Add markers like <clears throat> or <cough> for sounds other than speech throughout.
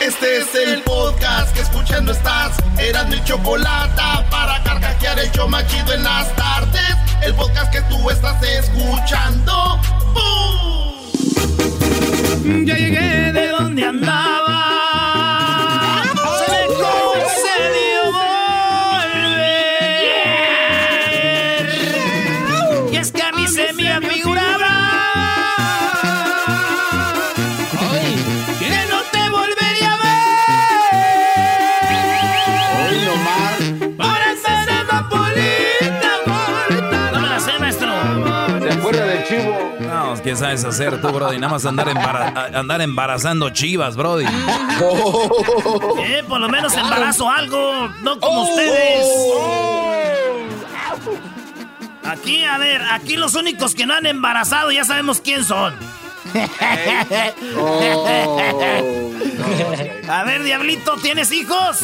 Este es el podcast que escuchando estás. Eran mi chocolate para carcajear el show machido en las tardes. El podcast que tú estás escuchando. ¡Bum! Ya llegué de donde andaba. ¿Qué sabes hacer tú, Brody? Nada más andar, embara- andar embarazando chivas, Brody. <laughs> Eh, por lo menos embarazo algo, no como ustedes. Aquí, a ver, aquí los únicos que no han embarazado ya sabemos quién son. <laughs> A ver, Diablito, ¿tienes hijos?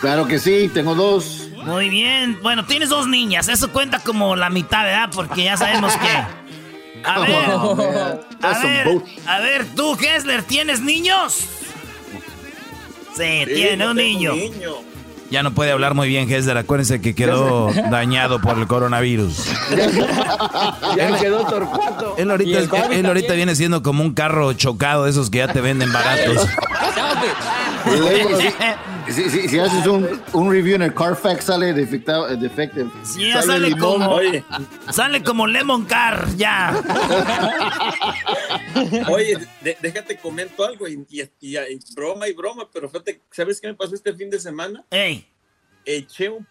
Claro que sí, tengo dos. Muy bien. Bueno, tienes dos niñas. Eso cuenta como la mitad, ¿verdad? Porque ya sabemos que. A ver. Oh. A ver, a ver, tú, Hessler, ¿tienes niños? Sí, tiene un niño. Ya no puede hablar muy bien, Hesler. Acuérdense que quedó <laughs> dañado por el coronavirus. <laughs> Ya quedó torcuato. Él ahorita, él- él ahorita viene siendo como un carro chocado, de esos que ya te venden baratos. <laughs> Si, si- si haces un, un review en el Carfax, sale defectado, eh, defective. Sí, ya sale como. Sale como Lemon Car, ya. Oye, de- déjate comento algo y, y- y- y broma y broma, pero fíjate, ¿sabes qué me pasó este fin de semana? Ey, Eché un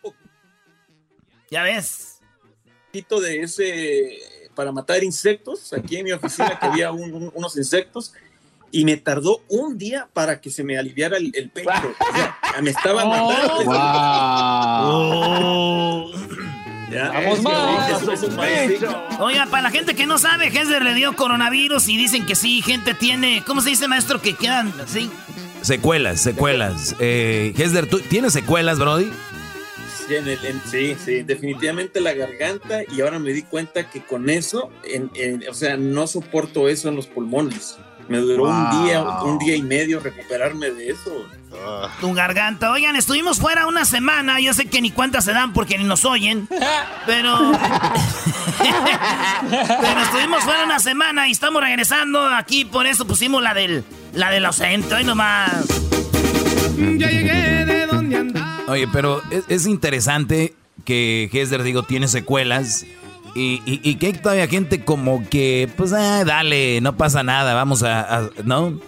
ya ves. poquito de ese para matar insectos aquí en mi oficina que había un- un- unos insectos y me tardó un día para que se me aliviara el, el pecho. <laughs> O sea, me estaba matando. Oh. <laughs> Ya. Vamos Es más. eso. Oiga, para la gente que no sabe, Hessler le dio coronavirus y dicen que sí, gente tiene. ¿Cómo se dice, maestro? Que quedan así. Secuelas, secuelas. Eh, Hesler, ¿tú tienes secuelas, Brody? Sí, en el- en- sí, sí, definitivamente la garganta y ahora me di cuenta que con eso, en- en- o sea, no soporto eso en los pulmones. Me duró un día, un día y medio recuperarme de eso. Tu garganta. Oigan, estuvimos fuera una semana. Yo sé que ni cuántas se dan porque ni nos oyen. Pero. <laughs> pero estuvimos fuera una semana y estamos regresando. Aquí por eso pusimos la del. La del ausente. Hoy nomás. Ya llegué de donde andaba. Oye, pero es, es interesante que Hesler, digo, tiene secuelas. Y, y- y que hay todavía gente como que, pues, ah, dale, no pasa nada, vamos a, a- ¿no?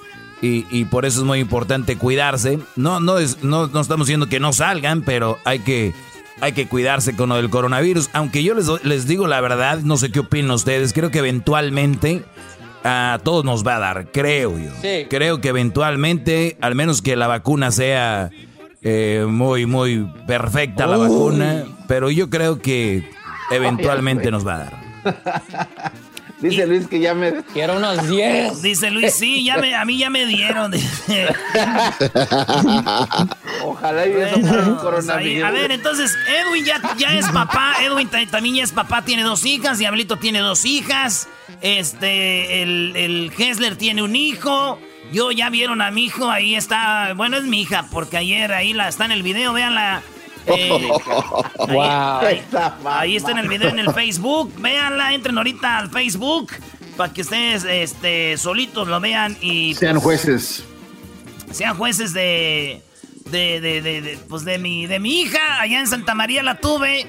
Y, y por eso es muy importante cuidarse. No, no, es, no, no estamos diciendo que no salgan, pero hay que, hay que cuidarse con lo del coronavirus. Aunque yo les, les digo la verdad, no sé qué opinan ustedes, creo que eventualmente a todos nos va a dar, creo yo. Sí. Creo que eventualmente, al menos que la vacuna sea eh, muy, muy perfecta la vacuna, pero yo creo que eventualmente nos va a dar. <laughs> Dice Luis que ya me. Quiero unos 10. Dice Luis, sí, ya me, a mí ya me dieron. <laughs> Ojalá y eso Bueno, un pues ahí- coronavirus. a ver, entonces Edwin ya, ya es papá, Edwin ta- también ya es papá, tiene dos hijas, Diablito tiene dos hijas, este, el, el Hessler tiene un hijo, yo ya vieron a mi hijo, ahí está, bueno, es mi hija, porque ayer ahí la, está en el video, véanla. Eh, <laughs> ahí, ahí- ahí está en el video en el Facebook, véanla, entren ahorita al Facebook para que ustedes este, solitos lo vean y Sean jueces. sean jueces de de, de, de, de, pues de mi de mi hija allá en Santa María la tuve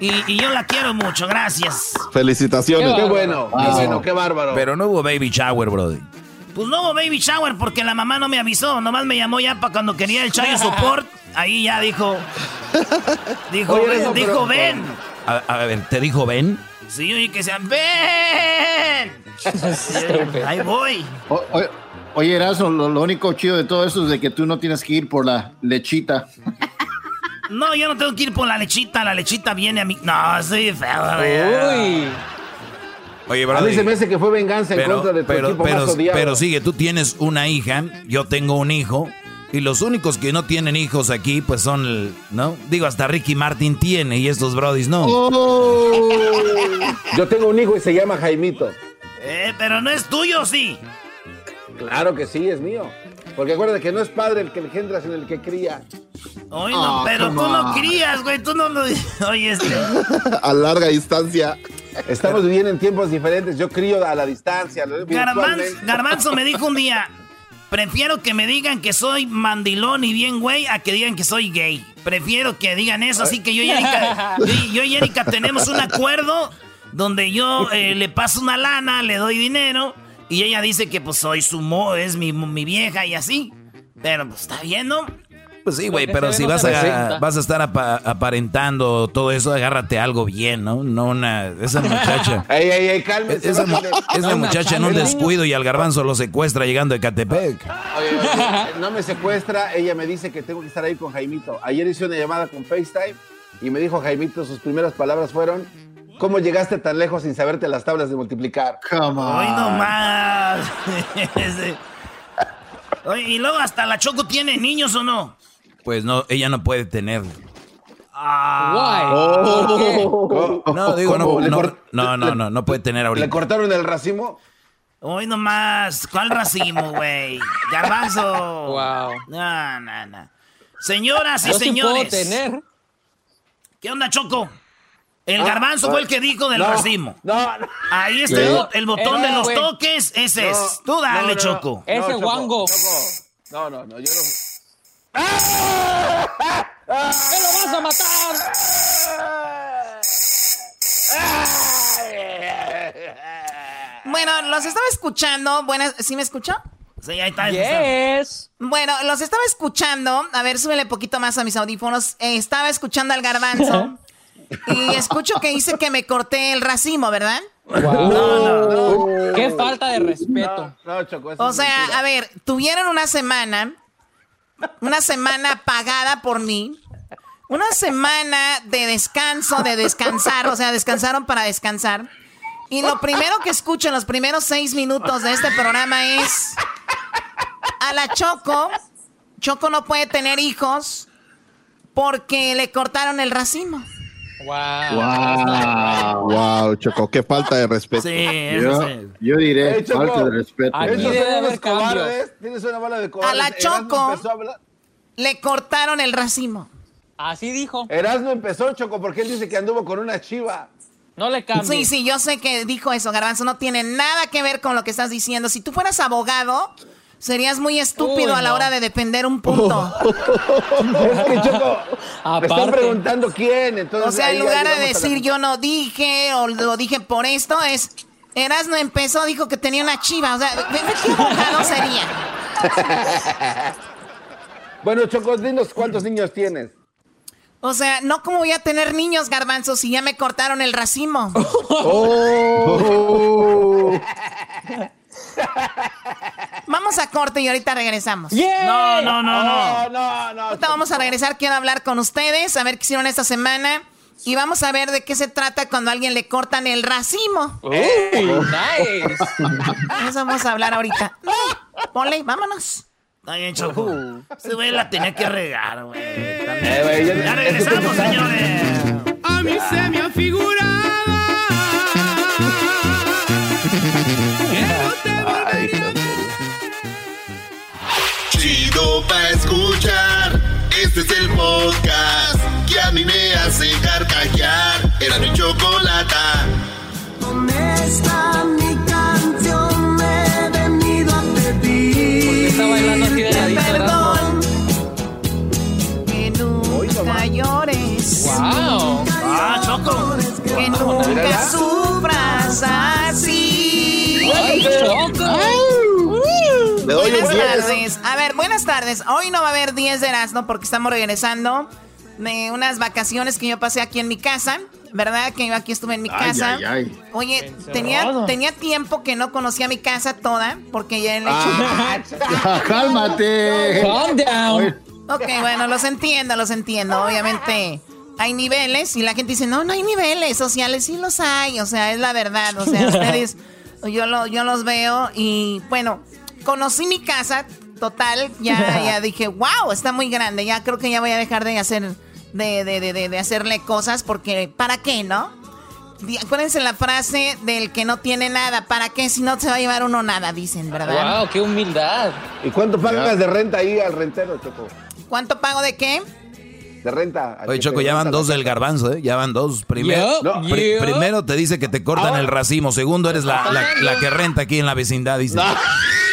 y, y yo la quiero mucho gracias Felicitaciones. Qué bueno, qué Wow. bueno, qué bárbaro. Pero no hubo baby shower, Brody. pues no hubo baby shower porque la mamá no me avisó nomás me llamó ya para cuando quería el chayo <laughs> support ahí ya dijo <laughs> dijo Oye, ven, no, pero- dijo ven A, a ver, ¿te dijo Ben? sí oye que sean ven ahí voy O- o- oye, Erazo, lo, lo único chido de todo eso es de que tú no tienes que ir por la lechita. no yo no tengo que ir por la lechita la lechita viene a mí no soy feo güey. Uy. Oye, a mí Brody. se me hace que fue venganza en Pero, contra de tu pero, equipo pero, más odiado. pero sigue, tú tienes una hija, yo tengo un hijo, y los únicos que no tienen hijos aquí, pues son, el- ¿no? Digo, hasta Ricky Martin tiene y estos brodis no. Yo tengo un hijo y se llama Jaimito. eh, pero no es tuyo sí Claro que sí, es mío. Porque acuérdate que no es padre el que engendra, sino el que cría. Oye, no, Ah, pero tú no crías, güey. Tú no lo. <laughs> Oye, este. A larga distancia. Estamos viviendo en tiempos diferentes. Yo crío a la distancia. Garbanzo. Garbanzo me dijo un día: Prefiero que me digan que soy mandilón y bien güey a que digan que soy gay. Prefiero que digan eso. Así que yo y Erika, <laughs> yo, y Erika tenemos un acuerdo donde yo eh, le paso una lana, le doy dinero y ella dice que pues soy su mo, es mi, mi vieja y así. Pero pues está bien, ¿no? Pues sí, güey, pero si no vas a, vas a estar apa- aparentando todo eso, agárrate algo bien, ¿no? No una... Esa muchacha... <laughs> Ey, ey, ey. Esa, bájale. esa muchacha en un descuido y al garbanzo lo secuestra llegando de Catepec. Oye, oye, no me secuestra, ella me dice que tengo que estar ahí con Jaimito. Ayer hice una llamada con FaceTime y me dijo Jaimito, sus primeras palabras fueron, ¿cómo llegaste tan lejos sin saberte las tablas de multiplicar? Come on. Hoy no más. <laughs> Y luego hasta la Choco tiene niños o no. Pues no, ella no puede tener. Ah. ¿Cómo- No, digo, no? ¿Le no, no, no, le- no, no puede tener ¿Le ahorita. cortaron el racimo? Hoy nomás. ¿Cuál racimo, güey? Garbanzo. Wow. No, no, no. Señoras y sí puedo señores. tener. ¿Qué onda, Choco? Ah, El garbanzo fue el que dijo del No, racimo. No, no. Ahí está el, bot- el botón Eh, de los toques. Ese No, es. Tú dale, no, no, Choco. Ese guango. Choco. No, no, no, yo no. ¡Me lo vas a matar! Bueno, los estaba escuchando. Buenas, ¿sí me escuchó? Sí, ahí está. Yes. Bueno, los estaba escuchando. A ver, súbele poquito más a mis audífonos. Eh, estaba escuchando al garbanzo. <laughs> y escucho que dice que me corté el racimo, ¿verdad? Wow. Qué falta de respeto. No, no, Choco, O sea, mentira. a ver, tuvieron una semana, una semana pagada por mí, una semana de descanso, de descansar, o sea, descansaron para descansar. Y lo primero que escucho en los primeros seis minutos de este programa es a la Choco. Choco no puede tener hijos porque le cortaron el racimo. Wow. Wow. Wow, Choco, qué falta de respeto. Sí, eso Yo, sí. yo diré, Choco. falta de respeto. Aquí debe haber cobardes, Tienes una bola de cobardes. A la Choco. a Le cortaron el racimo. Así dijo. Erasmo empezó, Choco, porque él dice que anduvo con una chiva. No le cambies. Sí, sí, yo sé que dijo eso, Garbanzo. No tiene nada que ver con lo que estás diciendo. Si tú fueras abogado, serías muy estúpido Uy, a la no. hora de defender un punto. <laughs> Es que, Choco, me están preguntando quién. Entonces, O sea, en lugar de la- decir yo no dije o lo dije por esto, es. Erasmo empezó, dijo que tenía una chiva. O sea, ¿de de qué abogado <laughs> sería? Bueno, Choco, dinos cuántos niños tienes. O sea, no como voy a tener niños, Garbanzo, si ya me cortaron el racimo. Oh. <laughs> Vamos a corte y ahorita regresamos. Yeah. No, no, no, no. No, no, no. Ahorita vamos a regresar, quiero hablar con ustedes, a ver qué hicieron esta semana. Y vamos a ver de qué se trata cuando a alguien le cortan el racimo. Uy, <laughs> nice. Eso vamos a hablar ahorita. Ponle, vámonos. Está bien, Choco. Ese güey la tenía que regar, güey. Eh, Ya regresamos, <laughs> señores. Hace carcajear. Era mi chocolata. Porque está bailando así de ladito. Perdón. Que nunca llores. Wow. Ah, Choco. Que nunca sufras así. Ay, Choco. Un Buenas 10. tardes. A ver, buenas tardes. Hoy no va a haber 10 de Erasmo porque estamos regresando de unas vacaciones que yo pasé aquí en mi casa. ¿Verdad? Que yo aquí estuve en mi Ay, casa. ay, ay. Oye, tenía, Encerrado. tenía tiempo que no conocía mi casa toda porque ya le <laughs> Ah, cálmate. Calm down. Ok, bueno, los entiendo, los entiendo. Obviamente hay niveles y la gente dice, no, no hay niveles sociales. Sí los hay, o sea, es la verdad. O sea, <laughs> ustedes, yo, lo, yo los veo y bueno, conocí mi casa total. Ya, ya <laughs> dije, wow, está muy grande. Ya creo que ya voy a dejar de hacer, de, de, de, de- de hacerle cosas porque, ¿para qué, no? di- acuérdense la frase del que no tiene nada. ¿Para qué? Si no se va a llevar uno nada, dicen, ¿verdad? Wow, qué humildad. ¿Y cuánto pagas de renta ahí al rentero, Choco? ¿Cuánto pago de qué? De renta. Oye, Choco, ya van dos del garbanzo, ¿eh? Ya van dos. Primero, No, primero te dice que te cortan Ahora- el racimo. Segundo, eres la, la- la que renta aquí en la vecindad, dice. <laughs>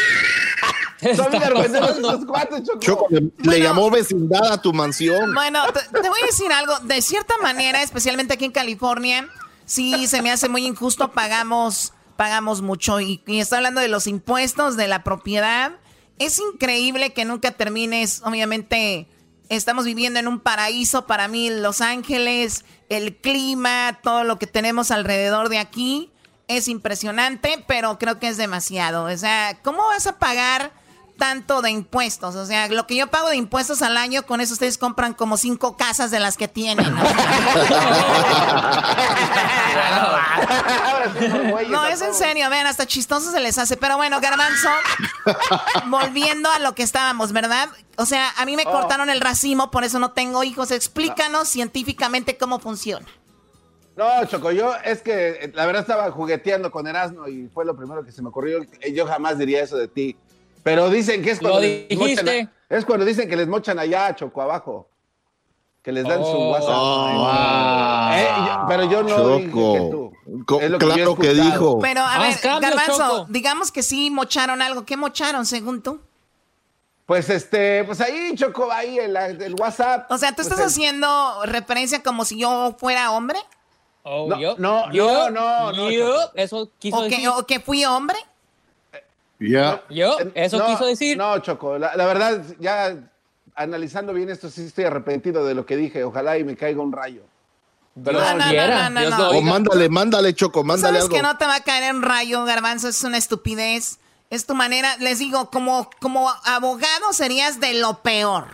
Cuates, Choco. Choco, le, le llamó vecindad a tu mansión. Bueno, te, te voy a decir algo. De cierta manera, especialmente aquí en California, sí se me hace muy injusto. Pagamos, pagamos mucho. Y, y estoy hablando de los impuestos, de la propiedad. Es increíble que nunca termines. Obviamente, estamos viviendo en un paraíso para mí, Los Ángeles, el clima, todo lo que tenemos alrededor de aquí. Es impresionante, pero creo que es demasiado. O sea, ¿cómo vas a pagar tanto de impuestos? O sea, lo que yo pago de impuestos al año, con eso ustedes compran como cinco casas de las que tienen. ¿no? Es en serio, vean, hasta chistoso se les hace. Pero bueno, Garbanzo, volviendo a lo que estábamos, ¿verdad? O sea, a mí me Oh. cortaron el racimo, por eso no tengo hijos. Explícanos científicamente cómo funciona. No, Choco, yo es que eh, la verdad estaba jugueteando con Erasmo y fue lo primero que se me ocurrió. Yo jamás diría eso de ti. Pero dicen que es Lo cuando, les dijiste. mochan a- es cuando dicen que les mochan allá, Choco, abajo. Que les dan su Oh. WhatsApp. Eh, yo- pero yo no dije que Choco. tú. Co- Es lo claro que dijo. Pero a ver, Garbanzo, Choco. digamos que sí mocharon algo. ¿Qué mocharon según tú? Pues este, pues ahí, Choco, ahí el, el WhatsApp. O sea, ¿tú Pues, estás el- haciendo referencia como si yo fuera hombre? Oh, No, yo- no, yo- no, no, no, yo- eso quiso ¿O que. ¿O que fui hombre? Ya. Yo, eso no, quiso decir. No, Choco, la, la verdad, ya analizando bien esto, sí estoy arrepentido de lo que dije. Ojalá y me caiga un rayo. Pero no, no, no, no, O mándale, mándale, Choco, mándale ¿Sabes algo. que no te va a caer en rayo, Garbanzo? Es una estupidez. Es tu manera, les digo, como, como abogado serías de lo peor.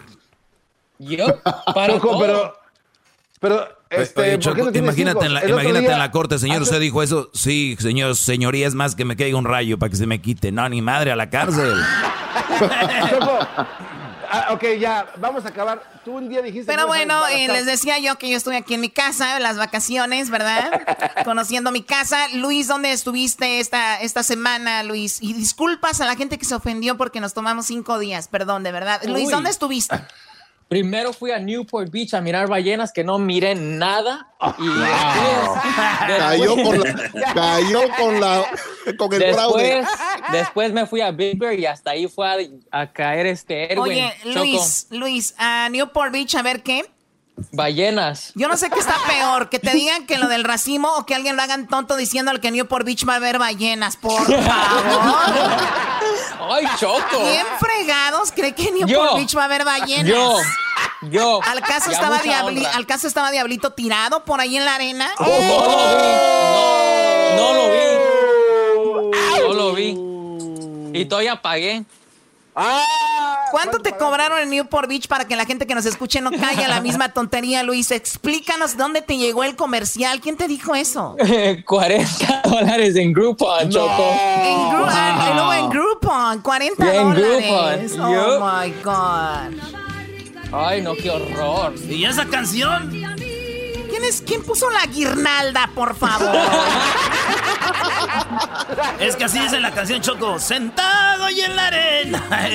Yo, para Choco, todo. pero, pero, este, Oye, ¿por qué Choco, no tienes imagínate, en la, El otro imagínate día- en la corte, señor, hace- usted dijo eso. Sí, señor, señoría, es más que me caiga un rayo para que se me quite. No, ni madre, a la cárcel. <laughs> Choco, <laughs> ah, ok, ya, vamos a acabar. Tú un día dijiste... Pero bueno, eh, les decía yo que yo estoy aquí en mi casa, en las vacaciones, ¿verdad? <laughs> Conociendo mi casa. Luis, ¿dónde estuviste esta, esta semana, Luis? Y disculpas a la gente que se ofendió porque nos tomamos cinco días, perdón, de verdad. Luis, Uy. ¿dónde estuviste? Primero fui a Newport Beach a mirar ballenas que no miré nada. Y <laughs> después, Cayó después- con la, <laughs> cayó con la, con el fraude. después, después me fui a Big Bear y hasta ahí fue a, a caer este Erwin. Oye, Choco. Luis, Luis, a Newport Beach, a ver qué. Ballenas. Yo no sé qué está peor, que te <laughs> digan que lo del racimo o que alguien lo hagan tonto diciendo que en Newport Beach va a haber ballenas, por <laughs> favor. ¡Ay, Choco! ¿Quién fregados cree que en Newport Yo. Beach va a haber ballenas? Yo, yo. ¿Al caso, Ya estaba Diabli-. ¿Al caso estaba Diablito tirado por ahí en la arena? No lo vi. No, no lo vi. No lo vi. Y todavía pagué. ¡Ah! ¿Cuánto te cobraron en Newport Beach para que la gente que nos escuche no caiga en la misma tontería, Luis? Explícanos dónde te llegó el comercial. ¿Quién te dijo eso? <laughs> 40 dólares en Groupon, Choco. En, Gru- ah, y luego en Groupon, 40 Yeah, en dólares. Groupon. Oh my God. Ay, no, qué horror. ¿Y esa canción? ¿Quién, es, ¿Quién puso la guirnalda, por favor? <laughs> Es que así dice la canción Choco. Sentado y en la arena. <laughs>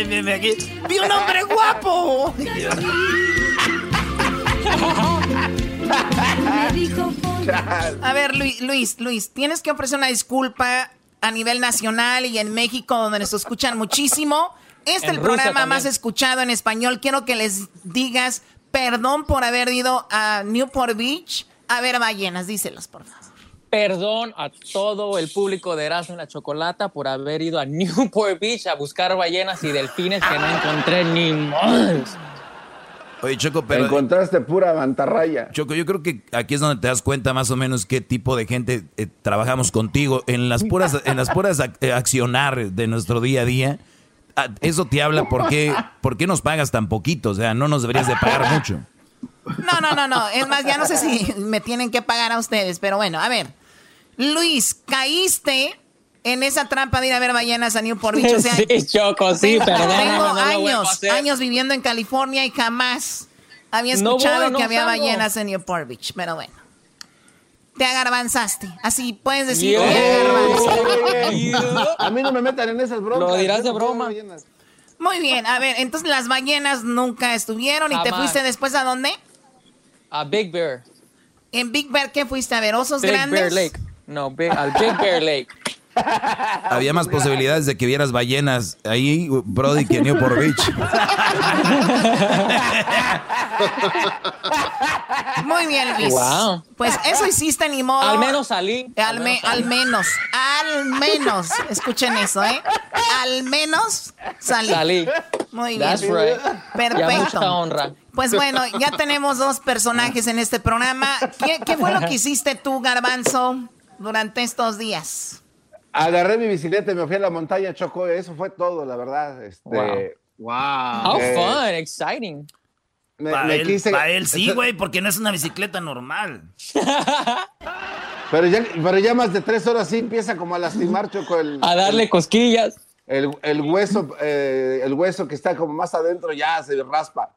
Vi un hombre guapo. <laughs> A ver, Luis, Luis, Luis, tienes que ofrecer una disculpa a nivel nacional y en México, donde nos escuchan muchísimo. Este es el Rusia programa también. más escuchado en español. Quiero que les digas perdón por haber ido a Newport Beach a ver ballenas. Díselos, por favor. Perdón a todo el público de Erasmo en la Chocolata por haber ido a Newport Beach a buscar ballenas y delfines que no encontré ni más. Oye, Choco, pero... Encontraste pura mantarraya. Choco, yo creo que aquí es donde te das cuenta más o menos qué tipo de gente eh, trabajamos contigo. En las puras, en las puras ac- accionar de nuestro día a día, ah, eso te habla por qué, <laughs> por qué nos pagas tan poquito. O sea, no nos deberías de pagar mucho. No, no, no, no. Es más, ya no sé si me tienen que pagar a ustedes, pero bueno, a ver. Luis, caíste en esa trampa de ir a ver ballenas a Newport Beach. O sea, <laughs> Sí, Choco, sí, tengo, perdón. tengo no años, años viviendo en California y jamás había No escuchado voy, no que había salgo. ballenas en Newport Beach, pero bueno. Te agarbanzaste. Así puedes decir, Yeah. te agarbanzo. <laughs> A mí no me metan en esas bromas. Lo dirás de broma. Muy bien, a ver, entonces las ballenas nunca estuvieron y te fuiste después a dónde? A Big Bear. En Big Bear, ¿qué fuiste a ver? ¿Osos Big grandes? Bear Lake. No, big, al Big Bear Lake. Había más posibilidades de que vieras ballenas ahí, Brody, que en Newport Beach. Muy bien, Luis. Wow. Pues eso hiciste, ni modo. Al menos salí. Al, me- al menos, al menos, escuchen eso, ¿eh? Al menos salí. Salí. Muy bien. That's right. Ya mucha Perfecto. honra. Pues bueno, ya tenemos dos personajes en este programa. ¿Qué, qué fue lo que hiciste tú, Garbanzo, durante estos días? Agarré mi bicicleta y me fui a la montaña, Choco. Eso fue todo, la verdad. Este, Wow. How Eh, fun, exciting. me, Para me él, quise- pa' él sí, güey, porque no es una bicicleta normal. <laughs> Pero ya, pero ya más de tres horas sí empieza como a lastimar, Choco, el, A darle cosquillas. el, el hueso, eh, el hueso que está como más adentro ya se raspa.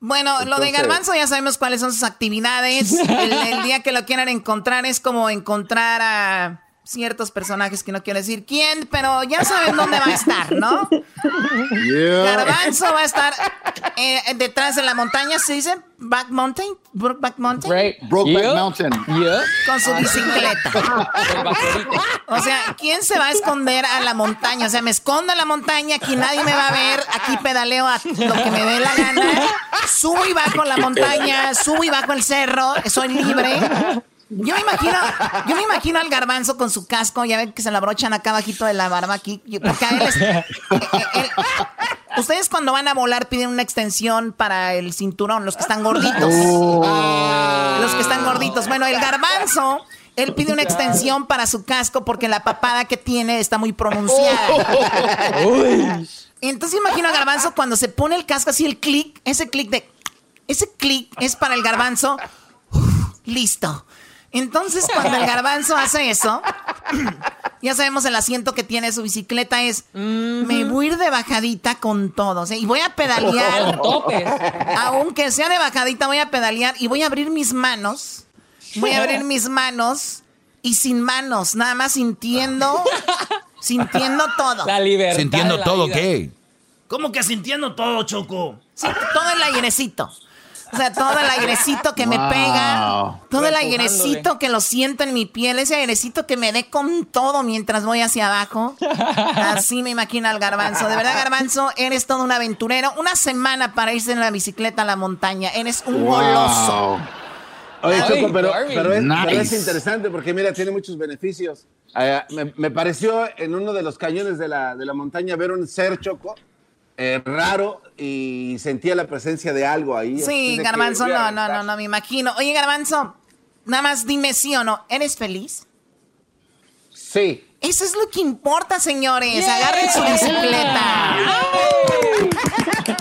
Bueno, lo de Garbanzo ya sabemos cuáles son sus actividades. <laughs> El, el día que lo quieran encontrar es como encontrar a ciertos personajes que no quiero decir quién, pero ya saben dónde va a estar, ¿no? Yeah. Garbanzo va a estar eh, detrás de la montaña, ¿se dice? Back Mountain, Brokeback Mountain, Right. Brokeback Yeah. Mountain. Yeah. con su bicicleta. O sea, ¿quién se va a esconder a la montaña? O sea, me escondo a la montaña, aquí nadie me va a ver, aquí pedaleo a lo que me dé la gana, subo y bajo la montaña, subo y bajo el cerro, soy libre. Yo me imagino, yo me imagino al garbanzo con su casco, ya ven que se lo abrochan acá abajito de la barba aquí, porque a él es- eh, eh, él- Ustedes cuando van a volar piden una extensión para el cinturón, los que están gorditos. Los que están gorditos. Bueno, el garbanzo, él pide una extensión para su casco porque la papada que tiene está muy pronunciada. Entonces imagino a garbanzo cuando se pone el casco así, el clic, ese clic de... Ese clic es para el garbanzo. Uf, listo. Entonces cuando el garbanzo hace eso, ya sabemos el asiento que tiene su bicicleta es, me voy a ir de bajadita con todo. o sea, y voy a pedalear. Topes. Aunque sea de bajadita, voy a pedalear y voy a abrir mis manos. Voy a abrir mis manos y sin manos, nada más sintiendo, sintiendo todo. La libertad. Sintiendo la todo, vida. ¿qué? ¿Cómo que sintiendo todo, Choco? Sí, todo el airecito. O sea, todo el airecito que me Wow. pega, todo el airecito que lo siento en mi piel, ese airecito que me dé con todo mientras voy hacia abajo. Así me imagino al garbanzo. De verdad, garbanzo, eres todo un aventurero. Una semana para irse en la bicicleta a la montaña. Eres un goloso. Oye, Choco, pero, pero es, pero es Nice. interesante porque, mira, tiene muchos beneficios. Eh, me, me pareció en uno de los cañones de la, de la montaña ver un ser, Choco, eh, raro y sentía la presencia de algo ahí. Sí, garbanzo, no, no, no, no, me imagino. Oye, garbanzo, nada más dime sí o no. ¿Eres feliz? Sí. Eso es lo que importa, señores. Agarren su bicicleta.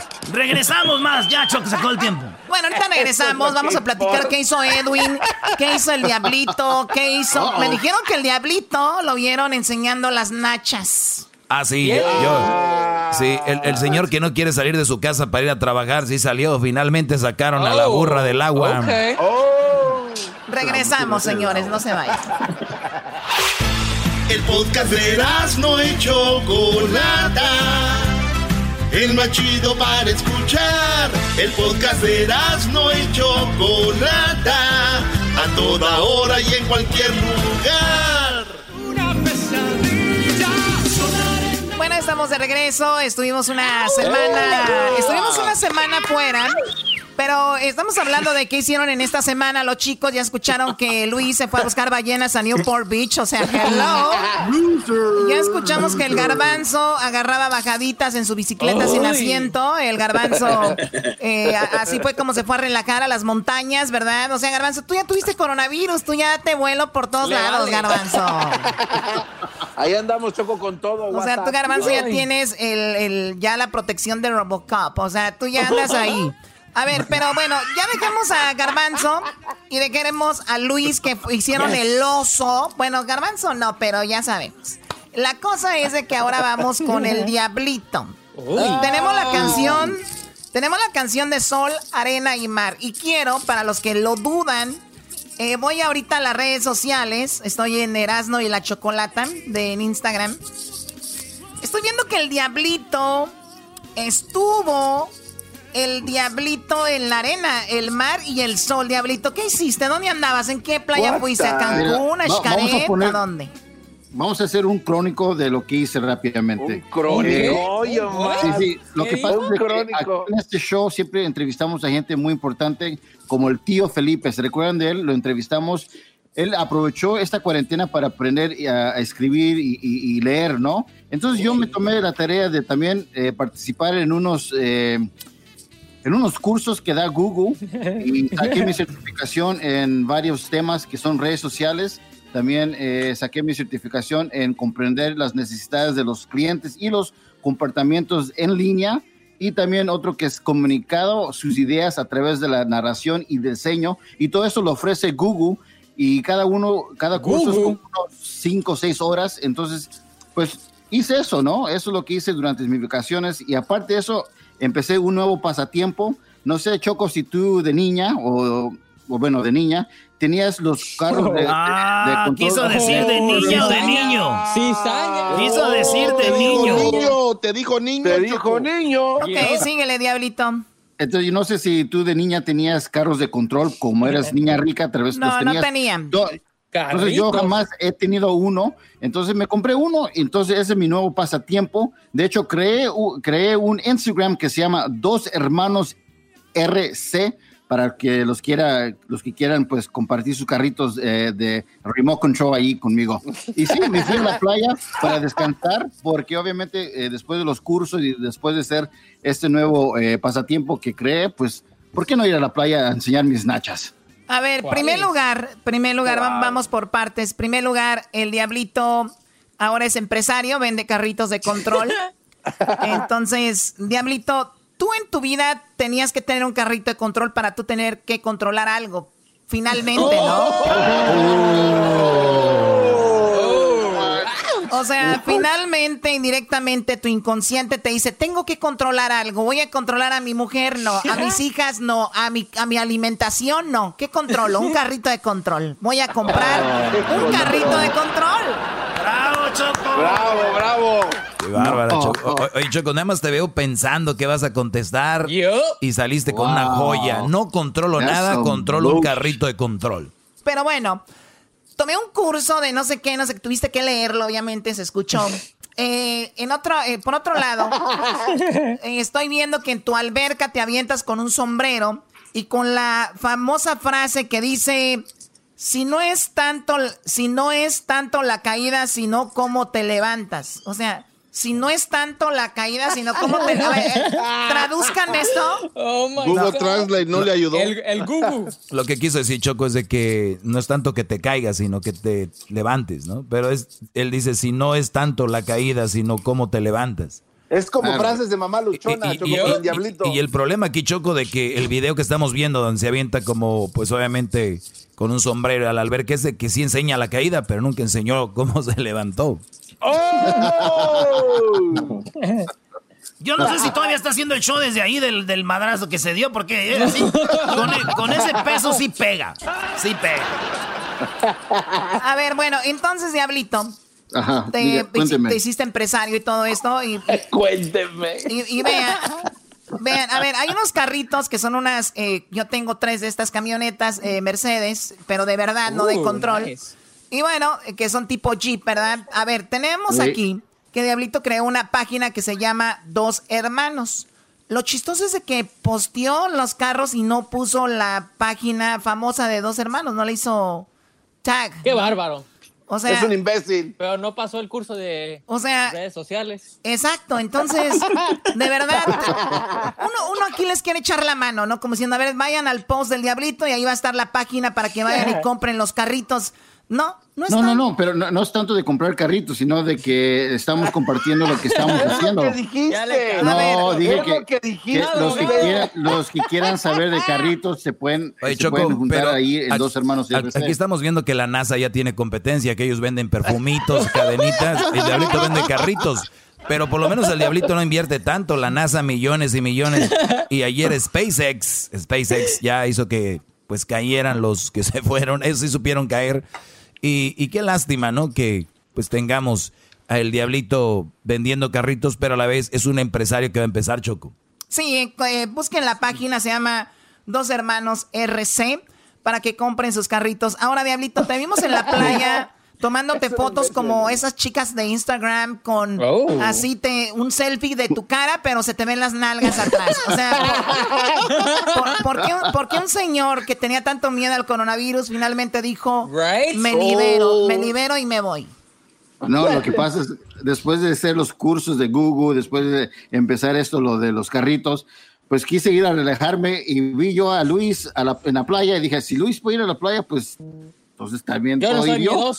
<laughs> Regresamos más, ya, Choco, sacó el tiempo. Bueno, ahorita regresamos. Vamos a platicar qué hizo Edwin, qué hizo el Diablito, qué hizo. Me dijeron que el Diablito lo vieron enseñando las nachas. Ah, sí, yo. yo- sí, el, el señor que no quiere salir de su casa para ir a trabajar, sí salió. Finalmente sacaron a la Oh, burra del agua. Oh. Regresamos, señores, no se vayan. El podcast de no y Chocolata. El más chido para escuchar. El podcast de no y Chocolata. A toda hora y en cualquier lugar. Bueno, estamos de regreso. Estuvimos una semana. Estuvimos una semana fuera. Pero estamos hablando de qué hicieron en esta semana los chicos. Ya escucharon que Luis se fue a buscar ballenas a Newport Beach. O sea, hello. Ya escuchamos que el garbanzo agarraba bajaditas en su bicicleta sin asiento. El garbanzo, eh, así fue como se fue a relajar a las montañas, ¿verdad? O sea, garbanzo, tú ya tuviste coronavirus, tú ya te vuelo por todos Le lados, vale. garbanzo. Ahí andamos, Choco, con todo. O sea, tú, Garbanzo, ya tienes el, el- ya la protección de Robocop. O sea, tú ya andas ahí. A ver, pero bueno, ya dejemos a Garbanzo y dejemos a Luis que hicieron el oso. Bueno, Garbanzo no, pero ya sabemos. La cosa es de que ahora vamos con el Diablito. Tenemos la canción, tenemos la canción de Sol, Arena y Mar. Y quiero, para los que lo dudan, Eh, voy ahorita a las redes sociales. Estoy en Erasno y la Chocolata de en Instagram. Estoy viendo que el Diablito estuvo el Diablito en la arena, el mar y el sol. Diablito, ¿qué hiciste? ¿Dónde andabas? ¿En qué playa What fuiste? ¿A Cancún? ¿A Xcaret? ¿A dónde? Vamos a hacer un crónico de lo que hice rápidamente. Un crónico, Eh. Sí, sí. Lo ¿Qué que pasa es que aquí en este show siempre entrevistamos a gente muy importante, como el tío Felipe. ¿Se recuerdan de él? Lo entrevistamos. Él aprovechó esta cuarentena para aprender a, a escribir y, y- y leer, ¿no? Entonces yo me tomé la tarea de también eh, participar en unos... eh, en unos cursos que da Google y saqué mi certificación en varios temas que son redes sociales. También eh, saqué mi certificación en comprender las necesidades de los clientes y los comportamientos en línea. Y también otro que es comunicado sus ideas a través de la narración y diseño. Y todo eso lo ofrece Google. Y cada uno, cada curso es como unos 5 o 6 horas. Entonces, pues hice eso, ¿no? Eso es lo que hice durante mis vacaciones. Y aparte de eso, empecé un nuevo pasatiempo. No sé, Choco, si tú de niña o, o bueno, de niña, tenías los carros de, de- Ah, de control- quiso decir de niña o de niño. Cizaña. Quiso decir de Te dijo niño. niño, te dijo niño. Te dijo niño. Ok, síguele, Diablito. Entonces, yo no sé si tú de niña tenías carros de control, como eras niña rica, tal vez No, los no tenías. tenía. Entonces yo jamás he tenido uno, entonces me compré uno, entonces ese es mi nuevo pasatiempo. De hecho, creé, creé un Instagram que se llama Dos Hermanos RC para que los quiera, los que quieran pues compartir sus carritos eh, de remote control ahí conmigo. Y sí, me fui a la playa para descansar, porque obviamente eh, después de los cursos y después de hacer este nuevo eh, pasatiempo que creé, pues, ¿por qué no ir a la playa a enseñar mis nachas? A ver, ¿Cuál primer es? lugar, primer lugar, va- vamos por partes. Primer lugar, el Diablito ahora es empresario, vende carritos de control. <laughs> Entonces, Diablito, tú en tu vida tenías que tener un carrito de control para tú tener que controlar algo. Finalmente, ¿no? O sea, finalmente, indirectamente, tu inconsciente te dice, tengo que controlar algo, voy a controlar a mi mujer, no, a mis <laughs> hijas, no, a mi, a mi alimentación, no. ¿Qué controlo? Un carrito de control. Voy a comprar un carrito de control. ¡Bravo, Choco! Bravo, bravo. Qué bárbara, No. Choco. O- Oye, Choco, nada más te veo pensando que vas a contestar Yo. y saliste con una joya. No controlo That's nada, controlo un carrito de control. Pero bueno, tomé un curso de no sé qué, no sé, tuviste que leerlo, obviamente, se escuchó. <laughs> Eh, en otro, eh, por otro lado, <laughs> eh, estoy viendo que en tu alberca te avientas con un sombrero y con la famosa frase que dice, si no es tanto, si no es tanto la caída, sino cómo te levantas. O sea, si no es tanto la caída, sino cómo te levantas. <laughs> Traduzcan esto. Oh my Google God. Translate no le ayudó. El, el Google. Lo que quiso decir Choco es de que no es tanto que te caigas, sino que te levantes, ¿no? Pero es, él dice, si no es tanto la caída, sino cómo te levantas. Es como frases de mamá luchona, Y- y- Choco, y- con y- el diablito. y el problema aquí, Choco, de que el video que estamos viendo, donde se avienta como, pues obviamente, con un sombrero al albergue, es de que sí enseña la caída, pero nunca enseñó cómo <laughs> se levantó. ¡Oh! Yo no sé si todavía está haciendo el show desde ahí del, del madrazo que se dio, porque eh, sí, con, con ese peso sí pega. Sí pega. A ver, bueno, entonces, Diablito, Ajá, te, diga, cuénteme. te hiciste empresario y todo esto y, <laughs> Cuénteme. y, y vean, vean, a ver, hay unos carritos que son unas, eh, yo tengo tres de estas camionetas eh, Mercedes, pero de verdad, no de control. nice. Y bueno, eh, que son tipo Jeep, ¿verdad? A ver, tenemos Sí. aquí que Diablito creó una página que se llama Dos Hermanos. Lo chistoso es de que posteó los carros y no puso la página famosa de Dos Hermanos, no le hizo tag. Qué bárbaro. O sea, es un imbécil. Pero no pasó el curso de o sea, redes sociales. Exacto, entonces, de verdad, uno, uno aquí les quiere echar la mano, ¿no? Como diciendo, a ver, vayan al post del Diablito y ahí va a estar la página para que vayan y compren los carritos. No, no está. No, no, no, pero no, no es tanto de comprar carritos, sino de que estamos compartiendo lo que estamos Es <laughs> haciendo. que dijiste. No, dije es que, que dijiste. los, que quieran, los que quieran saber de carritos se pueden, <laughs> Oye, se Choco, pueden juntar pero ahí en aquí- dos hermanos. aquí, estamos viendo que la NASA ya tiene competencia, que ellos venden perfumitos, <laughs> cadenitas, el Diablito vende carritos. Pero por lo menos el Diablito no invierte tanto, la NASA millones y millones. Y ayer SpaceX, SpaceX ya hizo que pues cayeran los que se fueron, esos sí supieron caer. Y, y qué lástima, ¿no? Que pues tengamos a el diablito vendiendo carritos, pero a la vez es un empresario que va a empezar Choco. Sí, eh, busquen la página, se llama Dos Hermanos RC para que compren sus carritos. Ahora, Diablito, te vimos en la playa <laughs> tomándote fotos como esas chicas de Instagram con Oh. así te un selfie de tu cara, pero se te ven las nalgas atrás. O sea, ¿por, por qué, un- por qué un señor que tenía tanto miedo al coronavirus finalmente dijo, Right? me libero, Oh. me libero y me voy? No, lo que pasa es, después de hacer los cursos de Google, después de empezar esto, lo de los carritos, pues quise ir a relajarme y vi yo a Luis a la- en la playa y dije, si Luis puede ir a la playa, pues entonces también Yo no soy yo.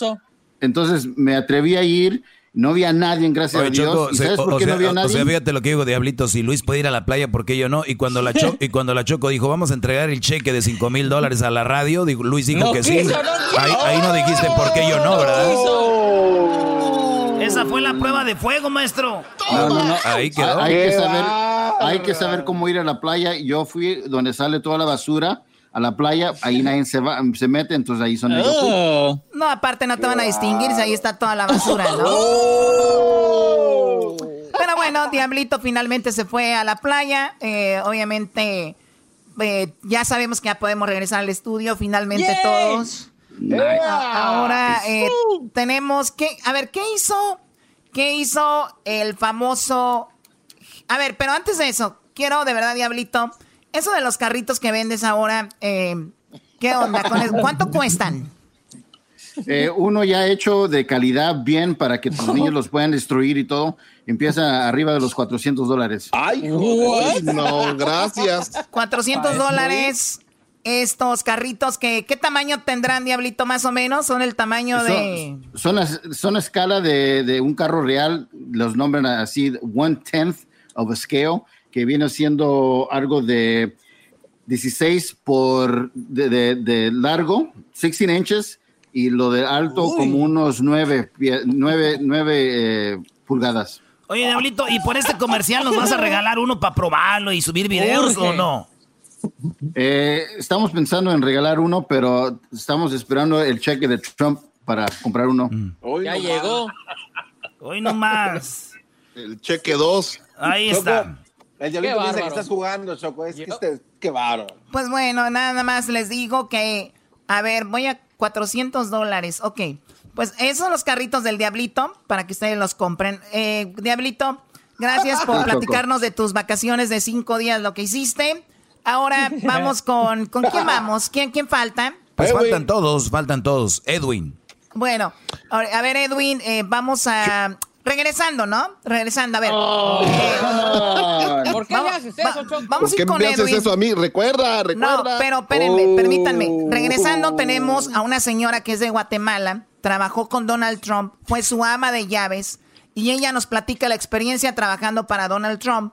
Entonces me atreví a ir, no había nadie, gracias Oye, a Dios. Choco, ¿Y se- sabes o, por o qué sea, no había o nadie? sea, fíjate lo que digo, Diablito, si Luis puede ir a la playa, ¿por qué yo no? Y cuando la, Cho- y cuando la Choco dijo, vamos a entregar el cheque de 5 mil dólares a la radio, digo, Luis dijo No que sí. no ahí, ahí no dijiste por qué yo no, ¿verdad? Esa fue la prueba de fuego, maestro. No, no, no. Ahí quedó. Hay que saber, bárbaro. hay que saber cómo ir a la playa. Yo fui donde sale toda la basura a la playa, ahí nadie se va, se mete, entonces ahí son ellos. Oh. No, aparte no te van a distinguir si ahí está toda la basura, ¿no? Pero bueno, Diablito finalmente se fue a la playa. Eh, obviamente, eh, ya sabemos que ya podemos regresar al estudio, finalmente todos. Ahora eh, tenemos que. A ver, ¿qué hizo? ¿Qué hizo el famoso. A ver, pero antes de eso, quiero de verdad, Diablito, eso de los carritos que vendes ahora, eh, ¿qué onda? con? ¿Cuánto cuestan? Eh, uno ya hecho de calidad bien para que tus niños los puedan destruir y todo, empieza arriba de los 400 dólares. Ay, joder, no, gracias. 400 dólares. Estos carritos que, ¿qué tamaño tendrán, Diablito, más o menos? Son el tamaño de... Son, son, las- son a escala de, de un carro real, los nombran así, one tenth of a scale, que viene siendo algo de 16 por de, de- de largo, 16 inches, y lo de alto como unos 9, 9, pulgadas. Oye, Diablito, ¿y por este comercial nos vas a regalar uno para probarlo y subir videos Urge. o no? Eh, estamos pensando en regalar uno, pero estamos esperando el cheque de Trump para comprar uno. Hoy Ya nomás, llegó. Hoy nomás. El cheque 2. Ahí está. El Qué diablito piensa bárbaro. que estás jugando, Choco. Es que este, qué bárbaro. Pues bueno, nada más les digo que... A ver, voy a 400 dólares. Ok. Pues esos son los carritos del Diablito para que ustedes los compren. Eh, Diablito, gracias por <laughs> platicarnos de tus vacaciones de cinco días, lo que hiciste. Ahora <laughs> vamos con... ¿Con quién vamos? ¿Quién, quién falta? Pues Edwin. faltan todos, faltan todos. Edwin. Bueno, a ver, a ver, Edwin, eh, vamos a... Regresando, ¿no? Regresando, a ver. Eh, ¿Por qué vamos- le haces eso, va- vamos ¿Por a qué ir con me haces Edwin. eso a mí? Recuerda, recuerda. No, pero espérenme, Oh. permítanme. Regresando tenemos a una señora que es de Guatemala, trabajó con Donald Trump, fue su ama de llaves y ella nos platica la experiencia trabajando para Donald Trump.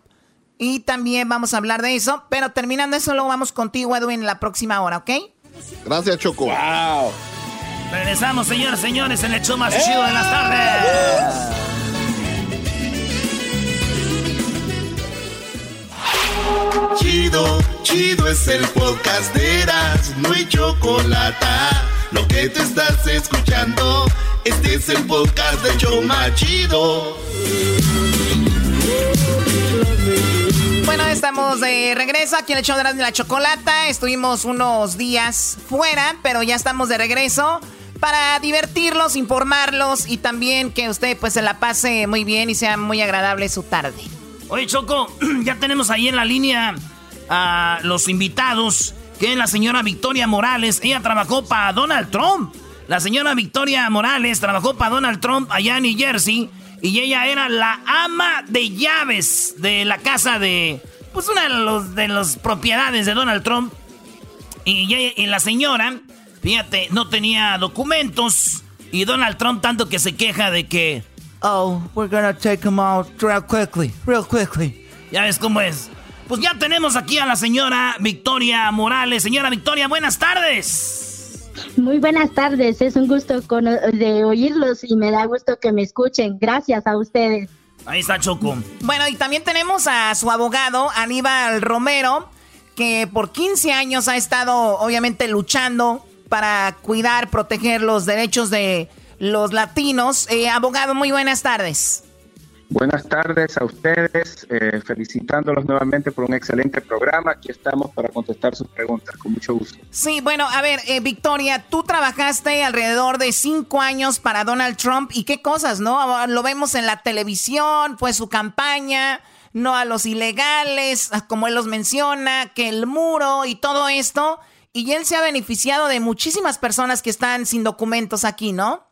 Y también vamos a hablar de eso, pero terminando eso luego vamos contigo, Edwin, en la próxima hora, ¿ok? Gracias, Choco. Wow. Regresamos, señores, señores, en el show más chido de las tardes. Chido, chido es el podcast de Eras, no hay chocolate. Lo que te estás escuchando, este es el podcast de Choma Chido. Bueno, estamos de regreso aquí en el show de la Chocolata. Estuvimos unos días fuera, pero ya estamos de regreso para divertirlos, informarlos y también que usted pues se la pase muy bien y sea muy agradable su tarde. Oye, Choco, <clears throat> ya tenemos ahí en la línea a los invitados, que es la señora Victoria Morales. Ella trabajó para Donald Trump. La señora Victoria Morales trabajó para Donald Trump allá en New Jersey. Y ella era la ama de llaves de la casa de... Pues una de las propiedades de Donald Trump. Y, ella- y la señora, fíjate, no tenía documentos. Y Donald Trump tanto que se queja de que... Oh, we're gonna take him out real quickly, real quickly. Ya ves cómo es. Pues ya tenemos aquí a la señora Victoria Morales. Señora Victoria, buenas tardes. Muy buenas tardes, es un gusto de oírlos y me da gusto que me escuchen. Gracias a ustedes. Ahí está Choco. Bueno, y también tenemos a su abogado, Aníbal Romero. que por 15 años ha estado obviamente luchando para cuidar, proteger los derechos de los latinos. Eh, abogado, muy buenas tardes. Buenas tardes a ustedes, eh, felicitándolos nuevamente por un excelente programa. Aquí estamos para contestar sus preguntas, con mucho gusto. Sí, bueno, a ver, eh, Victoria, tú trabajaste alrededor de cinco años para Donald Trump y qué cosas, ¿no? Lo vemos en la televisión, pues su campaña, no a los ilegales, como él los menciona, que el muro y todo esto. Y él se ha beneficiado de muchísimas personas que están sin documentos aquí, ¿no?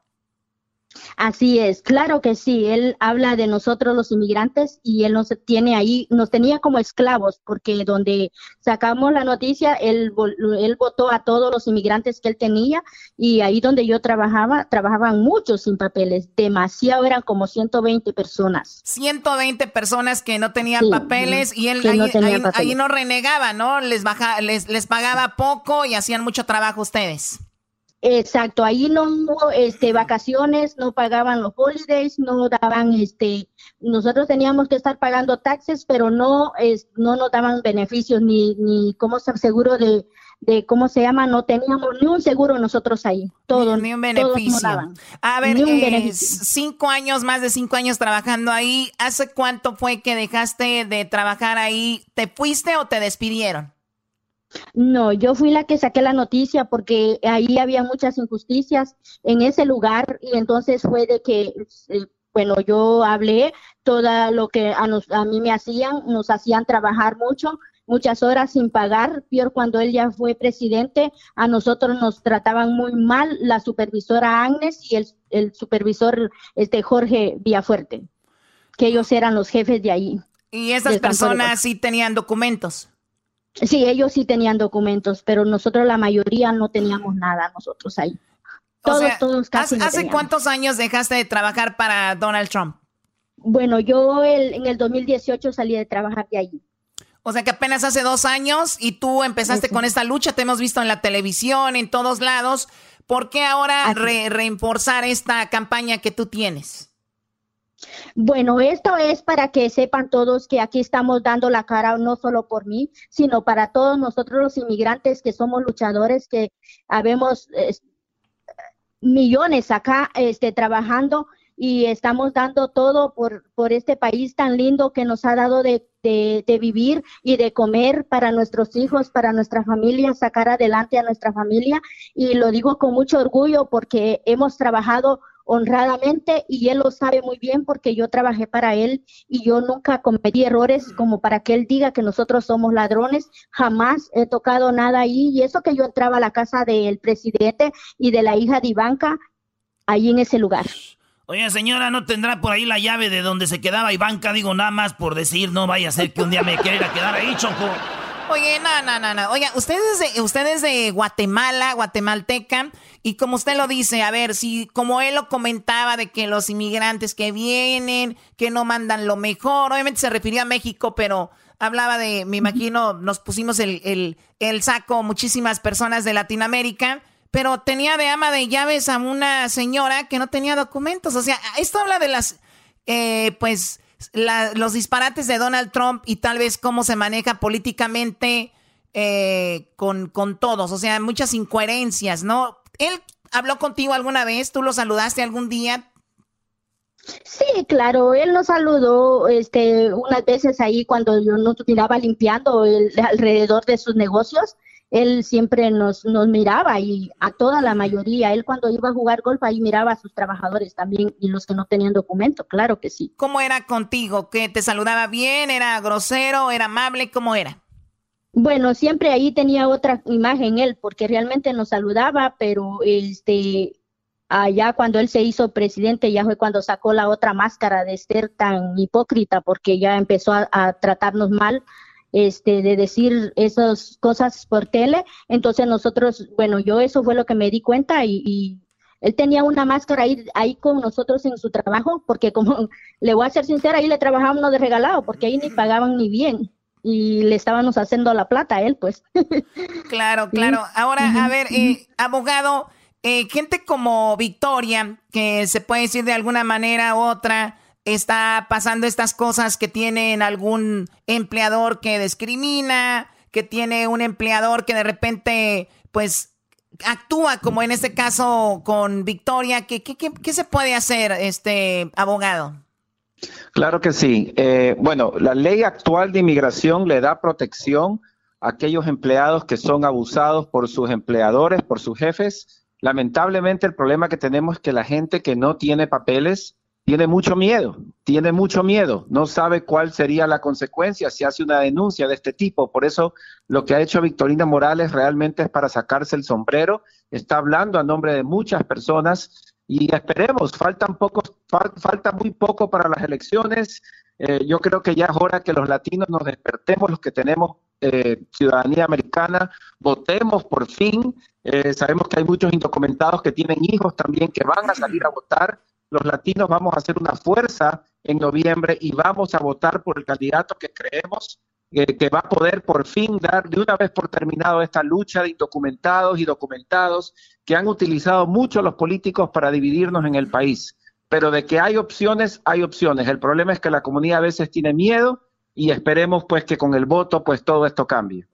Así es, claro que sí. Él habla de nosotros los inmigrantes y él nos tiene ahí, nos tenía como esclavos, porque donde sacamos la noticia, él, él votó a todos los inmigrantes que él tenía y ahí donde yo trabajaba, trabajaban muchos sin papeles, demasiado, eran como 120 personas. 120 personas que no tenían papeles y él ahí, no renegaba, ¿no? Les, baja, les, les pagaba poco y hacían mucho trabajo ustedes. Exacto, ahí no hubo este, vacaciones, no pagaban los holidays, no daban, este, nosotros teníamos que estar pagando taxes, pero no, es, no nos daban beneficios ni, ni cómo estar seguro de, de cómo se llama, no teníamos ni un seguro nosotros ahí. Todo, ni, un beneficio. A ver, eh, cinco años, más de cinco años trabajando ahí. ¿Hace cuánto fue que dejaste de trabajar ahí? ¿Te fuiste o te despidieron? No, yo fui la que saqué la noticia porque ahí había muchas injusticias en ese lugar y entonces fue de que, eh, bueno, yo hablé todo lo que a, a mí me hacían, nos hacían trabajar mucho, muchas horas sin pagar, peor cuando él ya fue presidente, a nosotros nos trataban muy mal la supervisora Agnes y el, el supervisor este Jorge Villafuerte, que ellos eran los jefes de ahí. ¿Y esas personas sí tenían documentos? Sí, ellos sí tenían documentos, pero nosotros la mayoría no teníamos nada nosotros ahí. Todos, todos casi ¿Hace, cuántos años dejaste de trabajar para Donald Trump? Bueno, yo en el 2018 salí de trabajar de allí. O sea que apenas hace dos años y tú empezaste con esta lucha, te hemos visto en la televisión, en todos lados. ¿Por qué ahora re, esta campaña que tú tienes? Bueno, esto es para que sepan todos que aquí estamos dando la cara no solo por mí, sino para todos nosotros los inmigrantes que somos luchadores, que habemos millones acá este, trabajando y estamos dando todo por, por este país tan lindo que nos ha dado de, de, de, vivir y de comer para nuestros hijos, para nuestra familia, sacar adelante a nuestra familia. Y lo digo con mucho orgullo porque hemos trabajado honradamente y él lo sabe muy bien porque yo trabajé para él y yo nunca cometí errores como para que él diga que nosotros somos ladrones. Jamás he tocado nada ahí y eso que yo entraba a la casa del presidente y de la hija de Ivanka ahí en ese lugar. Oye, señora, ¿no tendrá por ahí la llave de donde se quedaba Ivanka? Digo, nada más por decir, no vaya a ser que un día me quiera quedar ahí, Choco. Oye, no, no, no, no. Oye, ustedes de, ustedes de Guatemala, guatemalteca, y como usted lo dice, a ver, si como él lo comentaba de que los inmigrantes que vienen, que no mandan lo mejor, obviamente se refirió a México, pero hablaba de, me imagino, nos pusimos el, el, el saco muchísimas personas de Latinoamérica, pero tenía de ama de llaves a una señora que no tenía documentos. O sea, esto habla de las, eh, pues, los disparates de Donald Trump y tal vez cómo se maneja políticamente eh, con, con todos. O sea, muchas incoherencias, ¿no? ¿Él habló contigo alguna vez? ¿Tú lo saludaste algún día? Sí, claro, él nos saludó este, unas veces ahí cuando yo nos miraba limpiando el, alrededor de sus negocios. Él siempre nos, nos miraba y a toda la mayoría. Él cuando iba a jugar golf ahí miraba a sus trabajadores también y los que no tenían documento, claro que sí. ¿Cómo era contigo? ¿Que te saludaba bien? ¿Era grosero? ¿Era amable? ¿Cómo era? Bueno, siempre ahí tenía otra imagen él, porque realmente nos saludaba, pero este allá cuando él se hizo presidente ya fue cuando sacó la otra máscara de ser tan hipócrita, porque ya empezó a, tratarnos mal, este, de decir esas cosas por tele. Entonces nosotros, bueno, yo eso fue lo que me di cuenta y, él tenía una máscara ahí, ahí con nosotros en su trabajo, porque como <laughs> le voy a ser sincera, ahí le trabajábamos de regalado, porque ahí ni pagaban ni bien y le estábamos haciendo la plata a él, pues. Claro, <laughs> claro. Ahora, a ver, eh, abogado, eh, gente como Victoria, que se puede decir de alguna manera u otra, está pasando estas cosas que tienen algún empleador que discrimina, que tiene un empleador que de repente, pues, actúa como en este caso con Victoria. ¿Qué, qué, se puede hacer, este abogado? Claro que sí. Eh, bueno, la ley actual de inmigración le da protección a aquellos empleados que son abusados por sus empleadores, por sus jefes. Lamentablemente el problema que tenemos es que la gente que no tiene papeles tiene mucho miedo, tiene mucho miedo, no sabe cuál sería la consecuencia si hace una denuncia de este tipo. Por eso lo que ha hecho Victorina Morales realmente es para sacarse el sombrero, está hablando a nombre de muchas personas y esperemos, faltan pocos, falta muy poco para las elecciones. Eh, yo creo que ya es hora que los latinos nos despertemos, los que tenemos eh, ciudadanía americana, votemos por fin. Eh, sabemos que hay muchos indocumentados que tienen hijos también que van a salir a votar los latinos vamos a hacer una fuerza en noviembre y vamos a votar por el candidato que creemos eh, que va a poder por fin dar de una vez por terminado esta lucha de indocumentados y documentados que han utilizado mucho los políticos para dividirnos en el país. Pero de que hay opciones, hay opciones. El problema es que la comunidad a veces tiene miedo y esperemos pues que con el voto pues todo esto cambie.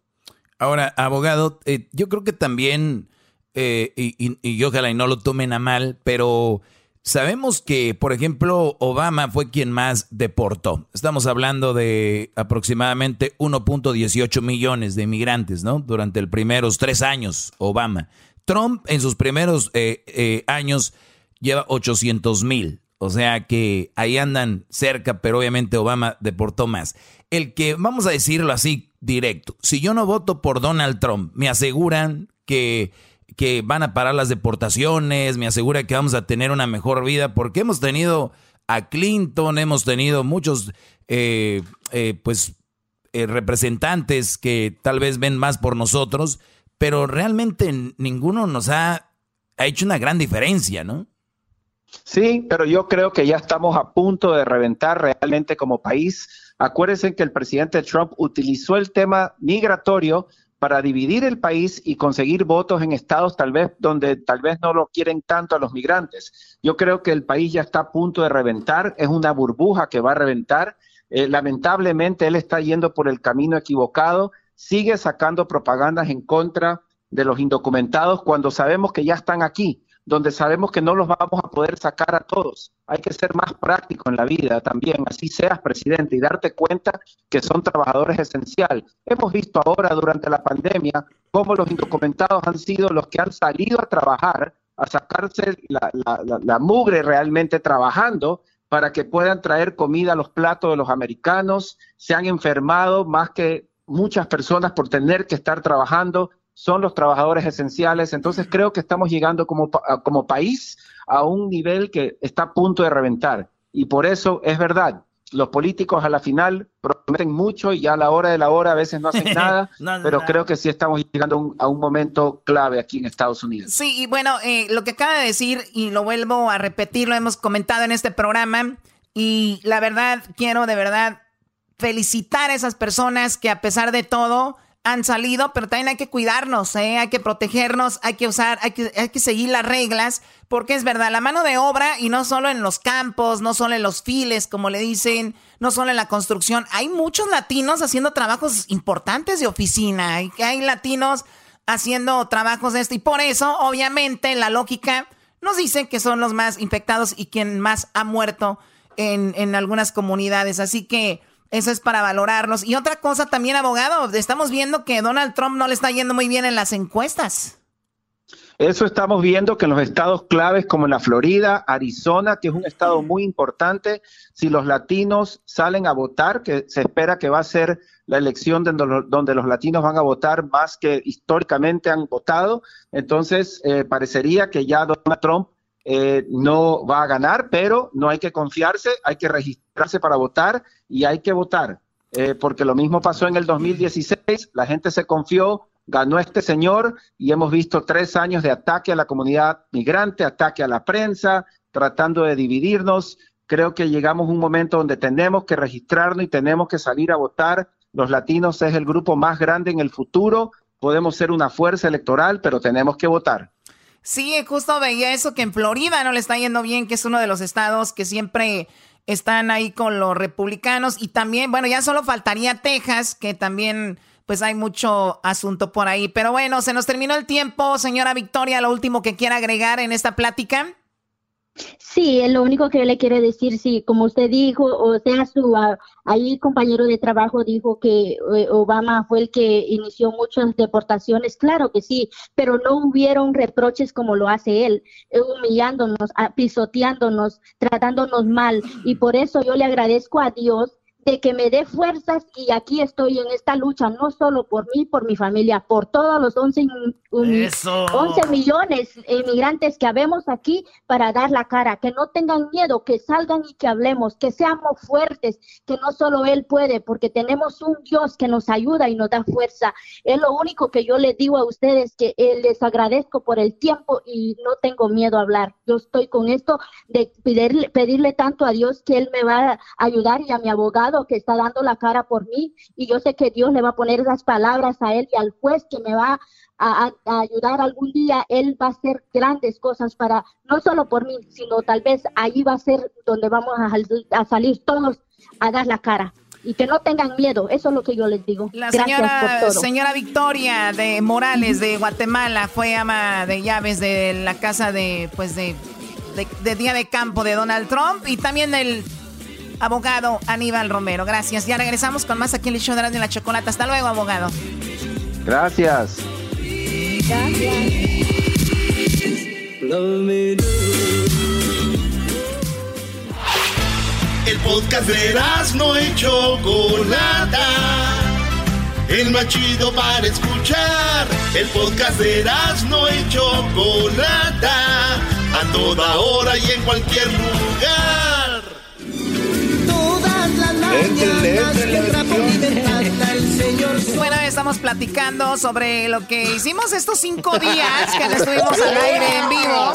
Ahora, abogado, eh, yo creo que también, eh, y, y, y ojalá y no lo tomen a mal, pero Sabemos que, por ejemplo, Obama fue quien más deportó. Estamos hablando de aproximadamente 1.18 millones de inmigrantes, ¿no? Durante los primeros tres años, Obama. Trump en sus primeros eh, eh, años lleva 800 mil. O sea que ahí andan cerca, pero obviamente Obama deportó más. El que, vamos a decirlo así directo, si yo no voto por Donald Trump, me aseguran que que van a parar las deportaciones, me asegura que vamos a tener una mejor vida, porque hemos tenido a Clinton, hemos tenido muchos, eh, eh, pues, eh, representantes que tal vez ven más por nosotros, pero realmente ninguno nos ha, ha hecho una gran diferencia, ¿no? Sí, pero yo creo que ya estamos a punto de reventar realmente como país. Acuérdense que el presidente Trump utilizó el tema migratorio para dividir el país y conseguir votos en estados tal vez donde tal vez no lo quieren tanto a los migrantes. Yo creo que el país ya está a punto de reventar, es una burbuja que va a reventar. Eh, lamentablemente él está yendo por el camino equivocado, sigue sacando propagandas en contra de los indocumentados cuando sabemos que ya están aquí donde sabemos que no los vamos a poder sacar a todos. Hay que ser más práctico en la vida también, así seas presidente y darte cuenta que son trabajadores esenciales. Hemos visto ahora durante la pandemia cómo los indocumentados han sido los que han salido a trabajar, a sacarse la, la mugre realmente trabajando para que puedan traer comida a los platos de los americanos. Se han enfermado más que muchas personas por tener que estar trabajando son los trabajadores esenciales. Entonces creo que estamos llegando como, como país a un nivel que está a punto de reventar. Y por eso es verdad, los políticos a la final prometen mucho y a la hora de la hora a veces no hacen <laughs> nada, pero creo que sí estamos llegando a un, momento clave aquí en Estados Unidos. Sí, y bueno, eh, lo que acaba de decir, y lo vuelvo a repetir, lo hemos comentado en este programa, y la verdad, quiero de verdad felicitar a esas personas que a pesar de todo han salido, pero también hay que cuidarnos, ¿eh? hay que protegernos, hay que usar, hay que, hay que seguir las reglas, porque es verdad, la mano de obra, y no solo en los campos, no solo en los files, como le dicen, no solo en la construcción, hay muchos latinos haciendo trabajos importantes de oficina, hay, hay latinos haciendo trabajos de esto, y por eso, obviamente, la lógica nos dice que son los más infectados y quien más ha muerto en, en algunas comunidades, así que... Eso es para valorarlos. Y otra cosa también, abogado, estamos viendo que Donald Trump no le está yendo muy bien en las encuestas. Eso estamos viendo que en los estados claves como en la Florida, Arizona, que es un estado muy importante, si los latinos salen a votar, que se espera que va a ser la elección donde los, latinos van a votar más que históricamente han votado, entonces eh, parecería que ya Donald Trump eh, no va a ganar, pero no hay que confiarse, hay que registrarse para votar y hay que votar, eh, porque lo mismo pasó en el 2016, la gente se confió, ganó este señor y hemos visto tres años de ataque a la comunidad migrante, ataque a la prensa, tratando de dividirnos. Creo que llegamos a un momento donde tenemos que registrarnos y tenemos que salir a votar. Los latinos es el grupo más grande en el futuro. Podemos ser una fuerza electoral, pero tenemos que votar. Sí, justo veía eso que en Florida no le está yendo bien, que es uno de los estados que siempre están ahí con los republicanos y también, bueno, ya solo faltaría Texas, que también pues hay mucho asunto por ahí. Pero bueno, se nos terminó el tiempo, señora Victoria, lo último que quiera agregar en esta plática. Sí, lo único que yo le quiero decir, sí, como usted dijo, o sea, su ah, ahí compañero de trabajo dijo que eh, Obama fue el que inició muchas deportaciones, claro que sí, pero no hubieron reproches como lo hace él, eh, humillándonos, pisoteándonos, tratándonos mal, y por eso yo le agradezco a Dios de que me dé fuerzas y aquí estoy en esta lucha, no solo por mí, por mi familia, por todos los 11, 11 millones de inmigrantes que habemos aquí para dar la cara, que no tengan miedo, que salgan y que hablemos, que seamos fuertes, que no solo Él puede, porque tenemos un Dios que nos ayuda y nos da fuerza. Es lo único que yo les digo a ustedes, que eh, les agradezco por el tiempo y no tengo miedo a hablar. Yo estoy con esto de pedirle, pedirle tanto a Dios que Él me va a ayudar y a mi abogado que está dando la cara por mí y yo sé que Dios le va a poner esas palabras a él y al juez que me va a, ayudar algún día, él va a hacer grandes cosas para, no solo por mí, sino tal vez ahí va a ser donde vamos a, salir todos a dar la cara y que no tengan miedo. Eso es lo que yo les digo. La señora, señora Victoria de Morales de Guatemala fue ama de llaves de la casa de, pues de, de, de día de campo de Donald Trump y también el abogado Aníbal Romero. Gracias. Ya regresamos con más aquí en el show de la Chocolata. Hasta luego, abogado. Gracias. El podcast de no y Chocolata. El más chido para escuchar. El podcast de no y Chocolata. A toda hora y en cualquier lugar. Bueno, estamos platicando sobre lo que hicimos estos cinco días que estuvimos al aire en vivo.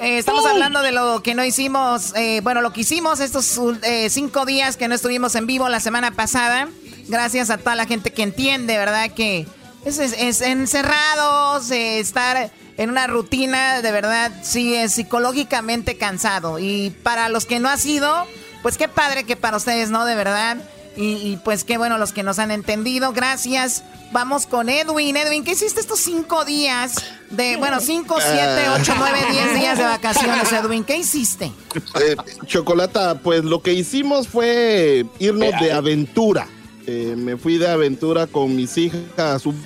Eh, estamos hablando de lo que no hicimos, eh, bueno, lo que hicimos estos eh, cinco días que no estuvimos en vivo la semana pasada. Gracias a toda la gente que entiende, ¿verdad? Que es, es encerrados, estar en una rutina, de verdad, sí, es psicológicamente cansado. Y para los que no ha sido pues qué padre que para ustedes, ¿no? De verdad. Y, pues qué bueno los que nos han entendido. Gracias. Vamos con Edwin. Edwin, ¿qué hiciste estos cinco días? De, bueno, cinco, siete, ah. ocho, nueve, diez días de vacaciones, Edwin. ¿Qué hiciste? Eh, Chocolata, pues lo que hicimos fue irnos de aventura. Eh, me fui de aventura con mis hijas un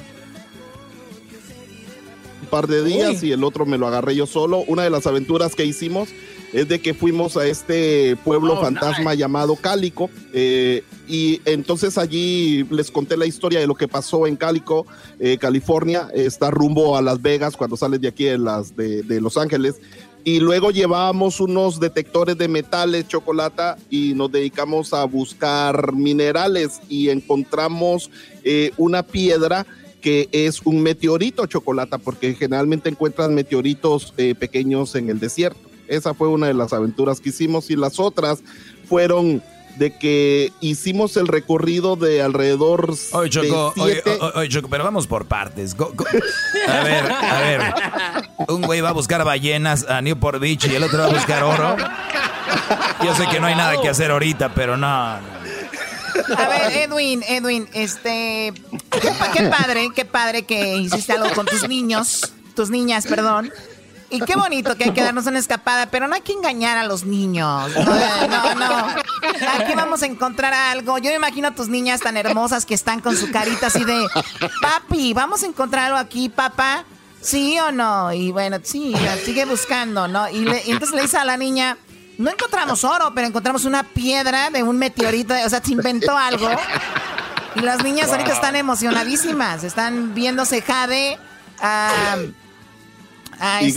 par de días y el otro me lo agarré yo solo. Una de las aventuras que hicimos es de que fuimos a este pueblo oh, fantasma llamado Cálico eh, y entonces allí les conté la historia de lo que pasó en Cálico, eh, California, está rumbo a Las Vegas cuando sales de aquí de, las, de, Los Ángeles y luego llevábamos unos detectores de metales, chocolate y nos dedicamos a buscar minerales y encontramos eh, una piedra que es un meteorito chocolate porque generalmente encuentras meteoritos pequeños en el desierto. Esa fue una de las aventuras que hicimos y las otras fueron de que hicimos el recorrido de alrededor oye, Choco, oye, Choco, pero vamos por partes. A ver, a ver. Un güey va a buscar ballenas a Newport Beach y el otro va a buscar oro. Yo sé que no hay nada que hacer ahorita, pero no. A ver, Edwin, Edwin, este, qué, qué padre, qué padre que hiciste algo con tus niños, tus niñas, perdón. Y qué bonito que hay que darnos una escapada, pero no hay que engañar a los niños. No, no, Aquí vamos a encontrar algo. Yo me imagino a tus niñas tan hermosas que están con su carita así de, papi, vamos a encontrar algo aquí, papá. ¿Sí o no? Y bueno, sí, sigue buscando, ¿no? Y, entonces le dice a la niña, no encontramos oro, pero encontramos una piedra de un meteorito, o sea, se inventó algo. Y las niñas ahorita están emocionadísimas, están viéndose Jade. Y,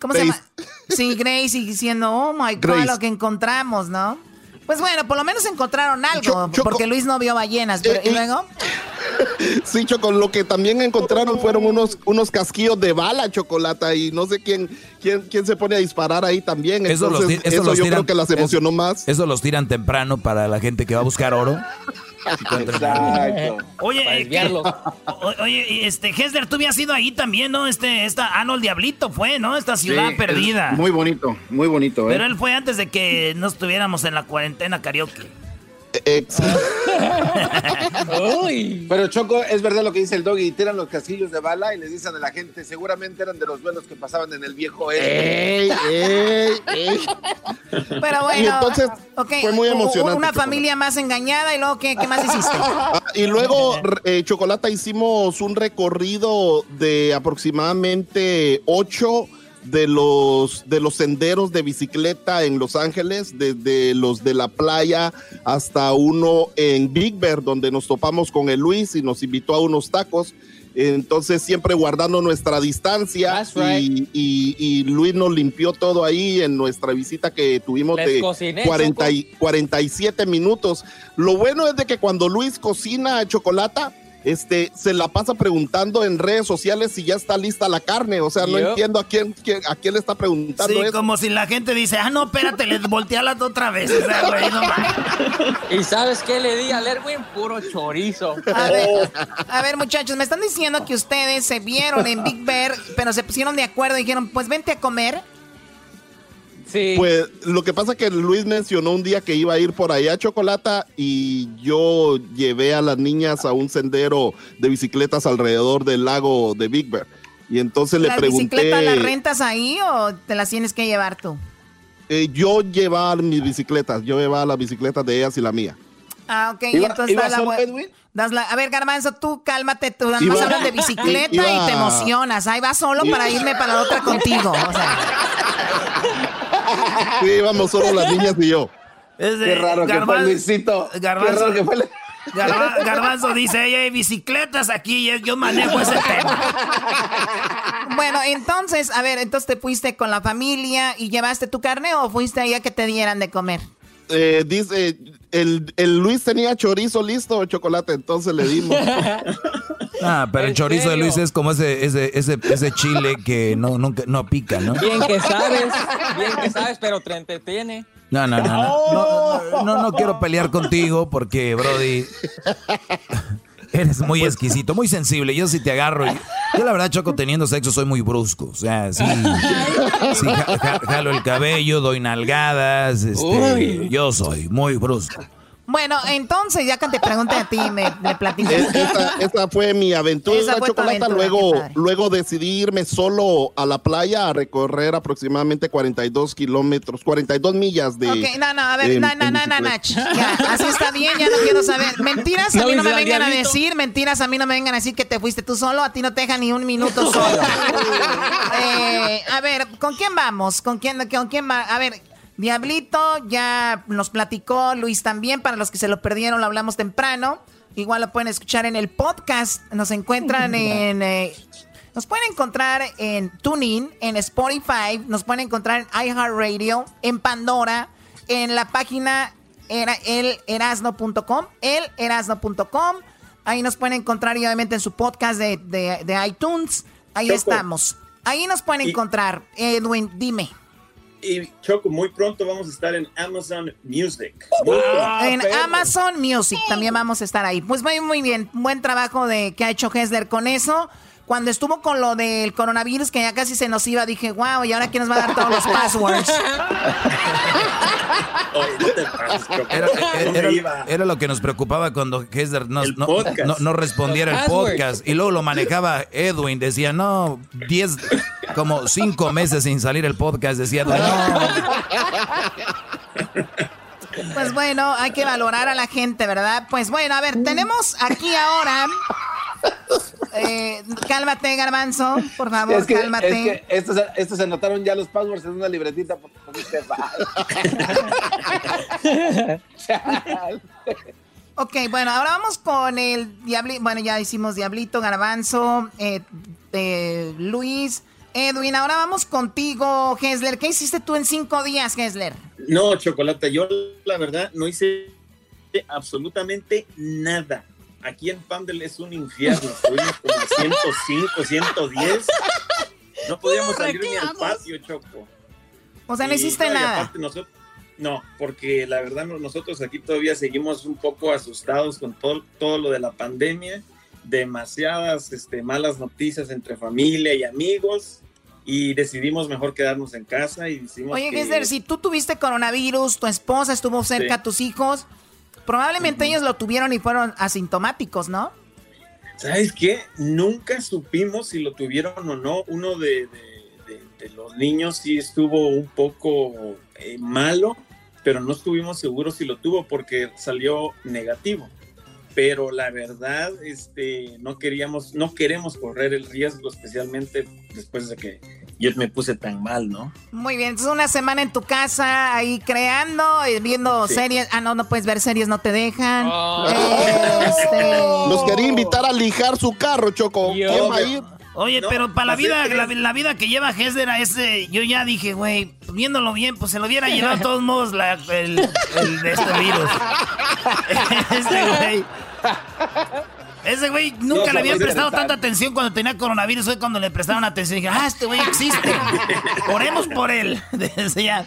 ¿cómo se llama? Sí, Grace y diciendo, oh my God, lo que encontramos, ¿no? Pues bueno, por lo menos encontraron algo, porque Luis no vio ballenas, pero ¿y luego? <laughs> Sí, Choco, lo que también encontraron fueron unos, unos casquillos de bala, chocolate, y no sé quién, quién, quién se pone a disparar ahí también. Entonces, eso, yo creo que las emocionó más. Eso los tiran temprano para la gente que va a buscar oro. Oye, oye, este, Hesler, tú habías ido ahí también, ¿no? Este, esta, ah, no, el Diablito fue, ¿no? Esta ciudad perdida. Muy bonito, muy bonito, ¿eh? Pero él fue antes de que no estuviéramos en la cuarentena karaoke. Eh, Pero Choco, es verdad lo que dice el doggy, tiran los casquillos de bala y le dicen a la gente, seguramente eran de los vuelos que pasaban en el viejo ¡Ey, ey, ey! Pero bueno, Y entonces fue muy emocionante. Una Chocolata. familia más engañada y luego, ¿qué, qué más hiciste? <laughs> Ah, y luego, eh, Chocolata, hicimos un recorrido de aproximadamente ocho de los, de los senderos de bicicleta en Los Ángeles, desde los de la playa hasta uno en Big Bear, donde nos topamos con el Luis y nos invitó a unos tacos. Entonces, siempre guardando nuestra distancia. Right. y, y- y Luis nos limpió todo ahí en nuestra visita que tuvimos Les de cociné, 40 y- 47 minutos. Lo bueno es de que cuando Luis cocina chocolate, este, se la pasa preguntando en redes sociales si ya está lista la carne. O sea, no Yep. entiendo a quién, quién- a quién le está preguntando Sí, eso. como si la gente dice, ah, no, espérate, les volteala otra vez. O sea, güey, no mames. <laughs> ¿Y sabes qué le di al Erwin? Puro chorizo. A ver, a ver, muchachos, me están diciendo que ustedes se vieron en Big Bear, pero se pusieron de acuerdo y dijeron, pues vente a comer. Sí. Pues lo que pasa que Luis mencionó un día que iba a ir por allá a Chocolata y yo llevé a las niñas a un sendero de bicicletas alrededor del lago de Big Bear. Y entonces le ¿Las pregunté. bicicletas las rentas ahí o te las tienes que llevar tú? eh, yo llevaba mis bicicletas, yo llevaba las bicicletas de ellas y la mía. Ah, ok, y ¿Iba- entonces iba das la das A ver, Garbanzo, tú cálmate, tú nada más hablas de bicicleta iba- y te emocionas. Ahí vas solo Iba- para irme para la otra contigo. O sea, <laughs> Sí, íbamos solo las niñas y yo. Es de- Qué raro que fue Luisito. Qué Garbanzo, raro que fue el- Garba- Garbanzo dice, "Ey, hay bicicletas aquí, y yo manejo ese tema. bueno, entonces, a ver, entonces te fuiste con la familia y llevaste tu carne o fuiste ahí a que te dieran de comer. Eh, dice, el, el Luis tenía chorizo listo, chocolate, entonces le dimos. <laughs> Ah, pero el ¿En chorizo de? Luis es como ese, ese, ese, ese chile que no, nunca, no pica, ¿no? Bien que sabes, bien que sabes, pero te entretiene. No, no, no, no, no, no, no, no quiero pelear contigo porque, Brody, eres muy exquisito, muy sensible. Yo si te agarro, y- yo la verdad, Choco, teniendo sexo soy muy brusco. O sea, sí, sí ja- ja- jalo el cabello, doy nalgadas, este, yo soy muy brusco. Bueno, entonces, ya que te pregunte a ti, me, me platicas. Es- esa, esa fue mi aventura Esa la fue aventura, luego, luego decidí irme solo a la playa a recorrer aproximadamente 42 kilómetros, 42 millas de. Ok, no, no, a ver, en- no, no, no, no, no, bicicleta. ch- ya, así está bien, ya no quiero saber. Mentiras a ¿No mí no me vengan a decir, mentiras a mí no me vengan a decir que te fuiste tú solo, a ti no te dejan ni un minuto solo. <laughs> Eh, a ver, ¿con quién vamos? ¿Con quién, con quién va? A ver, Diablito ya nos platicó, Luis también, para los que se lo perdieron, lo hablamos temprano. Igual lo pueden escuchar en el podcast, nos encuentran <laughs> en... eh, nos pueden encontrar en TuneIn, en Spotify, nos pueden encontrar en iHeartRadio, en Pandora, en la página era elerasno.com, elerasno.com. Ahí nos pueden encontrar y obviamente en su podcast de, de- de iTunes. Ahí Choco. estamos. Ahí nos pueden encontrar. Edwin, dime. Y Choco, muy pronto vamos a estar en Amazon Music. Pronto. en Amazon Music también vamos a estar ahí. Pues muy, muy bien. Buen trabajo de que ha hecho Hessler con eso. Cuando estuvo con lo del coronavirus, que ya casi se nos iba, dije, wow, ¿y ahora quién nos va a dar todos los passwords? <laughs> Era, lo que nos preocupaba cuando Hesler no, no, no- no respondiera el podcast y luego lo manejaba Edwin. Decía, no, 10, como 5 meses sin salir el podcast. Decía, Edwin, no. Pues bueno, hay que valorar a la gente, ¿verdad? Pues bueno, a ver, tenemos aquí ahora. Eh, cálmate, Garbanzo, por favor, Es que, cálmate. es que estos, estos anotaron ya los passwords en una libretita. porque pusiste mal. Ok, bueno, ahora vamos con el Diablito. Bueno, ya hicimos Diablito, Garbanzo, eh, eh, Luis, Edwin. Ahora vamos contigo, Hesler. ¿Qué hiciste tú en cinco días, Hesler? No, Chocolata, yo la verdad no hice absolutamente nada. Aquí en Pandel es un infierno. <laughs> Estuvimos como a 105, 110. No podíamos salir ni al patio, Choco. O sea, no hiciste y nada. aparte nosotros- no, porque la verdad no- nosotros aquí todavía seguimos un poco asustados con todo, todo lo de la pandemia, demasiadas este, malas noticias entre familia y amigos y decidimos mejor quedarnos en casa y decimos Oye, que Hesler, si tú tuviste coronavirus, tu esposa estuvo cerca, Sí. tus hijos, Probablemente ellos lo tuvieron y fueron asintomáticos, ¿no? ¿Sabes qué? Nunca supimos si lo tuvieron o no. Uno de, de- de- de los niños sí estuvo un poco eh, malo, pero no estuvimos seguros si lo tuvo porque salió negativo. Pero la verdad, este, no queríamos, no queremos correr el riesgo, especialmente después de que yo me puse tan mal, ¿no? Muy bien, entonces una semana en tu casa ahí creando, viendo Sí. series. Ah, no, no puedes ver series, no te dejan. Oh. Este, Los quería invitar a lijar su carro, Choco. ¿Quién va a ir? Oye, No, pero para la vida, la, la vida que lleva Hesler a ese, yo ya dije, güey, viéndolo bien, pues se lo hubiera llevado de todos modos la- el, el de este virus. <laughs> Ese güey. Ese güey nunca No, le habían prestado tanta atención cuando tenía coronavirus. Fue cuando le prestaron atención. Y dije, ah, este güey existe. Oremos por él. <laughs> Desde ya.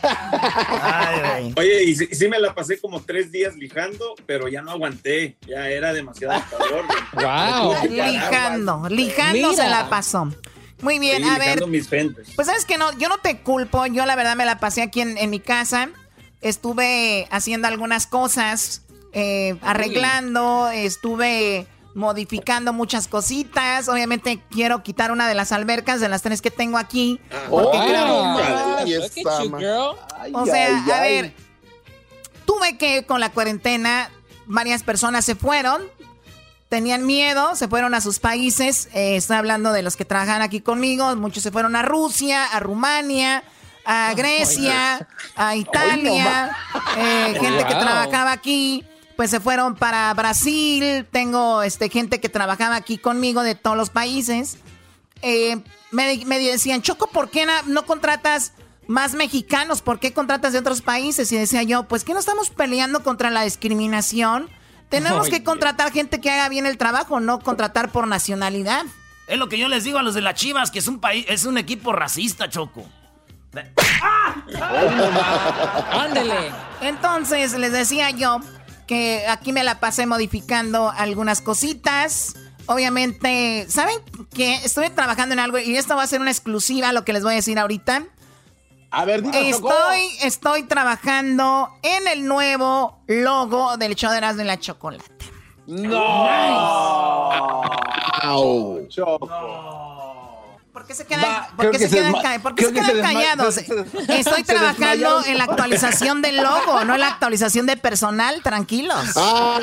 Ay, güey. Oye, y sí, sí me la pasé como tres días lijando, pero ya no aguanté, ya era demasiado calor. Wow. <laughs> Lijando, lijando Mira. se la pasó. Muy bien, Sí, a ver, lijando mis. Pues sabes que no, yo no te culpo, yo la verdad me la pasé aquí en, en mi casa, estuve haciendo algunas cosas, eh, arreglando, estuve modificando muchas cositas, obviamente quiero quitar una de las albercas de las tres que tengo aquí, porque creo- you, ma- girl. Ay, o sea, ay, a ay. ver, tuve que con la cuarentena, varias personas se fueron, tenían miedo, se fueron a sus países. eh, estoy hablando de los que trabajan aquí conmigo. Muchos se fueron a Rusia, a Rumania, a Grecia, a Italia. eh, gente que trabajaba aquí, pues se fueron para Brasil. Tengo este, gente que trabajaba aquí conmigo de todos los países. Eh, me, me decían, Choco, ¿por qué no contratas más mexicanos? ¿Por qué contratas de otros países? Y decía yo, pues que no estamos peleando contra la discriminación. Tenemos <laughs> Oye. que contratar gente que haga bien el trabajo, no contratar por nacionalidad. Es lo que yo les digo a los de las Chivas, que es un país, es un equipo racista, Choco. <laughs> Ándele. Entonces les decía yo que aquí me la pasé modificando algunas cositas. Obviamente, ¿saben qué? Estuve trabajando en algo y esto va a ser una exclusiva, lo que les voy a decir ahorita. A ver, dime. Estoy, estoy trabajando en el nuevo logo del show de Erasmo de la Chocolate. Au. Choco. ¿Por qué se quedan, Va, por qué se se quedan, por qué se callados? se- <laughs> Estoy trabajando en la actualización del logo, no en la actualización de personal, tranquilos. Ah,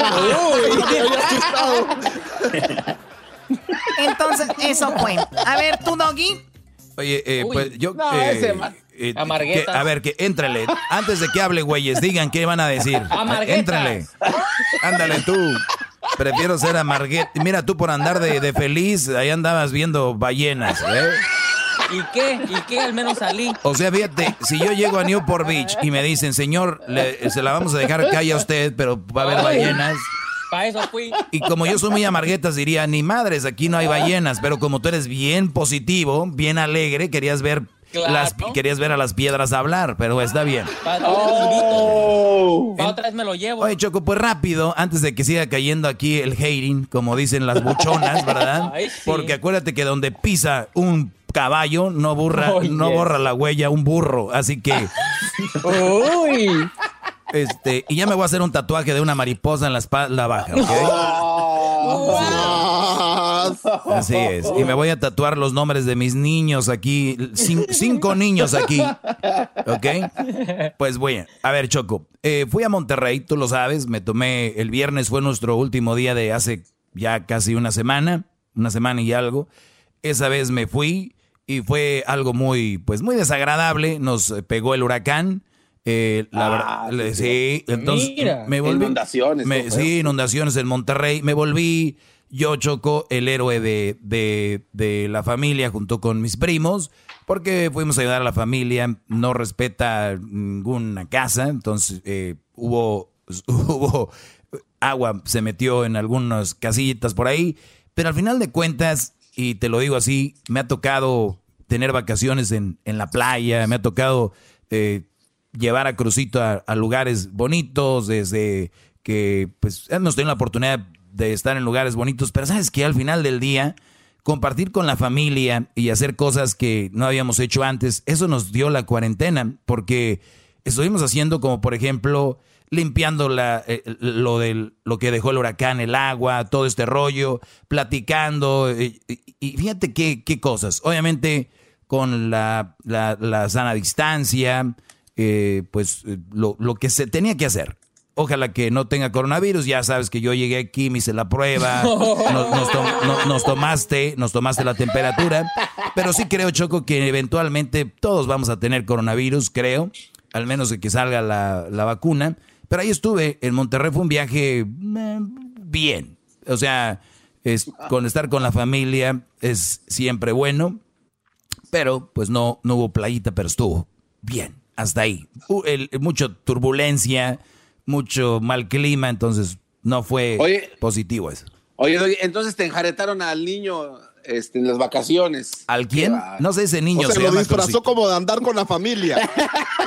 uy. <laughs> Entonces, eso fue. A ver, tú, Doggy. Oye, eh, Uy. pues yo. No, eh, ese eh, que- a ver, que éntrale. Antes de que hable, güeyes, digan qué van a decir. <laughs> Amarguetas. Éntrale. Ándale tú. Prefiero ser amarguet. Mira, tú por andar de, de feliz, ahí andabas viendo ballenas, ¿eh? ¿Y qué? ¿Y qué? Al menos salí. O sea, fíjate, si yo llego a Newport Beach y me dicen, señor, le- se la vamos a dejar calle a usted, pero va a haber ballenas. Para eso fui. Y como yo soy muy amarguetas, diría, ni madres, aquí no hay ballenas. Pero como tú eres bien positivo, bien alegre, querías ver, Claro. las, querías ver a las piedras hablar, pero está bien. Para Oh. otra vez me lo llevo. Oye, Choco, pues rápido, antes de que siga cayendo aquí el hating, como dicen las buchonas, ¿verdad? <laughs> Ay, sí. Porque acuérdate que donde pisa un caballo, no, burra, Oh, no yes. borra la huella un burro. Así que, <laughs> Uy. este, y ya me voy a hacer un tatuaje de una mariposa en la espalda baja, ¿ok? <laughs> Así es. Y me voy a tatuar los nombres de mis niños aquí. cin- cinco niños aquí. ¿Ok? Pues bueno. A ver, Choco. eh, fui a Monterrey, tú lo sabes. Me tomé. El viernes fue nuestro último día de hace ya casi una semana. Una semana y algo. Esa vez me fui y fue algo muy, pues muy desagradable. Nos pegó el huracán. Eh, la Ah, verdad, sí, sí, entonces Mira. me volví. Inundaciones, sí, inundaciones en Monterrey. Me volví yo, Choco, el héroe de, de, la familia junto con mis primos, porque fuimos a ayudar a la familia. No respeta ninguna casa, entonces eh, hubo, <laughs> hubo agua, se metió en algunas casillitas por ahí. Pero al final de cuentas, y te lo digo así, me ha tocado tener vacaciones en, en la playa, me ha tocado eh, llevar a Crucito a, a lugares bonitos, desde que pues hemos tenido la oportunidad de estar en lugares bonitos, pero sabes que al final del día, compartir con la familia y hacer cosas que no habíamos hecho antes, eso nos dio la cuarentena, porque estuvimos haciendo como por ejemplo limpiando la, eh, lo, del, lo que dejó el huracán, el agua, todo este rollo, platicando. eh, y, fíjate qué, qué cosas. Obviamente con la, la, la sana distancia, eh, pues lo, lo que se tenía que hacer. Ojalá que no tenga coronavirus. Ya sabes que yo llegué aquí, me hice la prueba, <laughs> nos, nos tom- no- nos tomaste, nos tomaste la temperatura. Pero sí creo, Choco, que eventualmente todos vamos a tener coronavirus, creo, al menos de que salga la, la vacuna. Pero ahí estuve, en Monterrey fue un viaje eh, bien. O sea, es, con estar con la familia es siempre bueno, pero pues no, no hubo playita, pero estuvo bien, hasta ahí. El- mucho turbulencia, mucho mal clima, entonces no fue Oye. positivo eso. Oye, entonces te enjaretaron al niño este, en las vacaciones. ¿Al quién? No sé, ese niño o sea, se lo llama disfrazó Crucito. como de andar con la familia. <laughs>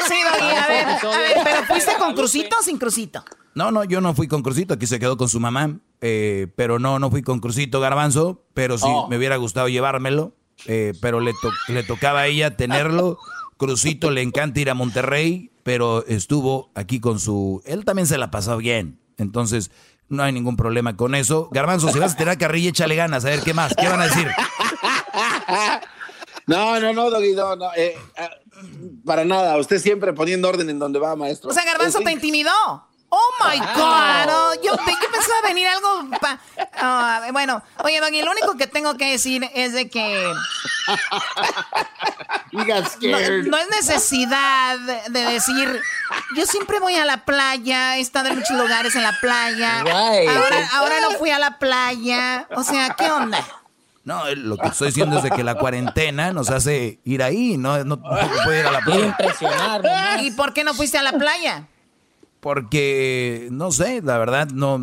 Sí, Doggy, a ver, a ver, pero ¿fuiste con crucito o sin crucito? No, no, yo no fui con Crucito, aquí se quedó con su mamá, eh, pero no, no fui con Crucito Garbanzo, pero sí Oh. me hubiera gustado llevármelo, eh, pero le, to- le tocaba a ella tenerlo. Crucito le encanta ir a Monterrey, pero estuvo aquí con su... Él también se la pasó bien, entonces no hay ningún problema con eso. Garbanzo, si vas a tirar carrilla, échale ganas, a ver qué más, qué van a decir. <laughs> No, no, no, Doggy, no, no. eh, ah, para nada, usted siempre poniendo orden en donde va, maestro. O sea, Garbanzo Eh, te intimidó. Oh my God. oh, yo, yo pensaba venir algo. pa- Ah, bueno, oye, Doggy, lo único que tengo que decir es de que. <laughs> You got No, scared. no es necesidad de decir, yo siempre voy a la playa, he estado en muchos lugares en la playa, Right. ahora, ahora no fui a la playa, o sea, ¿qué onda? No, eh, lo que estoy diciendo es de que la cuarentena nos hace ir ahí, no, no, no puede ir a la playa. impresionar. ¿Y por qué no fuiste a la playa? Porque, no sé, la verdad, no,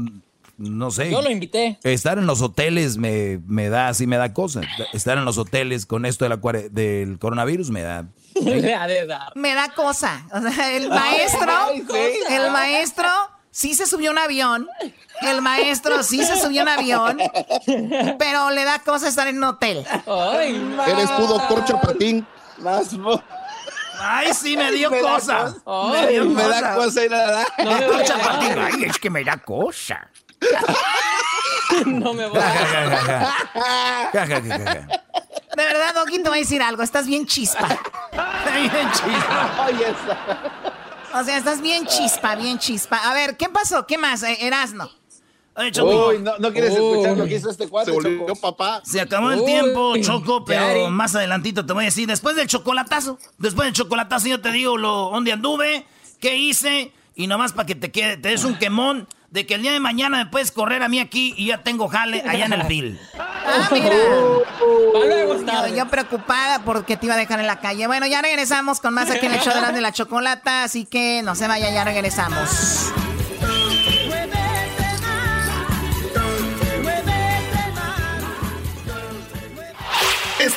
no sé. Yo lo invité. Estar en los hoteles me, me da, así me da cosa. Estar en los hoteles con esto de la cuare- del coronavirus me da. <laughs> Me da cosa. O sea, el maestro, el maestro sí se subió a un avión, el maestro sí se subió a un avión, pero le da cosa estar en un hotel. Ay, Eres tú, doctor Chapatín. Más, Ay, sí, me dio Me da cosa. Ay, Me dio me da cosa. cosa ir a la... no me a Ay, es que me da cosa. No me voy a. De verdad, Doggy, te voy a decir algo. Estás bien chispa. Bien chispa. O sea, estás bien chispa, bien chispa. A ver, ¿qué pasó? ¿Qué más? Eh, Erasno. Oye, Choco, Uy, no, no quieres escuchar lo que hizo este cuate, Se volvió Choco? papá. se acabó el Uy, tiempo, Choco, pero más adelantito te voy a decir, después del chocolatazo, después del chocolatazo yo te digo lo, dónde anduve, qué hice, y nomás para que te quede, te des un quemón de que el día de mañana me puedes correr a mí aquí y ya tengo jale allá en el <laughs> bill. Ah, mira. Yo, yo preocupada porque te iba a dejar en la calle. Bueno, ya regresamos con más aquí en el show de la, de la chocolata, así que no se vaya, ya regresamos.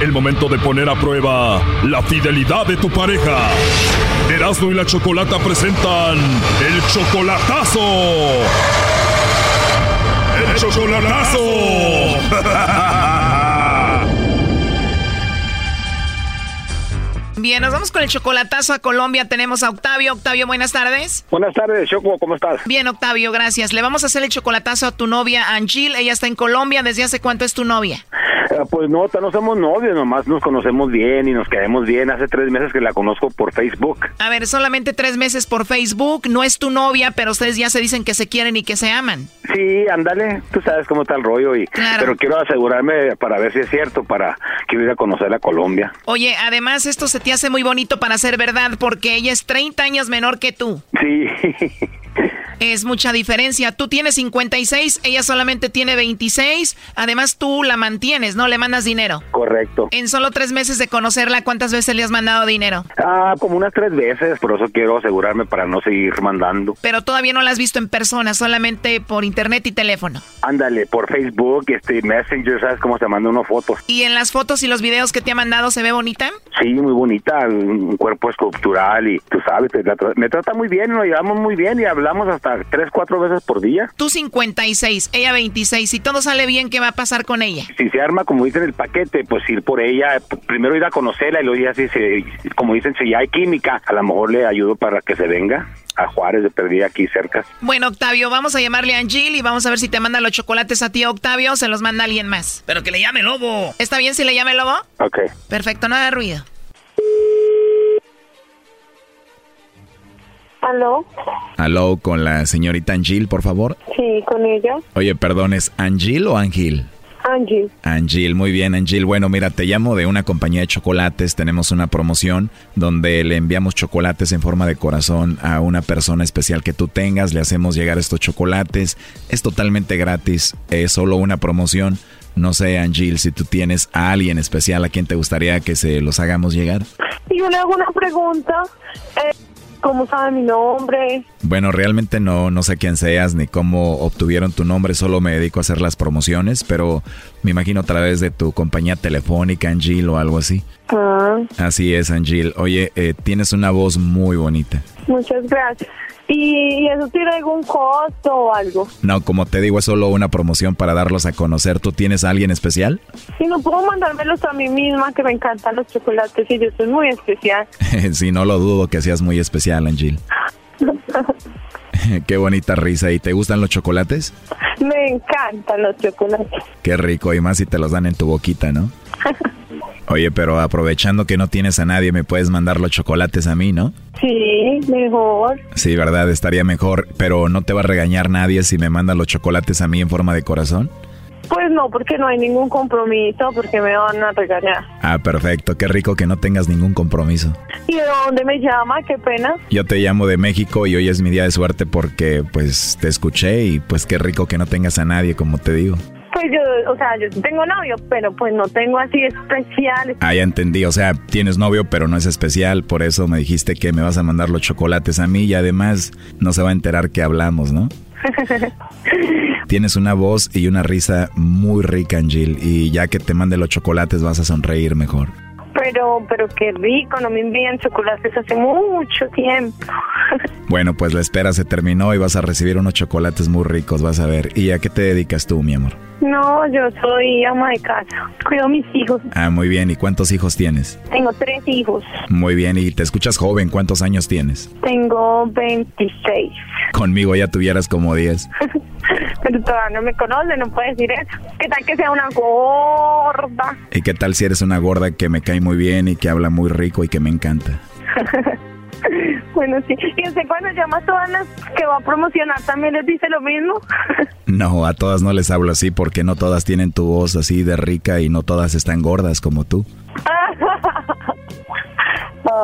El momento de poner a prueba la fidelidad de tu pareja. Erasmo y la Chocolata presentan el chocolatazo. El chocolatazo. <laughs> Bien, nos vamos con el chocolatazo a Colombia. Tenemos a Octavio. Octavio, buenas tardes. Buenas tardes, Choco, ¿cómo estás? Bien, Octavio, gracias. Le vamos a hacer el chocolatazo a tu novia, Angel. Ella está en Colombia. ¿Desde hace cuánto es tu novia? Eh, pues no, no somos novios, nomás nos conocemos bien y nos quedamos bien. Hace tres meses que la conozco por Facebook. A ver, solamente tres meses por Facebook. No es tu novia, pero ustedes ya se dicen que se quieren y que se aman. Sí, ándale, tú sabes cómo está el rollo, y, Claro. pero quiero asegurarme para ver si es cierto, para que ir a conocer a Colombia. Oye, además esto se te hace muy bonito para ser verdad porque ella es 30 años menor que tú. Sí, <laughs> Es mucha diferencia. Tú tienes 56, ella solamente tiene 26. Además, tú la mantienes, ¿no? Le mandas dinero. Correcto. En solo tres meses de conocerla, ¿cuántas veces le has mandado dinero? Ah, como unas tres veces, por eso quiero asegurarme para no seguir mandando. Pero todavía no la has visto en persona, solamente por internet y teléfono. Ándale, por Facebook, este Messenger, ¿sabes cómo se manda unas fotos? ¿Y en las fotos y los videos que te ha mandado se ve bonita? Sí, muy bonita, un cuerpo escultural y tú sabes, me trata muy bien, nos llevamos muy bien y hablamos hasta tres, cuatro veces por día. Tú 56, ella 26, si todo sale bien, ¿qué va a pasar con ella? Si se arma, como dicen el paquete, pues ir por ella, primero ir a conocerla y luego ya si se, como dicen, si ya hay química, a lo mejor le ayudo para que se venga a Juárez de perdida aquí cerca. Bueno, Octavio, vamos a llamarle a Angel y vamos a ver si te manda los chocolates a ti, Octavio, o se los manda alguien más. Pero que le llame Lobo. ¿Está bien si le llame Lobo? Ok. Perfecto, no haga ruido. ¿Aló? Aló, con la señorita Angel, por favor. Sí, con ella. Oye, perdón, ¿es Angel o Angel? Angel. Angel, muy bien, Angel. Bueno, mira, te llamo de una compañía de chocolates. Tenemos una promoción donde le enviamos chocolates en forma de corazón a una persona especial que tú tengas. Le hacemos llegar estos chocolates. Es totalmente gratis. Es solo una promoción. No sé, Angel, si tú tienes a alguien especial a quien te gustaría que se los hagamos llegar. Y una, una pregunta. Eh, ¿Cómo sabe mi nombre? Bueno, realmente no, no sé quién seas ni cómo obtuvieron tu nombre, solo me dedico a hacer las promociones, pero me imagino a través de tu compañía telefónica, Angel, o algo así. Ah. Así es, Angel. Oye, eh, tienes una voz muy bonita. Muchas gracias. ¿Y eso tiene algún costo o algo? No, como te digo, es solo una promoción para darlos a conocer. ¿Tú tienes a alguien especial? Si no puedo mandármelos a mí misma, que me encantan los chocolates y yo soy muy especial. <laughs> sí, no lo dudo que seas muy especial, Angel. <laughs> Qué bonita risa. ¿Y te gustan los chocolates? Me encantan los chocolates. Qué rico, y más si te los dan en tu boquita, ¿no? <laughs> Oye, pero aprovechando que no tienes a nadie, ¿me puedes mandar los chocolates a mí, no? Sí, mejor. Sí, verdad, estaría mejor, pero ¿no te va a regañar nadie si me mandas los chocolates a mí en forma de corazón? Pues no, porque no hay ningún compromiso, porque me van a regañar. Ah, perfecto, qué rico que no tengas ningún compromiso. ¿Y de dónde me llama? Qué pena. Yo te llamo de México y hoy es mi día de suerte porque pues te escuché y pues qué rico que no tengas a nadie, como te digo. Pues yo, o sea, yo tengo novio, pero pues no tengo así especial. Ah, ya entendí, o sea, tienes novio, pero no es especial, por eso me dijiste que me vas a mandar los chocolates a mí y además no se va a enterar que hablamos, ¿no? <laughs> Tienes una voz y una risa muy rica, Angel, y ya que te mande los chocolates vas a sonreír mejor. Pero, pero qué rico, no me envían chocolates hace mucho tiempo. <laughs> bueno, pues la espera se terminó y vas a recibir unos chocolates muy ricos, vas a ver. ¿Y a qué te dedicas tú, mi amor? No, yo soy ama de casa, cuido a mis hijos. Ah, muy bien. ¿Y cuántos hijos tienes? Tengo tres hijos. Muy bien. ¿Y te escuchas joven? ¿Cuántos años tienes? Tengo 26. Conmigo ya tuvieras como 10. <laughs> Pero todavía no me conoce, no puedes decir eso. ¿Qué tal que sea una gorda? ¿Y qué tal si eres una gorda que me cae muy bien y que habla muy rico y que me encanta? <laughs> bueno, sí. ¿Y usted cuando llama a todas las que va a promocionar también les dice lo mismo? <laughs> no, a todas no les hablo así porque no todas tienen tu voz así de rica y no todas están gordas como tú.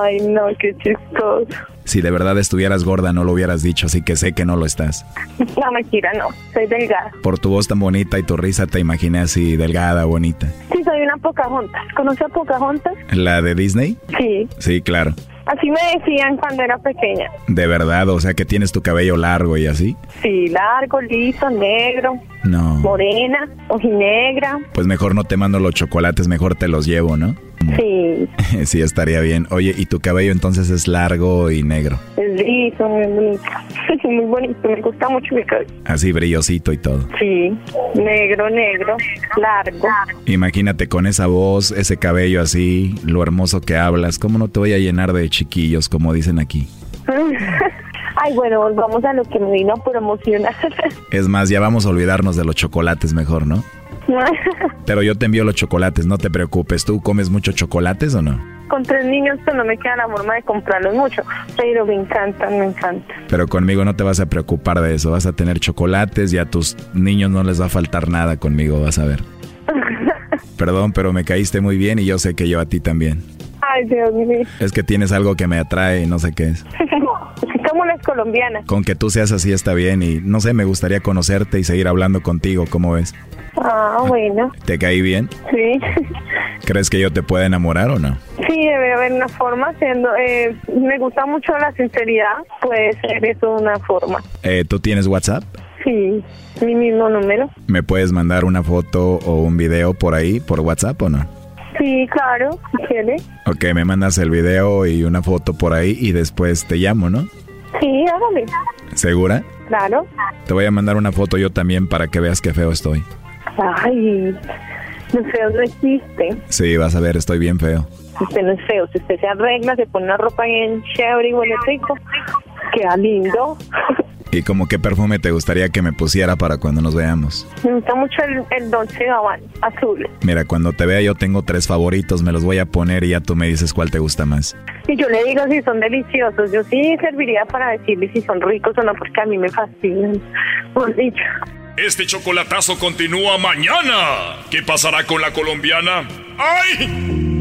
Ay, no, qué chistoso. Si de verdad estuvieras gorda no lo hubieras dicho, así que sé que no lo estás. No, mentira, no. Soy delgada. Por tu voz tan bonita y tu risa te imaginé así delgada, bonita. Sí, soy una Pocahontas. ¿Conoce a Pocahontas? ¿La de Disney? Sí. Sí, claro. Así me decían cuando era pequeña. ¿De verdad? O sea, que tienes tu cabello largo y así. Sí, largo, liso, negro. No. Morena, ojinegra. Pues mejor no te mando los chocolates, mejor te los llevo, ¿no? Sí. <laughs> sí, estaría bien. Oye, ¿y tu cabello entonces es largo y negro? Es liso, muy bonito. <laughs> muy bonito, me gusta mucho mi cabello. Así brillosito y todo. Sí, negro, negro, largo. Imagínate con esa voz, ese cabello así, lo hermoso que hablas, ¿cómo no te voy a llenar de chiquillos, como dicen aquí? <laughs> Ay, bueno, volvamos a lo que me vino a promocionar. es más, ya vamos a olvidarnos de los chocolates mejor, ¿no? <laughs> Pero yo te envío los chocolates, no te preocupes. ¿Tú comes muchos chocolates o no? Con tres niños pues no me queda la forma de comprarlos mucho, pero me encantan, me encantan. Pero conmigo no te vas a preocupar de eso, vas a tener chocolates y a tus niños no les va a faltar nada conmigo, vas a ver. <laughs> Perdón, pero me caíste muy bien y yo sé que yo a ti también. Ay, Dios mío. Es que tienes algo que me atrae y no sé qué es. <laughs> Como las colombianas. Con que tú seas así está bien y no sé, me gustaría conocerte y seguir hablando contigo, ¿cómo ves? Ah, bueno. ¿Te caí bien? Sí. ¿Crees que yo te pueda enamorar o no? Sí, debe haber una forma. Siendo, eh, me gusta mucho la sinceridad. Puede ser eso una forma. Eh, ¿Tú tienes WhatsApp? Sí, mi mismo número. ¿Me puedes mandar una foto o un video por ahí, por WhatsApp o no? Sí, claro, si quiere. Ok, me mandas el video y una foto por ahí y después te llamo, ¿no? Sí, hágame. ¿Segura? Claro. Te voy a mandar una foto yo también para que veas qué feo estoy. Ay, no feo no existe. Sí, vas a ver, estoy bien feo. Usted no es feo. Si usted se arregla, se pone una ropa bien chévere y huele rico, queda lindo. ¿Y como qué perfume te gustaría que me pusiera para cuando nos veamos? Me gusta mucho el, el Dolce Gabbana azul. Mira, cuando te vea yo tengo tres favoritos, me los voy a poner y ya tú me dices cuál te gusta más. Y yo le digo si son deliciosos. Yo sí serviría para decirle si son ricos o no, porque a mí me fascinan. Por dicho. Este chocolatazo continúa mañana. ¿Qué pasará con la colombiana? ¡Ay!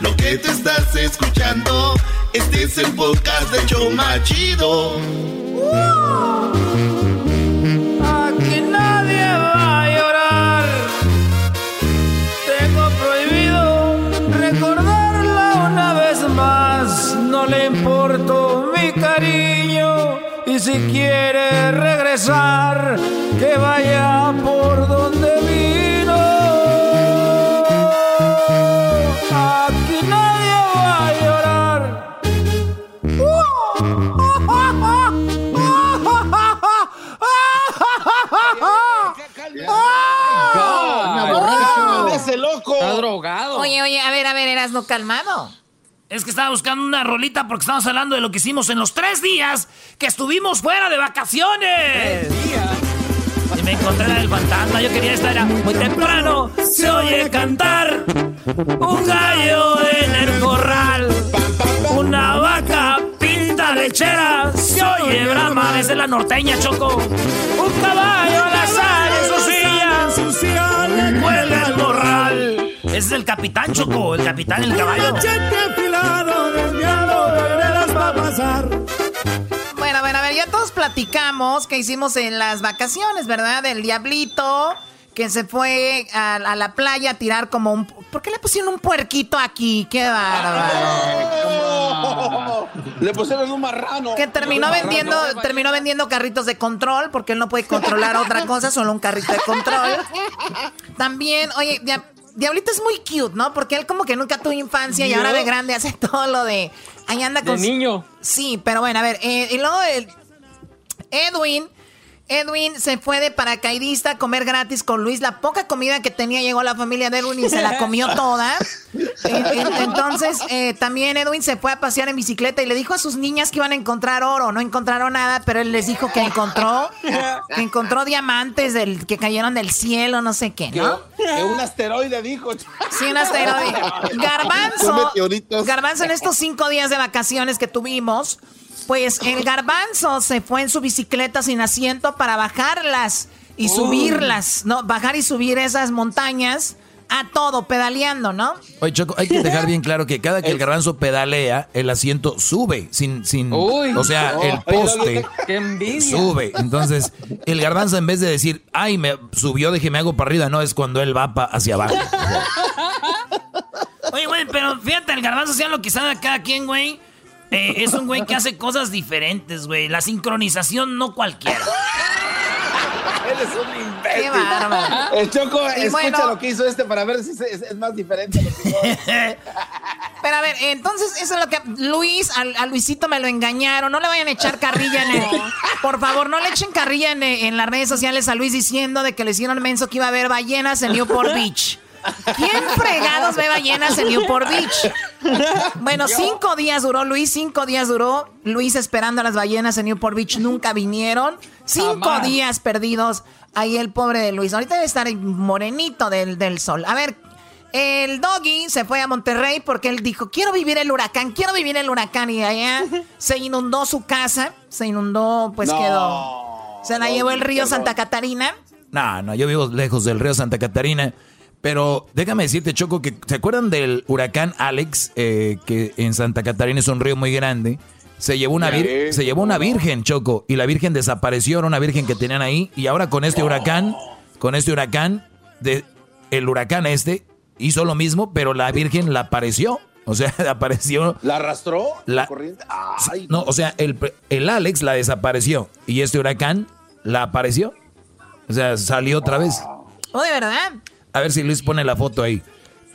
Lo que te estás escuchando, este es el podcast de Choma Chido. Aquí nadie va a llorar. Tengo prohibido recordarla una vez más. No le importo mi cariño. Y si quiere regresar, que vaya por donde loco! Está drogado. Oye, oye, a ver, a ver, eras no calmado. Es que estaba buscando una rolita porque estamos hablando de lo que hicimos en los tres días que estuvimos fuera de vacaciones. Y me encontré la del fantasma. Yo quería estar era muy temprano. Se oye cantar un gallo en el corral. Una vaca pinta lechera. Se oye brama desde la norteña, Choco. Un caballo a la sal en su silla. Ese es el capitán, Choco. El capitán, el caballo. Bueno, bueno, a ver, ya todos platicamos que hicimos en las vacaciones, ¿verdad? Del diablito que se fue a, a la playa a tirar como un... ¿Por qué le pusieron un puerquito aquí? ¡Qué bárbaro! Le pusieron un marrano. Que terminó vendiendo, terminó vendiendo carritos de control porque él no puede controlar otra cosa, solo un carrito de control. También, oye, Diablito es muy cute, ¿no? Porque él como que nunca tuvo infancia y ahora de grande hace <laughs> todo lo de... Ahí anda De con... niño. Sí, pero bueno, a ver, eh, y luego el Edwin... Edwin se fue de paracaidista a comer gratis con Luis. La poca comida que tenía llegó la familia de Edwin y se la comió <laughs> toda. Entonces, eh, también Edwin se fue a pasear en bicicleta y le dijo a sus niñas que iban a encontrar oro. No encontraron nada, pero él les dijo que encontró, que encontró diamantes del, que cayeron del cielo, no sé qué, ¿no? que un asteroide dijo. Sí, un asteroide. <laughs> Garbanzo. Garbanzo en estos cinco días de vacaciones que tuvimos, pues <laughs> el garbanzo se fue en su bicicleta sin asiento para bajarlas y subirlas, ¿no? Bajar y subir esas montañas a todo, pedaleando, ¿no? Oye, Choco, hay que dejar bien claro que cada que el garbanzo pedalea, el asiento sube, sin, sin, Uy. o sea, No. el poste ¡Qué envidia! sube. Entonces, el garbanzo en vez de decir, ay, me subió, dije, me hago para arriba, no, es cuando él va pa- hacia abajo. <laughs> Oye, güey, pero fíjate, el garbanzo sea lo que sabe cada quien, güey. Eh, es un güey que hace cosas diferentes, güey. La sincronización no cualquiera. Eres un imbécil. Qué bárbaro. El Choco, Y escucha bueno. lo que hizo este para ver si es, es- es más diferente. a lo que yo- <laughs> Pero a ver, entonces eso es lo que Luis, a, a Luisito me lo engañaron. No le vayan a echar carrilla en el, <laughs> Por favor, no le echen carrilla en, en las redes sociales a Luis diciendo de que le hicieron menso que iba a haber ballenas en Newport Beach. ¿Quién fregados ve ballenas en Newport Beach? <laughs> Bueno, cinco días duró Luis, cinco días duró Luis esperando a las ballenas en Newport Beach, nunca vinieron. Cinco Jamás. días perdidos ahí el pobre de Luis. Ahorita debe estar morenito del, del sol. A ver, el doggy se fue a Monterrey porque él dijo, quiero vivir el huracán, quiero vivir el huracán. Y allá <laughs> se inundó su casa, se inundó, pues No, quedó. Se la llevó el río Santa Catarina. No, no, yo vivo lejos del río Santa Catarina. Pero déjame decirte, Choco, que ¿se acuerdan del huracán Alex? Eh, que en Santa Catarina es un río muy grande. Se llevó una, vir- se llevó una virgen, Choco, y la virgen desapareció, era una virgen que tenían ahí. Y ahora con este huracán, con este huracán, de, el huracán este hizo lo mismo, pero la virgen la apareció. O sea, <laughs> apareció. ¿La arrastró? La- corriente? Ay, No, o sea, el, el Alex la desapareció. Y este huracán la apareció. O sea, salió otra vez. Oh, de verdad. A ver si Luis pone la foto ahí.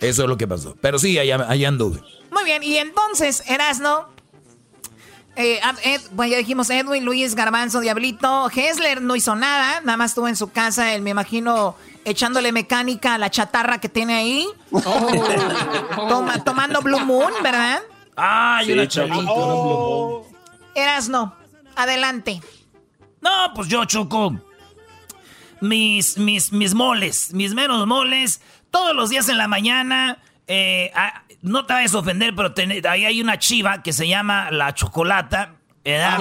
Eso es lo que pasó. Pero sí, allá, allá anduve. Muy bien, y entonces, Erasno. Eh, Ed- bueno, ya dijimos Edwin, Luis, Garbanzo, Diablito. Hessler no hizo nada, nada más estuvo en su casa, él me imagino echándole mecánica a la chatarra que tiene ahí. <laughs> Toma- tomando Blue Moon, ¿verdad? Ay, Sí, una una Blue Moon. Erasno, adelante. No, pues yo choco. Mis, mis, mis moles, mis menos moles, todos los días en la mañana. eh, ah, no te vayas a ofender, pero ten- ahí hay una chiva que se llama la chocolata. ¿verdad?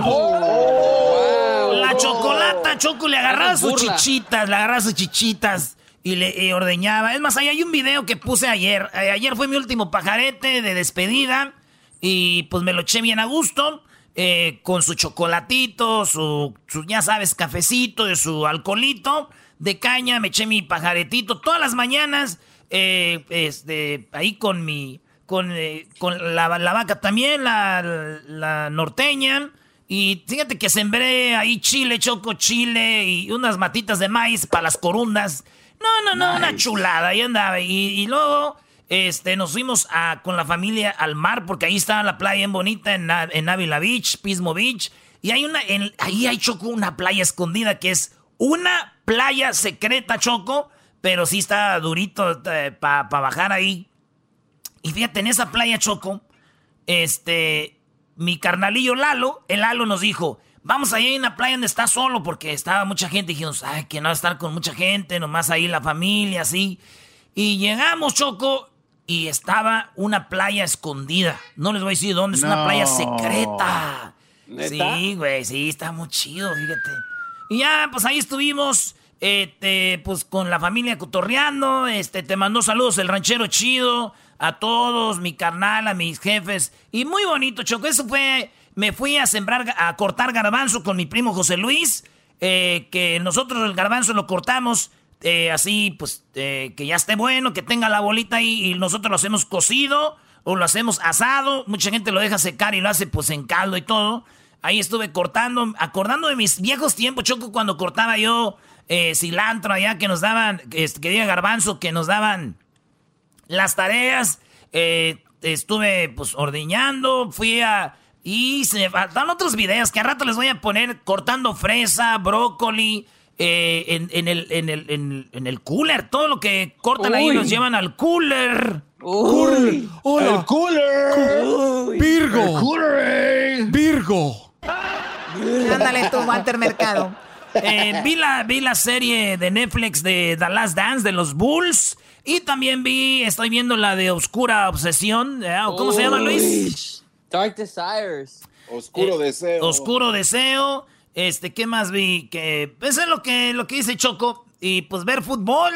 La chocolata, Choco, le agarraba sus Burla. chichitas, le agarraba sus chichitas y le ordeñaba. Es más, ahí hay un video que puse ayer. Eh, ayer fue mi último pajarete de despedida y pues me lo eché bien a gusto. Eh, con su chocolatito, su, su, ya sabes, cafecito, y su alcoholito de caña, me eché mi pajaretito todas las mañanas, eh, este, ahí con mi, con, eh, con la, la vaca también, la, la norteña. Y fíjate que sembré ahí chile, choco chile y unas matitas de maíz para las corundas. No, no, no, una chulada, ahí andaba. Y, y luego este, nos fuimos a, con la familia al mar, porque ahí estaba la playa bien bonita en, en Ávila Beach, Pismo Beach. Y hay una, ahí hay Choco, una playa escondida que es una playa secreta, Choco, pero sí está durito para bajar ahí. Y fíjate, en esa playa, Choco, este, mi carnalillo Lalo, el Lalo nos dijo, vamos allá a una playa donde está solo, porque estaba mucha gente. Y dijimos, ay, que no va a estar con mucha gente, nomás ahí la familia, así. Y llegamos, Choco, y estaba una playa escondida. No les voy a decir dónde, es una playa secreta. ¿Neta? Sí, güey, sí, está muy chido, fíjate. Y ya, pues ahí estuvimos, este, pues con la familia cotorreando, este, te mandó saludos el ranchero chido, a todos, mi carnal, a mis jefes, y muy bonito, Choco, eso fue, me fui a sembrar, a cortar garbanzo con mi primo José Luis, eh, que nosotros el garbanzo lo cortamos, eh, así, pues, eh, que ya esté bueno, que tenga la bolita ahí, y nosotros lo hacemos cocido, o lo hacemos asado, mucha gente lo deja secar y lo hace, pues, en caldo y todo, Ahí estuve cortando, acordando de mis viejos tiempos, Choco, cuando cortaba yo eh, cilantro allá, que nos daban, este, que diga garbanzo, que nos daban las tareas. estuve, pues, ordeñando, fui a... Y se faltan otros videos que a rato les voy a poner cortando fresa, brócoli, eh, en, en el, en, el, en, en el cooler. Todo lo que cortan ahí Uy. los llevan al cooler. Uy. Hola. El cooler. Virgo. Virgo. Ándale tú, Walter Mercado. Eh, vi, la, vi la serie de Netflix de The Last Dance de los Bulls. Y también vi, estoy viendo la de Oscura Obsesión. ¿eh? ¿Cómo se llama, Luis? Dark Desires. Oscuro Eh, deseo. Oscuro Deseo. Este, ¿qué más vi? Que pues es lo que, lo que dice Choco. Y pues ver fútbol.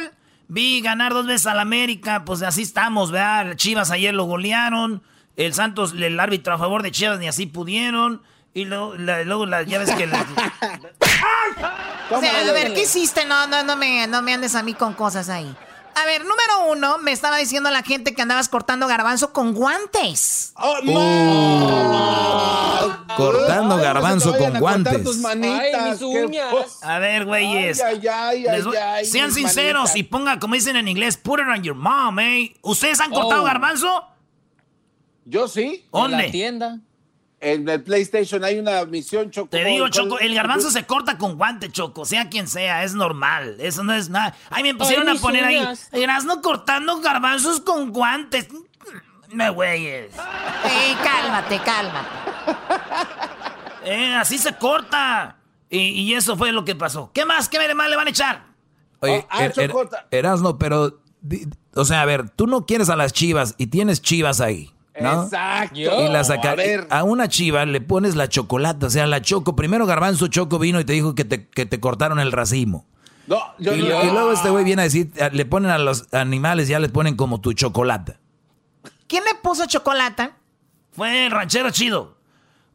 Vi ganar dos veces al América. Pues así estamos, ¿verdad? Chivas ayer lo golearon. El Santos, el árbitro a favor de Chivas, ni así pudieron. Y luego, la- luego la- ya ves que... la- <laughs> O sea, a ver, ¿qué hiciste? No, no, no me, no me andes a mí con cosas ahí. A ver, número uno, me estaba diciendo la gente que andabas cortando garbanzo con guantes. Cortando garbanzo con guantes. manitas, qué A ver, güeyes. Ay, ay, ay, ay, ay, sean sinceros manitas. y ponga, como dicen en inglés, put it on your mom, eh. ¿Ustedes han cortado Oh. garbanzo? Yo sí. ¿Dónde? En la tienda. En el PlayStation hay una misión, Choco. Te digo, ¿Cuál- Choco, el garbanzo se corta con guante, Choco, sea quien sea, es normal. Eso no es nada. Ay, me pusieron Ay, a poner ahí. no cortando garbanzos con guantes. Me güeyes. Sí, cálmate, cálmate. <laughs> Eh, así se corta. Y, y eso fue lo que pasó. ¿Qué más? ¿Qué más le van a echar? Oye, ah, Er- Er-. Erasno, pero, di- o sea, a ver, tú no quieres a las chivas y tienes chivas ahí, ¿no? Exacto. Y la saca- A ver. a una chiva le pones la chocolate, o sea, la choco. Primero Garbanzo Choco vino y te dijo que te, que te cortaron el racimo. No, yo y, no. y luego este güey viene a decir, le ponen a los animales, ya les ponen como tu chocolate. ¿Quién le puso chocolate? Fue el ranchero chido.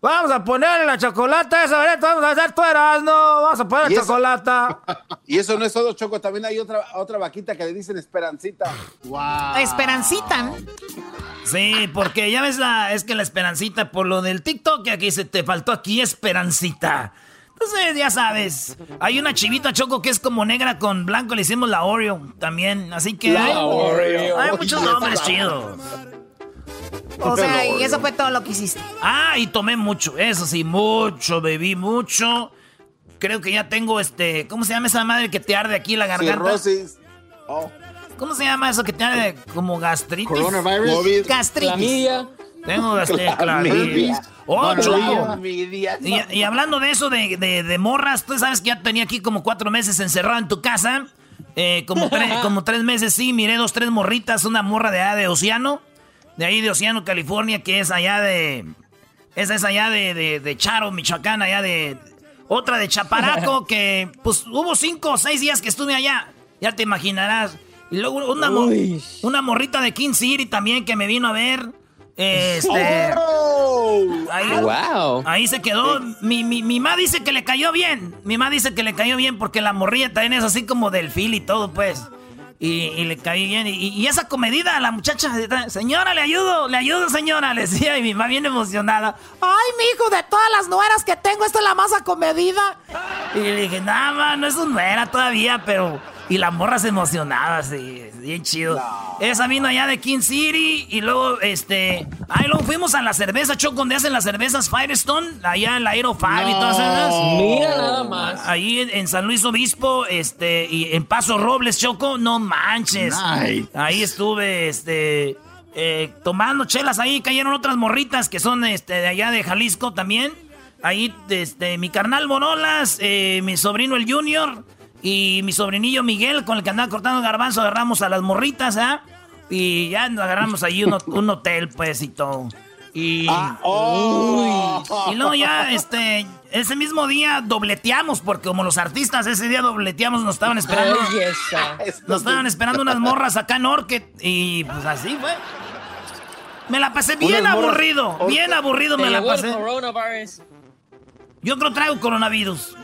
Vamos a ponerle la chocolate esa, ¿verdad? Vamos a hacer tu Erasmo. Vamos a poner chocolate. <laughs> Y eso no es todo, Choco. También hay otra, otra vaquita que le dicen Esperancita. Wow. Esperancita. Sí, porque ya ves la, es que la esperancita por lo del TikTok aquí se te faltó aquí esperancita. Entonces, ya sabes, hay una chivita choco que es como negra con blanco, le hicimos la Oreo también, así que La hay, Oreo. hay muchos nombres chidos. O sea, y eso fue todo lo que hiciste. Ah, y tomé mucho, eso sí, mucho, bebí mucho. Creo que ya tengo este, ¿cómo se llama esa madre que te arde aquí la garganta? Cirrosis. Oh. ¿Cómo se llama eso que te arde como gastritis? Coronavirus. COVID. Gastritis. Clamidia. Tengo gastritis. Clamidia. Oh, Choco. Clamidia. Y, y hablando de eso, de, de- de morras, tú sabes que ya tenía aquí como cuatro meses encerrado en tu casa. Eh, como, <laughs> tre- como tres meses, sí, miré dos, tres morritas. Una morra de allá de Océano, de ahí de Océano, California, que es allá de. Esa es allá de, de, de Charo, Michoacán, allá de. Otra de Chaparaco, <laughs> que pues hubo cinco o seis días que estuve allá. Ya te imaginarás. Y luego una, mo- una morrita de King City también que me vino a ver. Este. <laughs> Ahí, Wow. ahí se quedó. Mi, mi, mi mamá dice que le cayó bien. Mi mamá dice que le cayó bien porque la morrilla también es así como del fil y todo, pues. Y, y le caí bien. Y, y esa comedida, la muchacha, señora, le ayudo, le ayudo, señora, le decía. Y mi mamá bien emocionada. Ay, mijo, de todas las nueras que tengo, esta es la más acomedida. Y le dije, nada no es un nuera todavía, pero. Y la morra se emocionaba, así, bien chido. Esa vino allá de King City y luego, este. Ahí luego fuimos a la cerveza, Choco, donde hacen las cervezas Firestone, allá en la Aero 5 y todas esas. Mira nada más. Ahí en, en San Luis Obispo, este, y en Paso Robles, Choco, no manches. Nice. Ahí estuve, este, eh, tomando chelas ahí, cayeron otras morritas que son, este, de allá de Jalisco también. Ahí, este, mi carnal Bonolas, eh, mi sobrino el Junior y mi sobrinillo Miguel, con el que andaba cortando garbanzo, agarramos a las morritas, ¿ah? Y ya nos agarramos ahí un, un hotel, pues, y todo. Y, oh. y luego ya, este, ese mismo día dobleteamos, porque como los artistas ese día dobleteamos, nos estaban esperando. Nos estaban esperando unas morras acá en Orchid y pues así fue. Me la pasé bien Unas aburrido, bien aburrido me la pasé. Yo creo traigo coronavirus.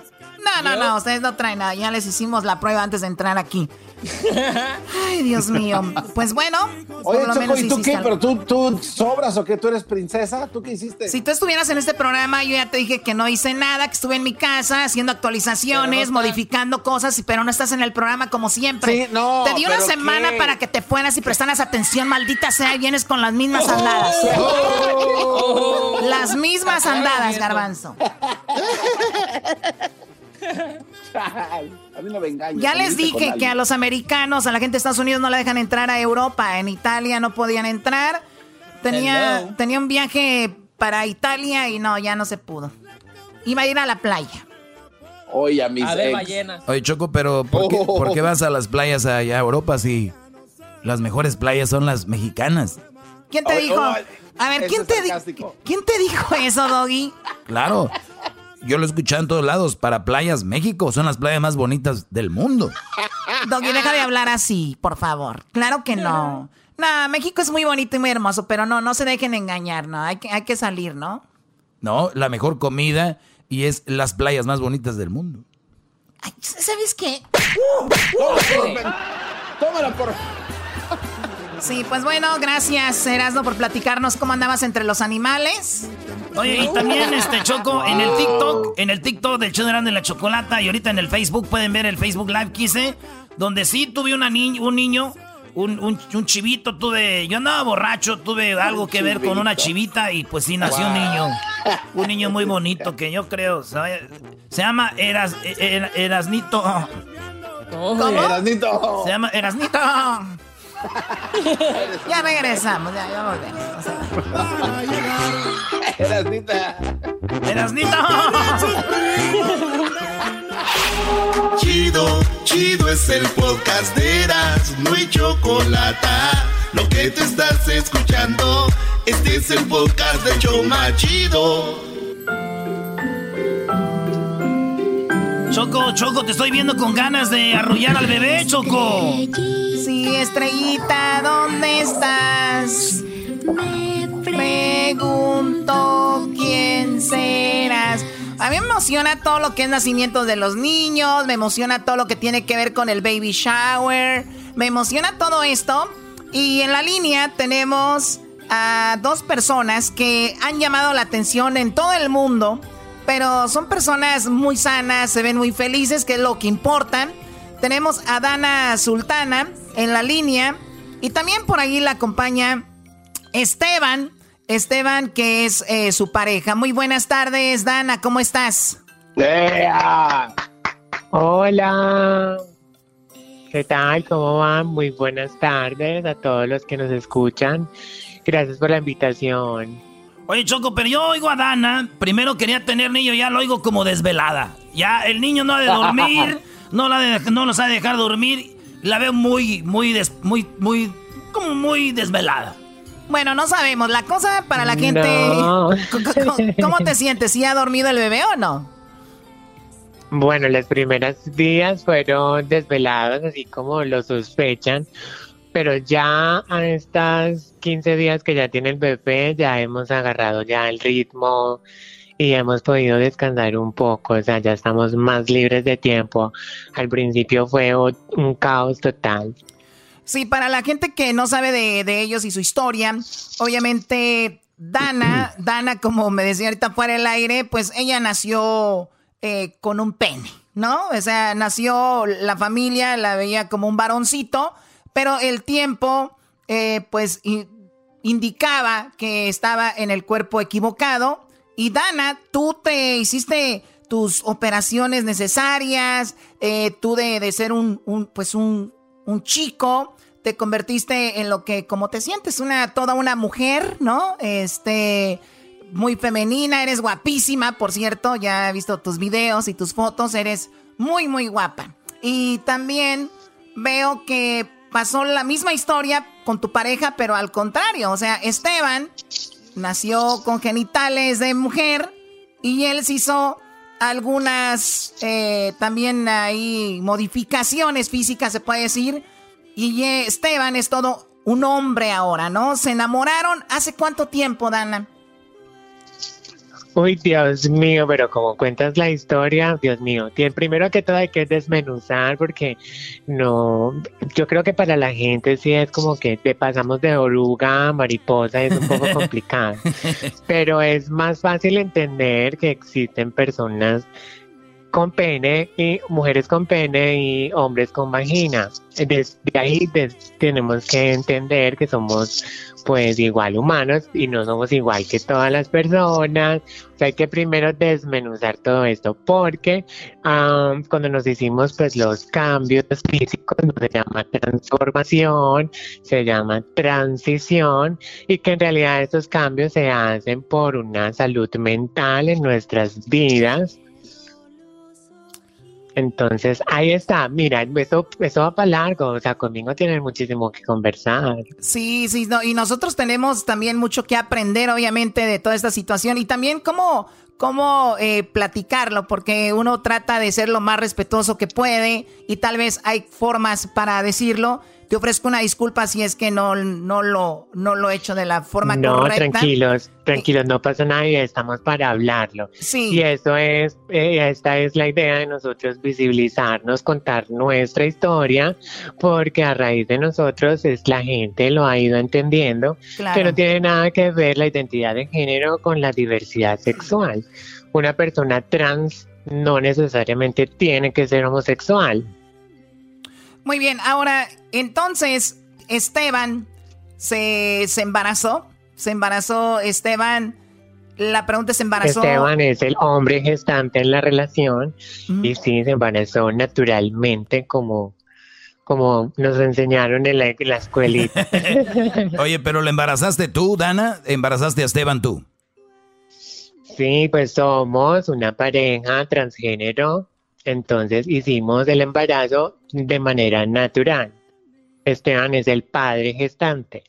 No, no, no, ustedes no traen nada. Ya les hicimos la prueba antes de entrar aquí. <laughs> Ay, Dios mío. Pues bueno, Oye, por lo Choco, menos ¿y tú qué? algo. ¿Pero tú, tú sobras o qué? ¿Tú eres princesa? ¿Tú qué hiciste? Si tú estuvieras en este programa, yo ya te dije que no hice nada, que estuve en mi casa haciendo actualizaciones, modificando cosas, pero no estás en el programa como siempre. Sí, no, te di una ¿pero semana qué? para que te fueras y prestaras atención, maldita sea, y vienes con las mismas andadas. Oh. Las mismas andadas, garbanzo. <laughs> a mí no me engañes. Ya les dije que a los americanos, a la gente de Estados Unidos no la dejan entrar a Europa. En Italia no podían entrar. Tenía, Hello. tenía un viaje para Italia y no, ya no se pudo. Iba a ir a la playa. Oye, a mis A ver, ex. Oye, Choco, pero ¿por qué, por qué vas a las playas allá a Europa si las mejores playas son las mexicanas? ¿Quién te dijo? A ver, ¿quién te. ¿quién te dijo eso, Doggy? Claro. Yo lo he escuchado en todos lados. Para playas, México son las playas más bonitas del mundo. Doggy, deja de hablar así, por favor. Claro que no. Nah, México es muy bonito y muy hermoso, pero no, no se dejen engañar, ¿no? Hay que, hay que salir, ¿no? No, la mejor comida y es las playas más bonitas del mundo. Ay, ¿Sabes qué? Tómala por. Sí, pues bueno, gracias, Erasmo, por platicarnos cómo andabas entre los animales. Oye, y también este Choco, en el TikTok, en el TikTok del show de y la Chocolata, y ahorita en el Facebook, pueden ver el Facebook Live que hice, donde sí tuve una ni- un niño, un, un- un chivito, tuve, yo andaba borracho, tuve algo que ver con una chivita y pues sí nació un niño. Un niño muy bonito que yo creo, se llama Eras, Er- Erasnito. ¿Cómo? Erasnito. Se llama Erasnito. <laughs> ya regresamos, ya, ya volvemos. Erasnita. Erasnita. <laughs> Chido, chido es el podcast de Eras, no hay chocolate. Lo que te estás escuchando, este es el podcast de Choma Chido. Choco, Choco, te estoy viendo con ganas de arrullar al bebé, Choco. Sí, estrellita, ¿dónde estás? Me pregunto quién serás. A mí me emociona todo lo que es nacimiento de los niños, me emociona todo lo que tiene que ver con el baby shower, me emociona todo esto. Y en la línea tenemos a dos personas que han llamado la atención en todo el mundo, pero son personas muy sanas, se ven muy felices, que es lo que importa. Tenemos a Dana Sultana en la línea y también por ahí la acompaña Esteban. Esteban, que es eh, su pareja. Muy buenas tardes, Dana, ¿cómo estás? Hola. ¿Qué tal? ¿Cómo van? Muy buenas tardes a todos los que nos escuchan. Gracias por la invitación. Oye, Choco, pero yo oigo a Dana. Primero quería tener niño, ya lo oigo como desvelada. Ya el niño no ha de dormir, <laughs> no, la de, no los ha de dejar dormir. La veo muy, muy, des, muy, muy, como muy desvelada. Bueno, no sabemos. La cosa para la gente. No. <laughs> ¿Cómo, cómo te sientes? ¿Si ha dormido el bebé o no? Bueno, los primeros días fueron desvelados, así como lo sospechan, pero ya a estas 15 días que ya tiene el bebé, ya hemos agarrado ya el ritmo y hemos podido descansar un poco, o sea, ya estamos más libres de tiempo. Al principio fue un caos total. Sí, para la gente que no sabe de, de ellos y su historia, obviamente Dana, <clears throat> Dana, como me decía ahorita fuera del aire, pues ella nació eh, con un pene, ¿no? O sea, nació la familia, la veía como un varoncito, pero el tiempo, eh, pues, indicaba que estaba en el cuerpo equivocado. Y Dana, tú te hiciste tus operaciones necesarias, eh, tú de, ser un, pues un, un chico, te convertiste en lo que, como te sientes, una, toda una mujer, ¿no? Este, muy femenina, eres guapísima, por cierto, ya he visto tus videos y tus fotos, eres muy, muy guapa. Y también veo que pasó la misma historia con tu pareja, pero al contrario, o sea, Esteban nació con genitales de mujer y él se hizo algunas eh, también hay modificaciones físicas, se puede decir. Y Esteban es todo un hombre ahora, ¿no? Se enamoraron hace cuánto tiempo, Dana. Uy, Dios mío, pero como cuentas la historia, Dios mío, tiene, primero que todo hay que desmenuzar porque no, yo creo que para la gente sí es como que te pasamos de oruga a mariposa, es un poco <laughs> complicado, pero es más fácil entender que existen personas con pene y mujeres con pene y hombres con vagina. Desde ahí tenemos que entender que somos pues igual humanos y no somos igual que todas las personas. Hay que primero desmenuzar todo esto porque am, cuando nos hicimos pues los cambios físicos no se llama transformación, se llama transición y que en realidad estos cambios se hacen por una salud mental en nuestras vidas. Entonces, ahí está, mira, eso, eso va para largo, o sea, conmigo tienen muchísimo que conversar. Sí, sí, no, y nosotros tenemos también mucho que aprender, obviamente, de toda esta situación y también cómo, cómo eh, platicarlo, porque uno trata de ser lo más respetuoso que puede y tal vez hay formas para decirlo. Te ofrezco una disculpa si es que no, no, lo, no lo he hecho de la forma no, correcta. tranquilos, tranquilos, no pasa nada y estamos para hablarlo. Sí. Y eso es, eh, esta es la idea de nosotros visibilizarnos, contar nuestra historia, porque a raíz de nosotros es la gente lo ha ido entendiendo, Claro. que no tiene nada que ver la identidad de género con la diversidad sexual. Una persona trans no necesariamente tiene que ser homosexual. Muy bien, ahora, entonces, Esteban se, se embarazó. Se embarazó Esteban. La pregunta es, ¿se embarazó? Esteban es el hombre gestante en la relación y sí se embarazó naturalmente como, como nos enseñaron en la, en la escuelita. <laughs> Oye, pero ¿le embarazaste tú, Dana? ¿Embarazaste a Esteban tú? Sí, pues somos una pareja transgénero, entonces hicimos el embarazo de manera natural. Esteban es el padre gestante.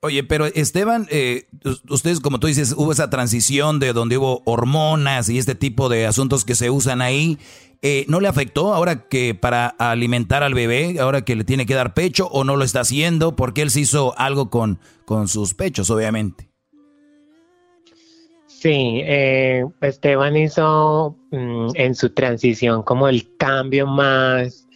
Oye, pero Esteban, eh, ustedes, como tú dices, hubo esa transición de donde hubo hormonas y este tipo de asuntos que se usan ahí. Eh, ¿No le afectó ahora que para alimentar al bebé, ahora que le tiene que dar pecho o no lo está haciendo? Porque él se hizo algo con, con sus pechos, obviamente. Sí, eh, Esteban hizo mm, en su transición como el cambio más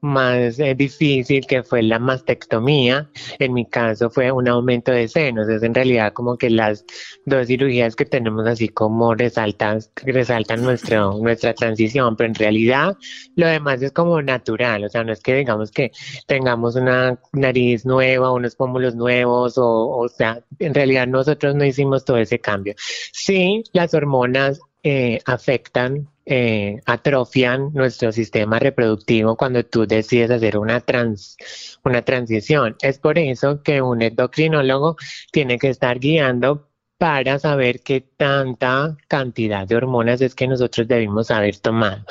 más eh, difícil que fue la mastectomía. En mi caso fue un aumento de senos. Es en realidad como que las dos cirugías que tenemos así como resaltan, resaltan nuestro, nuestra transición, pero en realidad lo demás es como natural. O sea, no es que digamos que tengamos una nariz nueva, unos pómulos nuevos, o, o sea, en realidad nosotros no hicimos todo ese cambio. Sí, las hormonas eh, afectan, eh, atrofian nuestro sistema reproductivo cuando tú decides hacer una, trans, una transición. Es por eso que un endocrinólogo tiene que estar guiando para saber qué tanta cantidad de hormonas es que nosotros debimos haber tomado.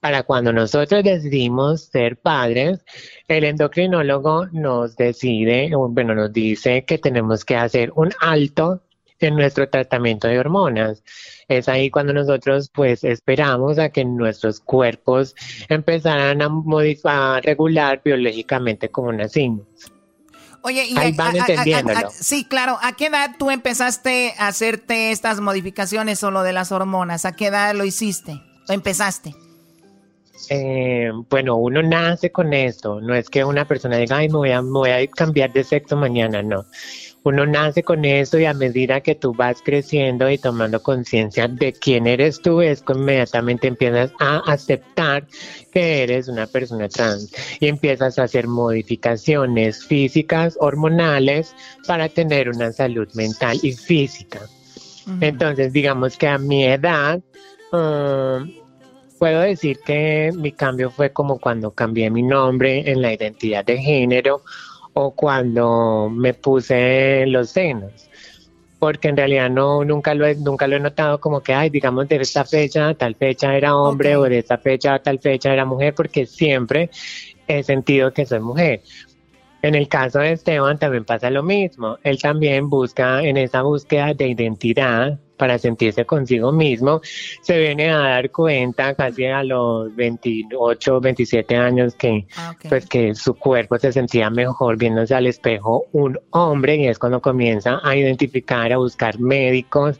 Para cuando nosotros decidimos ser padres, el endocrinólogo nos decide, bueno, nos dice que tenemos que hacer un alto en nuestro tratamiento de hormonas. Es ahí cuando nosotros pues esperamos a que nuestros cuerpos empezaran a, a regular biológicamente como nacimos. Oye, y Ahí van entendiéndolo. sí, claro. ¿A qué edad tú empezaste a hacerte estas modificaciones solo de las hormonas? ¿A qué edad lo hiciste? ¿O empezaste? Eh, bueno, uno nace con esto. No es que una persona diga, ay, me voy a, me voy a cambiar de sexo mañana. No uno nace con eso y a medida que tú vas creciendo y tomando conciencia de quién eres tú, es que inmediatamente empiezas a aceptar que eres una persona trans y empiezas a hacer modificaciones físicas, hormonales, para tener una salud mental y física. Entonces, digamos que a mi edad, um, puedo decir que mi cambio fue como cuando cambié mi nombre en la identidad de género o cuando me puse los senos porque en realidad no nunca lo he, nunca lo he notado como que ay digamos de esta fecha a tal fecha era hombre o de esta fecha a tal fecha era mujer porque siempre he sentido que soy mujer en el caso de Esteban también pasa lo mismo. Él también busca en esa búsqueda de identidad para sentirse consigo mismo, se viene a dar cuenta casi a los 28, 27 años que, Ah, pues que su cuerpo se sentía mejor viéndose al espejo un hombre y es cuando comienza a identificar, a buscar médicos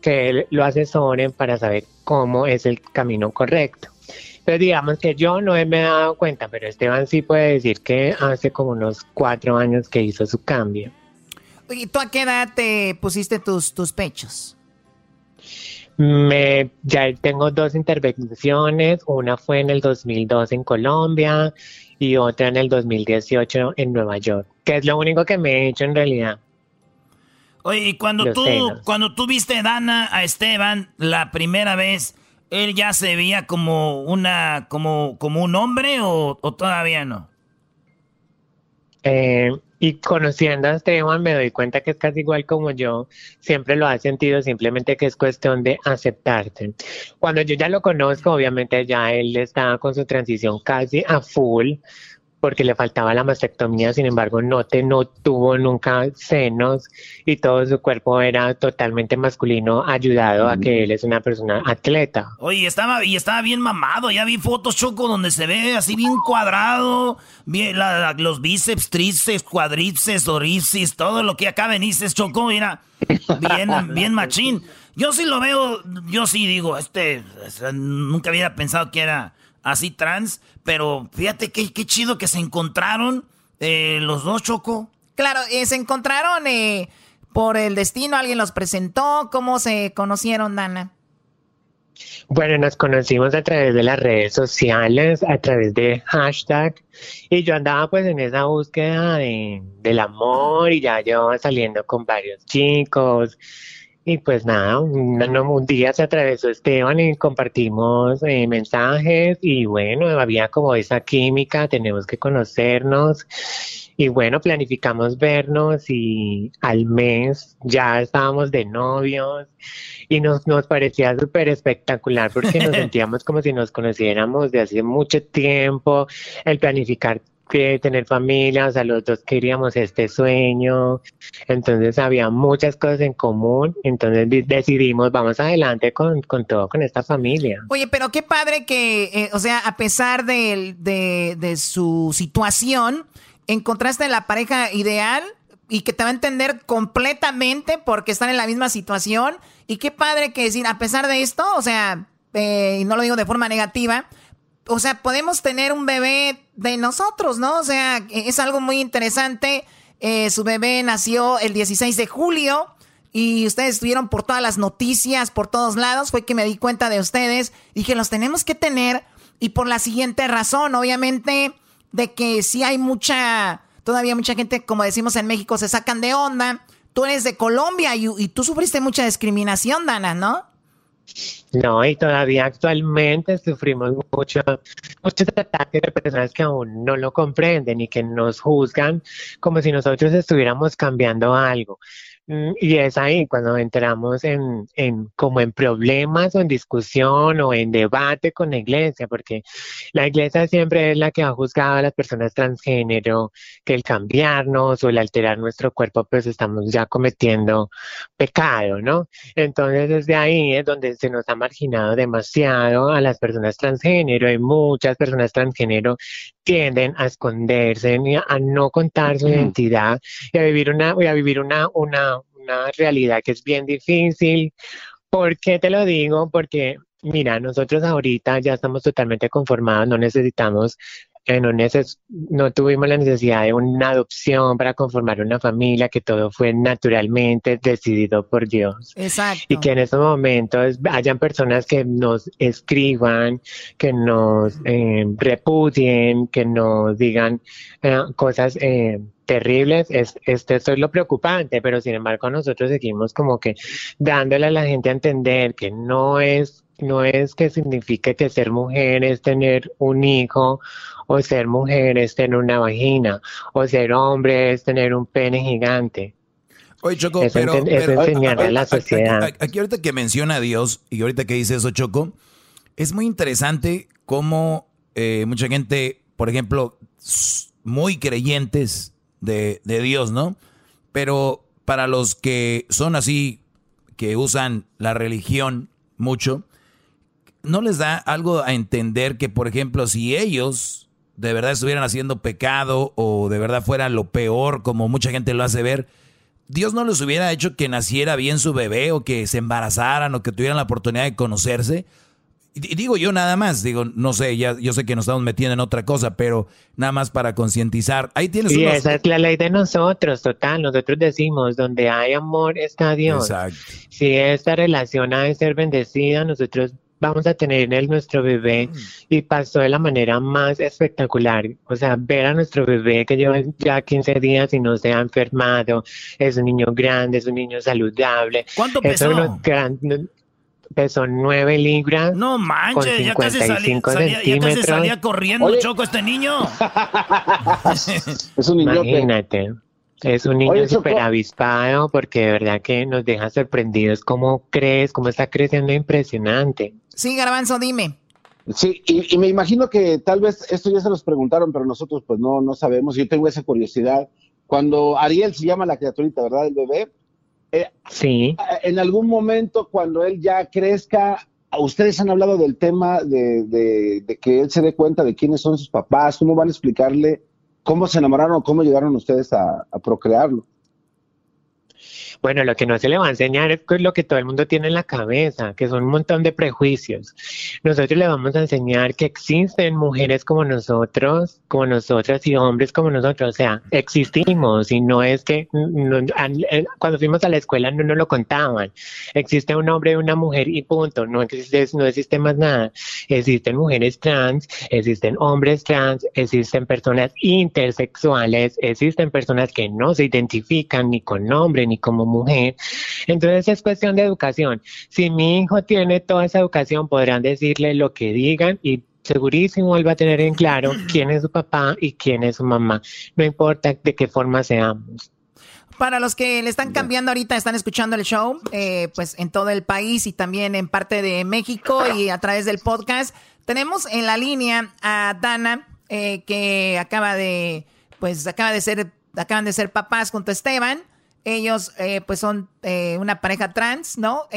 que lo asesoren para saber cómo es el camino correcto. Entonces digamos que yo no me he dado cuenta, pero Esteban sí puede decir que hace como unos cuatro años que hizo su cambio. ¿Y tú a qué edad te pusiste tus, tus pechos? Me, ya tengo dos intervenciones, una fue en el 2002 en Colombia y otra en el 2018 en Nueva York, que es lo único que me he hecho en realidad. Oye, y cuando Los tú, senos. cuando tú viste Dana a Esteban la primera vez, ¿él ya se veía como una, como, como un hombre o, o todavía no? Eh, y conociendo a Esteban me doy cuenta que es casi igual como yo, siempre lo ha sentido, simplemente que es cuestión de aceptarse. Cuando yo ya lo conozco, obviamente ya él estaba con su transición casi a full, porque le faltaba la mastectomía, sin embargo no, te, no tuvo nunca senos y todo su cuerpo era totalmente masculino, ayudado a que él es una persona atleta. Oye, estaba, y estaba bien mamado. Ya vi fotos, Choco, donde se ve así bien cuadrado. Bien, la- la- los bíceps, tríceps, cuadríceps, oríceps, todo lo que acá venices, Choco, mira. Bien, <laughs> bien machín. Yo sí lo veo, yo sí digo, este, o sea, nunca había pensado que era así trans, pero fíjate qué, qué chido que se encontraron eh, los dos, Choco. Claro, eh, se encontraron eh, por el destino, alguien los presentó, ¿cómo se conocieron, Dana? Bueno, nos conocimos a través de las redes sociales, a través de hashtag, y yo andaba pues en esa búsqueda de, del amor y ya llevaba saliendo con varios chicos Y pues nada, un, un día se atravesó Esteban y compartimos eh, mensajes y bueno, había como esa química, tenemos que conocernos y bueno, planificamos vernos y al mes ya estábamos de novios y nos, nos parecía súper espectacular porque nos <laughs> sentíamos como si nos conociéramos de hace mucho tiempo, el planificar que tener familia, o sea, los dos queríamos este sueño, entonces había muchas cosas en común, entonces decidimos, vamos adelante con, con todo, con esta familia. Oye, pero qué padre que, eh, o sea, a pesar de, de, de su situación, encontraste la pareja ideal y que te va a entender completamente porque están en la misma situación. Y qué padre que decir, a pesar de esto, o sea, eh, y no lo digo de forma negativa, o sea, podemos tener un bebé de nosotros, ¿no? O sea, es algo muy interesante. Eh, su bebé nació el 16 de julio y ustedes estuvieron por todas las noticias, por todos lados. Fue que me di cuenta de ustedes. Dije, los tenemos que tener. Y por la siguiente razón, obviamente, de que sí hay mucha, todavía mucha gente, como decimos en México, se sacan de onda. Tú eres de Colombia y, y tú sufriste mucha discriminación, Dana, ¿no? No, y todavía actualmente sufrimos mucho, muchos ataques de personas que aún no lo comprenden y que nos juzgan como si nosotros estuviéramos cambiando algo. Mm, y es ahí cuando entramos en, en, como en problemas o en discusión o en debate con la iglesia, porque la iglesia siempre es la que ha juzgado a las personas transgénero, que el cambiarnos o el alterar nuestro cuerpo, pues estamos ya cometiendo pecado, ¿no? Entonces desde ahí es donde se nos ha marginado demasiado a las personas transgénero y muchas personas transgénero tienden a esconderse, a no contar su identidad y a vivir una, y a vivir una, una, una realidad que es bien difícil. ¿Por qué te lo digo? Porque, mira, nosotros ahorita ya estamos totalmente conformados, no necesitamos no, no tuvimos la necesidad de una adopción para conformar una familia, que todo fue naturalmente decidido por Dios. Exacto. Y que en estos momentos hayan personas que nos escriban, que nos eh, repudien, que nos digan eh, cosas eh, terribles, es, este, esto es lo preocupante, pero sin embargo nosotros seguimos como que dándole a la gente a entender que no es no es que signifique que ser mujer es tener un hijo o ser mujer es tener una vagina, o ser hombre es tener un pene gigante. Oye, Choco, pero, a la sociedad. Aquí, ahorita que menciona a Dios y ahorita que dice eso, Choco, es muy interesante cómo eh, mucha gente, por ejemplo, muy creyentes de, de Dios, ¿no? Pero para los que son así, que usan la religión mucho, ¿no les da algo a entender que, por ejemplo, si ellos de verdad estuvieran haciendo pecado o de verdad fuera lo peor, como mucha gente lo hace ver, Dios no les hubiera hecho que naciera bien su bebé o que se embarazaran o que tuvieran la oportunidad de conocerse. Y digo yo nada más, digo, no sé, ya yo sé que nos estamos metiendo en otra cosa, pero nada más para concientizar. Ahí tienes Y esa es la ley de nosotros, total. Nosotros decimos, donde hay amor está Dios. Exacto. Si esta relación ha de ser bendecida, nosotros vamos a tener el, nuestro bebé mm. y pasó de la manera más espectacular. O sea, ver a nuestro bebé que lleva ya 15 días y no se ha enfermado, es un niño grande, es un niño saludable. ¿Cuánto pesó? pesó 9 libras. No manches, ya casi, salía, ya casi salía corriendo, Choco, este niño. <laughs> <laughs> es un niño. Imagínate. Es un niño súper avispado porque de verdad que nos deja sorprendidos cómo crees, cómo está creciendo impresionante. Sí, Garbanzo, dime. Sí, y, me imagino que tal vez esto ya se los preguntaron, pero nosotros pues no, no sabemos. Yo tengo esa curiosidad. Cuando Ariel se llama la criaturita, ¿verdad? El bebé. Eh, sí. En algún momento, cuando él ya crezca, ustedes han hablado del tema de, de que él se dé cuenta de quiénes son sus papás, cómo van a explicarle ¿Cómo se enamoraron o cómo llegaron ustedes a, a procrearlo? Bueno, lo que no se le va a enseñar es lo que todo el mundo tiene en la cabeza, que son un montón de prejuicios. Nosotros le vamos a enseñar que existen mujeres como nosotros, como nosotras y hombres como nosotros. O sea, existimos y no es que eh, cuando fuimos a la escuela no nos lo contaban. Existe un hombre y una mujer y punto. No existe, no existe más nada. Existen mujeres trans, existen hombres trans, existen personas intersexuales, existen personas que no se identifican ni con nombre ni como mujer. Entonces es cuestión de educación. Si mi hijo tiene toda esa educación, podrán decirle lo que digan y segurísimo él va a tener en claro quién es su papá y quién es su mamá. No importa de qué forma seamos. Para los que le están cambiando ahorita, están escuchando el show, eh, pues en todo el país y también en parte de México y a través del podcast, tenemos en la línea a Dana, eh, que acaba de, pues acaba de ser, acaban de ser papás junto a Esteban. Ellos, eh, pues son una pareja trans, ¿no?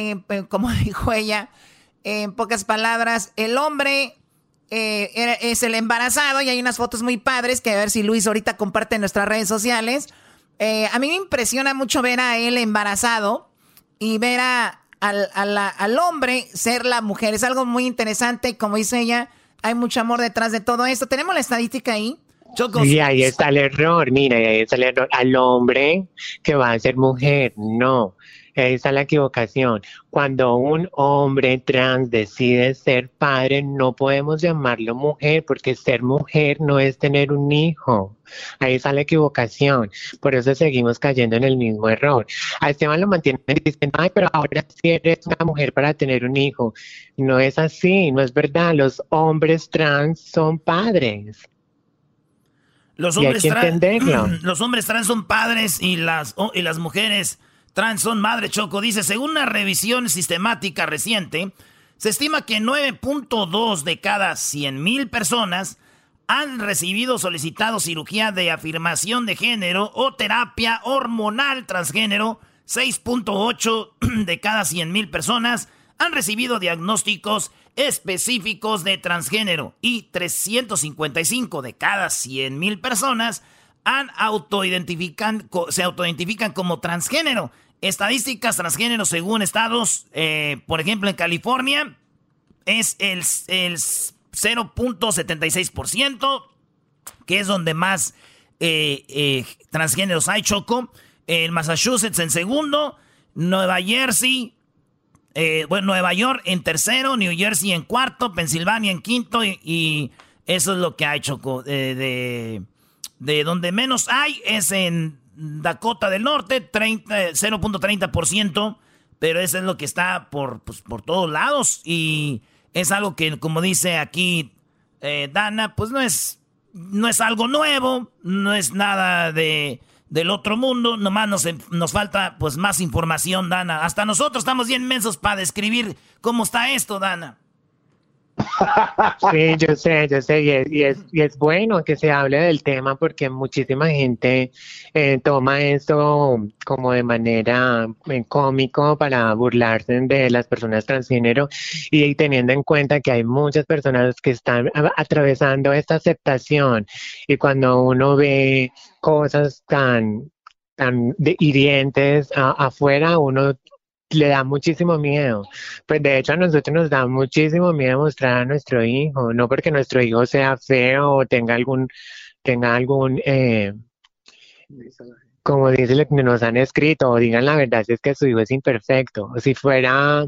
como <laughs> dijo ella, en pocas palabras, el hombre es el embarazado y hay unas fotos muy padres que a ver si Luis ahorita comparte en nuestras redes sociales eh, a mí me impresiona mucho ver a él embarazado y ver a, al, hombre ser la mujer. Es algo muy interesante. Como dice ella, hay mucho amor detrás de todo esto. ¿Tenemos la estadística ahí? Y ahí está el error, mira, ahí está el error. Al hombre que va a ser mujer, no. Ahí está la equivocación. Cuando un hombre trans decide ser padre, no podemos llamarlo mujer, porque ser mujer no es tener un hijo. Ahí está la equivocación. Por eso seguimos cayendo en el mismo error. A Esteban lo mantienen diciendo, ay, pero ahora sí eres una mujer para tener un hijo. No es así, no es verdad. Los hombres trans son padres. Los hombres, trans, <clears throat> los hombres trans son padres y las, y las mujeres trans son madre choco. Dice, según una revisión sistemática reciente, se estima que 9.2 de cada 100.000 personas han recibido solicitado cirugía de afirmación de género o terapia hormonal transgénero. 6.8 <clears throat> de cada 100.000 personas han recibido diagnósticos específicos de transgénero y 355 de cada 100.000 personas han autoidentifican, se autoidentifican como transgénero. Estadísticas transgénero según estados, eh, por ejemplo en California, es el, el 0.76%, que es donde más eh, eh, transgéneros hay, Choco. En Massachusetts en segundo, Nueva Jersey, bueno, Nueva York en tercero, New Jersey en cuarto, Pensilvania en quinto y, eso es lo que hay, Choco. de, de donde menos hay es en Dakota del Norte, 0.30%, pero eso es lo que está por, pues, por todos lados. Y es algo que, como dice aquí eh, Dana, pues no es, no es algo nuevo, no es nada de, del otro mundo, nomás nos, nos falta pues más información, Dana. Hasta nosotros estamos bien mensos para describir cómo está esto, Dana. Sí, yo sé, yo sé, y es, y es, bueno que se hable del tema porque muchísima gente eh, toma esto como de manera eh, cómico para burlarse de las personas transgénero y, teniendo en cuenta que hay muchas personas que están atravesando esta aceptación. Y cuando uno ve cosas tan tan hirientes afuera, uno le da muchísimo miedo. Pues de hecho a nosotros nos da muchísimo miedo mostrar a nuestro hijo, no porque nuestro hijo sea feo o tenga algún, tenga algún, eh, como dice lo que nos han escrito, o digan la verdad, si es que su hijo es imperfecto, o si fuera...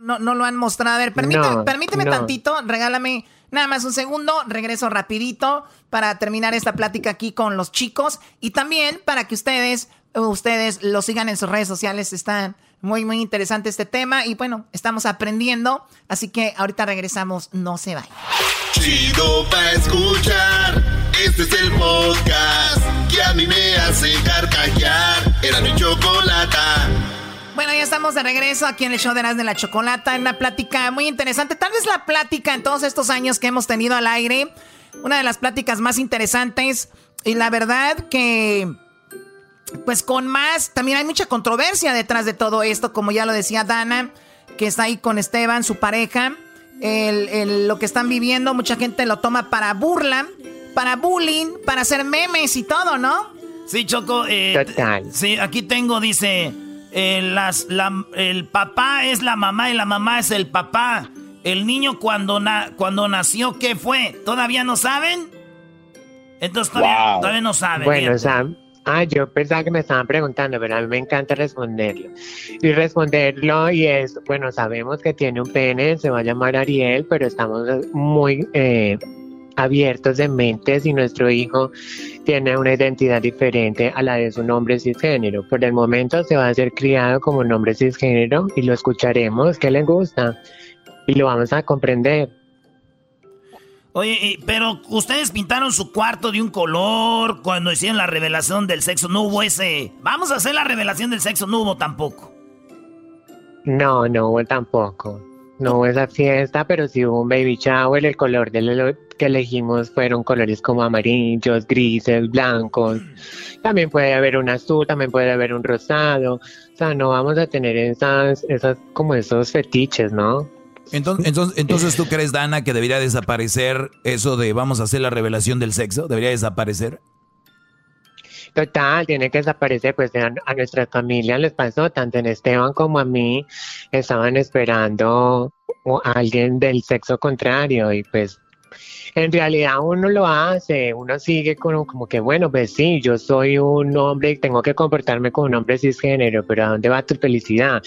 No, no lo han mostrado. A ver, permíteme, permíteme tantito, regálame nada más un segundo, regreso rapidito para terminar esta plática aquí con los chicos y también para que ustedes, ustedes lo sigan en sus redes sociales, están muy, muy interesante este tema y bueno, estamos aprendiendo, así que ahorita regresamos, no se vayan. Chido pa escuchar, este es el podcast que a mí me hace carcajear, era mi chocolata. Bueno, ya estamos de regreso aquí en el show de las de la Chocolata, en una plática muy interesante, tal vez la plática en todos estos años que hemos tenido al aire, una de las pláticas más interesantes y la verdad que pues con más, también hay mucha controversia detrás de todo esto, como ya lo decía Dana, que está ahí con Esteban, su pareja. lo que están viviendo, mucha gente lo toma para burla, para bullying, para hacer memes y todo, ¿no? Sí, Choco. Eh, sí, aquí tengo, dice, eh, las, el papá es la mamá y la mamá es el papá. El niño cuando, cuando nació, ¿qué fue? ¿Todavía no saben? Entonces todavía, no saben. Bueno, Sam, Ah, yo pensaba que me estaban preguntando, pero a mí me encanta responderlo. Y responderlo y es, bueno, sabemos que tiene un pene, se va a llamar Ariel, pero estamos muy, eh, abiertos de mentes y nuestro hijo tiene una identidad diferente a la de su nombre cisgénero. Por el momento se va a ser criado como nombre cisgénero y lo escucharemos que le gusta y lo vamos a comprender. Oye, pero ustedes pintaron su cuarto de un color cuando hicieron la revelación del sexo. No hubo ese. Vamos a hacer la revelación del sexo. No hubo tampoco. No, no hubo tampoco. No hubo esa fiesta, pero sí hubo un baby shower. El color de lo que elegimos fueron colores como amarillos, grises, blancos. También puede haber un azul, también puede haber un rosado. O sea, no vamos a tener esas, esas como esos fetiches, ¿no? Entonces, entonces, entonces, ¿tú <laughs> crees, Dana, que debería desaparecer eso de vamos a hacer la revelación del sexo? ¿Debería desaparecer? Total, tiene que desaparecer, pues a, a nuestra familia les pasó, tanto en Esteban como a mí, estaban esperando a alguien del sexo contrario y pues en realidad uno lo hace, uno sigue como, como que, bueno, pues sí, yo soy un hombre y tengo que comportarme como un hombre cisgénero, pero ¿a dónde va tu felicidad?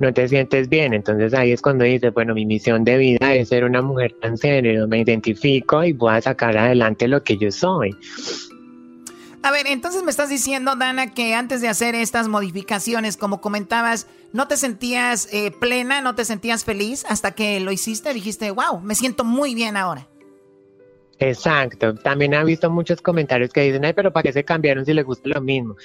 No te sientes bien. Entonces ahí es cuando dices, bueno, mi misión de vida es ser una mujer transgénero, me identifico y voy a sacar adelante lo que yo soy. A ver, entonces me estás diciendo, Dana, que antes de hacer estas modificaciones, como comentabas, no te sentías eh, plena, no te sentías feliz hasta que lo hiciste, dijiste, wow, me siento muy bien ahora. Exacto. También ha visto muchos comentarios que dicen, ay, pero ¿para qué se cambiaron si les gusta lo mismo?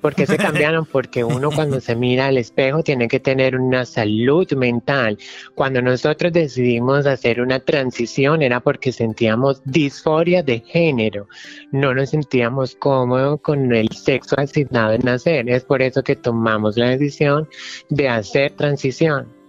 ¿Por qué se cambiaron? Porque uno cuando se mira al espejo tiene que tener una salud mental. Cuando nosotros decidimos hacer una transición era porque sentíamos disforia de género. No nos sentíamos cómodos con el sexo asignado en nacer. Es por eso que tomamos la decisión de hacer transición.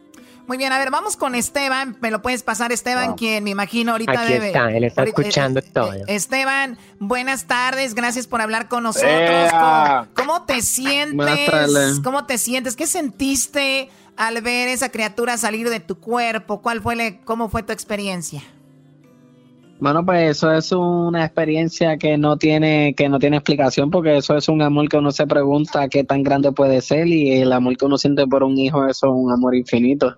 Muy bien, a ver, vamos con Esteban. ¿Me lo puedes pasar, Esteban? Quien me imagino ahorita Aquí debe. está, él está ahorita- escuchando eh, todo. eh, Esteban, buenas tardes, gracias por hablar con nosotros. ¿Cómo, cómo te sientes? ¿Cómo te sientes? ¿Qué sentiste al ver esa criatura salir de tu cuerpo? ¿Cuál fue le- cómo fue tu experiencia? Bueno, pues eso es una experiencia que no tiene que no tiene explicación porque eso es un amor que uno se pregunta qué tan grande puede ser y el amor que uno siente por un hijo eso es un amor infinito.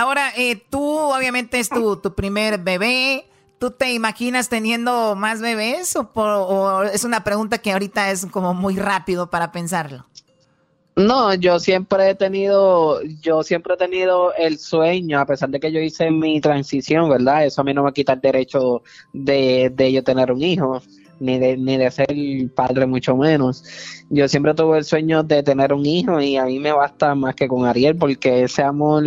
Ahora, eh, tú obviamente es tu, tu primer bebé. ¿Tú te imaginas teniendo más bebés o, por- o es una pregunta que ahorita es como muy rápido para pensarlo? No, yo siempre he tenido, yo siempre he tenido el sueño, a pesar de que yo hice mi transición, ¿verdad? Eso a mí no me quita el derecho de, de yo tener un hijo, ni de, ni de ser padre, mucho menos. Yo siempre tuve el sueño de tener un hijo y a mí me basta más que con Ariel, porque ese amor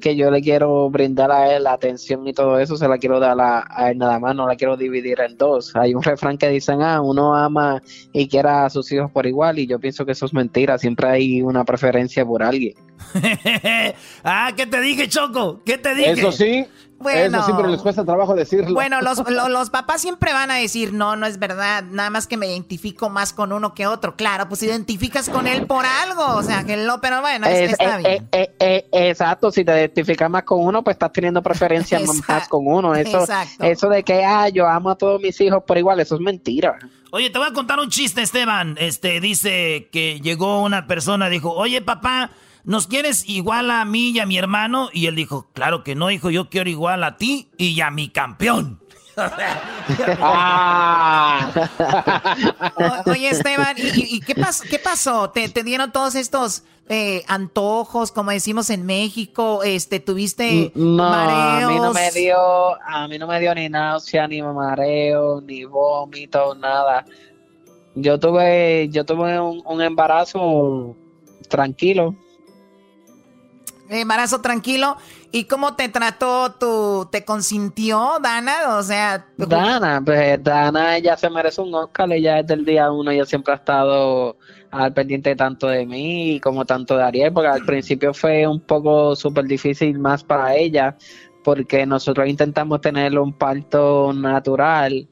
que yo le quiero brindar a él, la atención y todo eso, se la quiero dar a, a él nada más, no la quiero dividir en dos. Hay un refrán que dicen, ah, uno ama y quiere a sus hijos por igual, y yo pienso que eso es mentira, siempre hay una preferencia por alguien. <laughs> ah, ¿qué te dije, Choco? ¿Qué te dije? Eso sí, Bueno. eso siempre les cuesta trabajo decirlo. Bueno, los, <laughs> lo- los papás siempre van a decir, no, no es verdad, nada más que me identifico más con uno que otro. Claro, pues identificas con él por algo, o sea, que no, pero bueno, es- Es- está eh, bien. eh, eh, eh, exacto, si te identificas más con uno, pues estás teniendo preferencia <laughs> más con uno. Eso, exacto. eso de que ah, yo amo a todos mis hijos por igual, eso es mentira. Oye, te voy a contar un chiste, Esteban. Este dice que llegó una persona, dijo, oye papá, ¿nos quieres igual a mí y a mi hermano? Y él dijo, claro que no, hijo, yo quiero igual a ti y a mi campeón. <laughs> O- oye, Esteban, ¿y, qué, pasó, qué pasó? ¿Te, te dieron todos estos eh, antojos, como decimos en México? Este, ¿Tuviste No, a mareos? mí no me dio, a mí no me dio ni náusea, ni mareo, ni vómito, nada. Yo tuve, yo tuve un, un embarazo tranquilo. Embarazo tranquilo. ¿Y cómo te trató tu, te consintió, Dana? O sea, Dana, pues Dana ella se merece un Oscar, ella desde el día uno, ella siempre ha estado al pendiente tanto de mí como tanto de Ariel, porque al principio fue un poco súper difícil más para ella, porque nosotros intentamos tener un parto natural,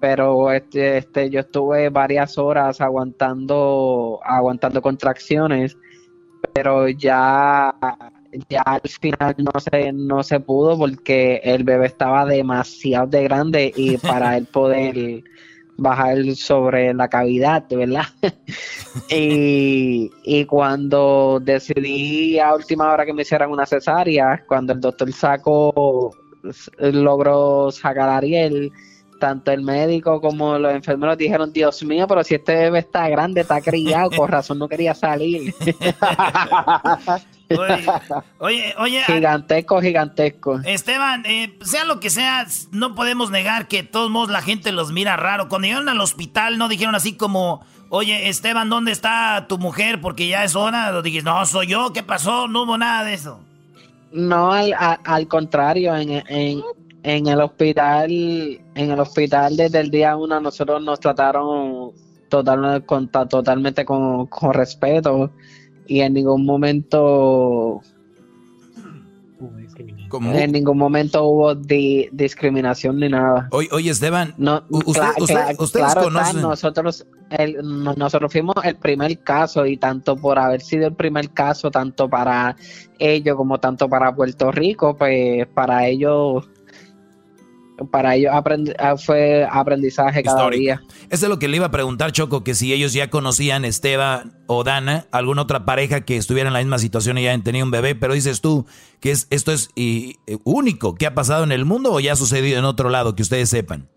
pero este, este, yo estuve varias horas aguantando, aguantando contracciones, pero ya ya al final no se, no se pudo porque el bebé estaba demasiado de grande y <laughs> para él poder bajar sobre la cavidad, ¿verdad? <laughs> y, y cuando decidí a última hora que me hicieran una cesárea, cuando el doctor sacó logró sacar a Ariel. Tanto el médico como los enfermeros dijeron, Dios mío, pero si este bebé está grande, está criado, con razón no quería salir. <laughs> <laughs> Oye, oye. Gigantesco, gigantesco. Esteban, eh, sea lo que sea, no podemos negar que de todos modos la gente los mira raro. Cuando llegaron al hospital no dijeron así como, oye, Esteban, ¿dónde está tu mujer? Porque ya es hora. Dijiste, no, soy yo, ¿qué pasó? No hubo nada de eso. No, al, al contrario, en, en, en, el hospital, en el hospital desde el día uno nosotros nos trataron total, con, totalmente con, con respeto y en ningún momento en ningún momento hubo discriminación ni nada. Oye, oye Esteban, no, ustedes conocen. nosotros, nosotros fuimos el primer caso y tanto por haber sido el primer caso, tanto para ellos como tanto para Puerto Rico, pues para ellos para ellos ah, fue aprendizaje cada día. Eso es lo que le iba a preguntar, Choco, que si ellos ya conocían Esteban o Dana, alguna otra pareja que estuviera en la misma situación y ya tenido un bebé, pero dices tú que es, esto es y, único, ¿qué ha pasado en el mundo o ya ha sucedido en otro lado, que ustedes sepan?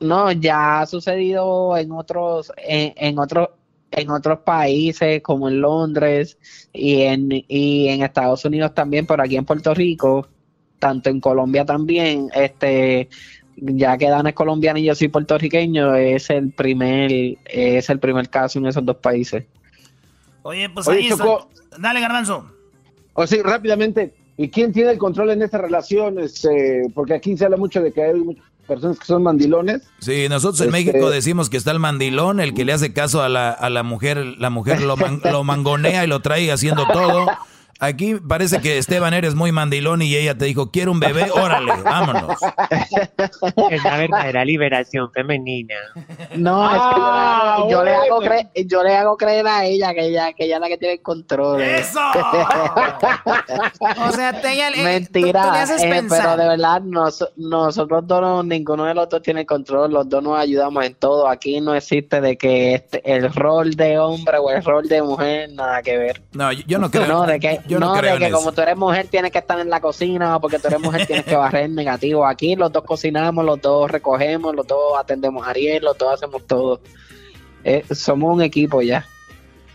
No, ya ha sucedido en otros, en, en otros en otros países como en Londres y en, y en Estados Unidos también, pero aquí en Puerto Rico tanto en Colombia también, este, ya que Dan es colombiano y yo soy puertorriqueño, es el primer, es el primer caso en esos dos países. Oye, pues ahí Dale, Garbanzo. O sí, rápidamente. ¿Y quién tiene el control en esta relación? Este, porque aquí se habla mucho de que hay muchas personas que son mandilones. Sí, nosotros en México este, decimos que está el mandilón, el que le hace caso a la, a la mujer, la mujer lo, <laughs> lo mangonea y lo trae haciendo todo. Aquí parece que Esteban eres muy mandilón y ella te dijo, quiero un bebé, órale, vámonos. Es la verdadera liberación femenina. No, es que yo, le hago creer, yo le hago creer a ella que ella, que ella es la que tiene el control. ¡Eso! <laughs> o sea, te, ella, Mentira, eh, pero de verdad nosotros dos, ninguno de los dos tiene el control, los dos nos ayudamos en todo. Aquí no existe de que este, el rol de hombre o el rol de mujer, nada que ver. No, yo no creo. No, de que no, de que como tú eres mujer tienes que estar en la cocina o porque tú eres mujer tienes que barrer negativo. Aquí los dos cocinamos, los dos recogemos, los dos atendemos a Ariel, los dos hacemos todo. Eh, somos un equipo ya.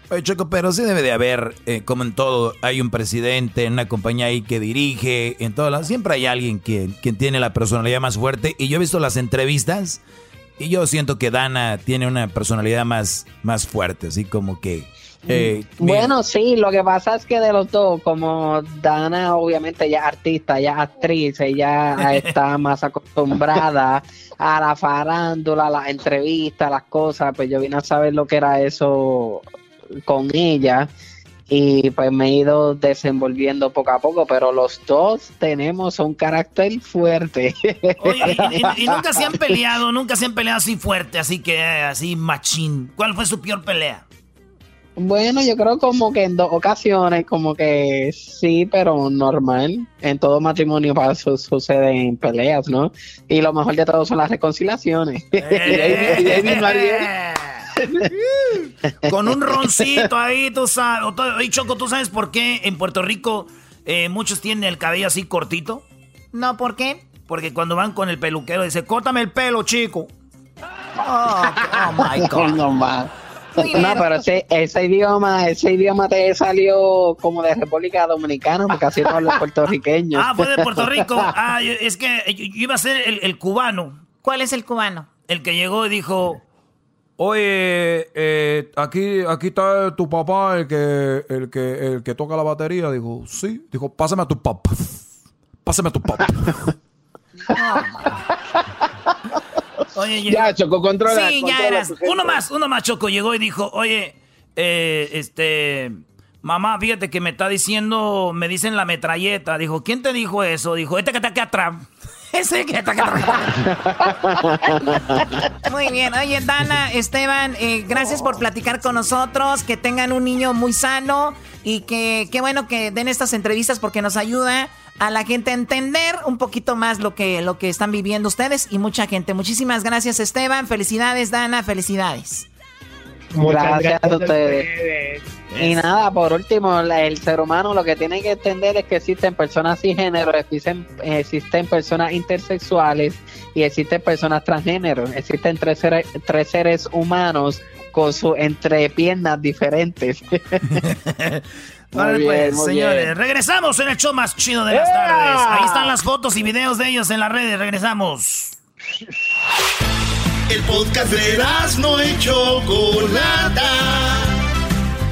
Oye, Choco, pero sí debe de haber, eh, como en todo, hay un presidente, una compañía ahí que dirige, en todo, siempre hay alguien que, que tiene la personalidad más fuerte. Y yo he visto las entrevistas y yo siento que Dana tiene una personalidad más, más fuerte, así como que eh, bueno, sí, lo que pasa es que de los dos, como Dana obviamente ya es artista, ya es actriz, ella <laughs> está más acostumbrada a la farándula, a las entrevistas, las cosas, pues yo vine a saber lo que era eso con ella y pues me he ido desenvolviendo poco a poco, pero los dos tenemos un carácter fuerte. y, nunca se han <laughs> peleado, nunca se han peleado así fuerte, así que así machín. ¿Cuál fue su peor pelea? Bueno, yo creo como que en dos ocasiones, como que sí, pero normal. En todo matrimonio sucede suceden peleas, ¿no? Y lo mejor de todo son las reconciliaciones. <laughs> <laughs> Con un roncito ahí, tú sabes. Oye, Choco, ¿tú sabes por qué en Puerto Rico eh, muchos tienen el cabello así cortito? No, ¿por qué? Porque cuando van con el peluquero dice, córtame el pelo, chico. <laughs> Oh, oh my God. no, no, pero ese, ese idioma, ese idioma te salió como de República Dominicana, porque así no los puertorriqueños. Ah, fue de Puerto Rico. Ah, es que yo iba a ser el, cubano. ¿Cuál es el cubano? El que llegó y dijo, Oye, eh, aquí, aquí está tu papá, el que, el que, el que toca la batería. Dijo, sí. Dijo, pásame a tu papá. Pásame a tu papá. <laughs> Oye, ya, Choco, controla. Sí, ya eras. Uno más, uno más, Choco, llegó y dijo, oye, eh, este, mamá, fíjate que me está diciendo, me dicen la metralleta. Dijo, ¿quién te dijo eso? Dijo, este que está aquí atrás. Ese que está. Muy bien. Oye, Dana, Esteban, eh, gracias por platicar con nosotros. Que tengan un niño muy sano y que qué bueno que den estas entrevistas porque nos ayuda a la gente a entender un poquito más lo que, lo que están viviendo ustedes y mucha gente. Muchísimas gracias, Esteban. Felicidades, Dana. Felicidades. Muchas gracias, a ustedes. Y nada, por último, el ser humano lo que tiene que entender es que existen personas cisgénero, existen, existen personas intersexuales y existen personas transgénero. Existen tres seres, tres seres humanos con sus entrepiernas diferentes. Vale, <laughs> <laughs> Muy pues, bien, muy señores, bien. regresamos en el show más chido de las ¡Ea! tardes. Ahí están las fotos y videos de ellos en las redes. Regresamos. El podcast de no y Chocolata.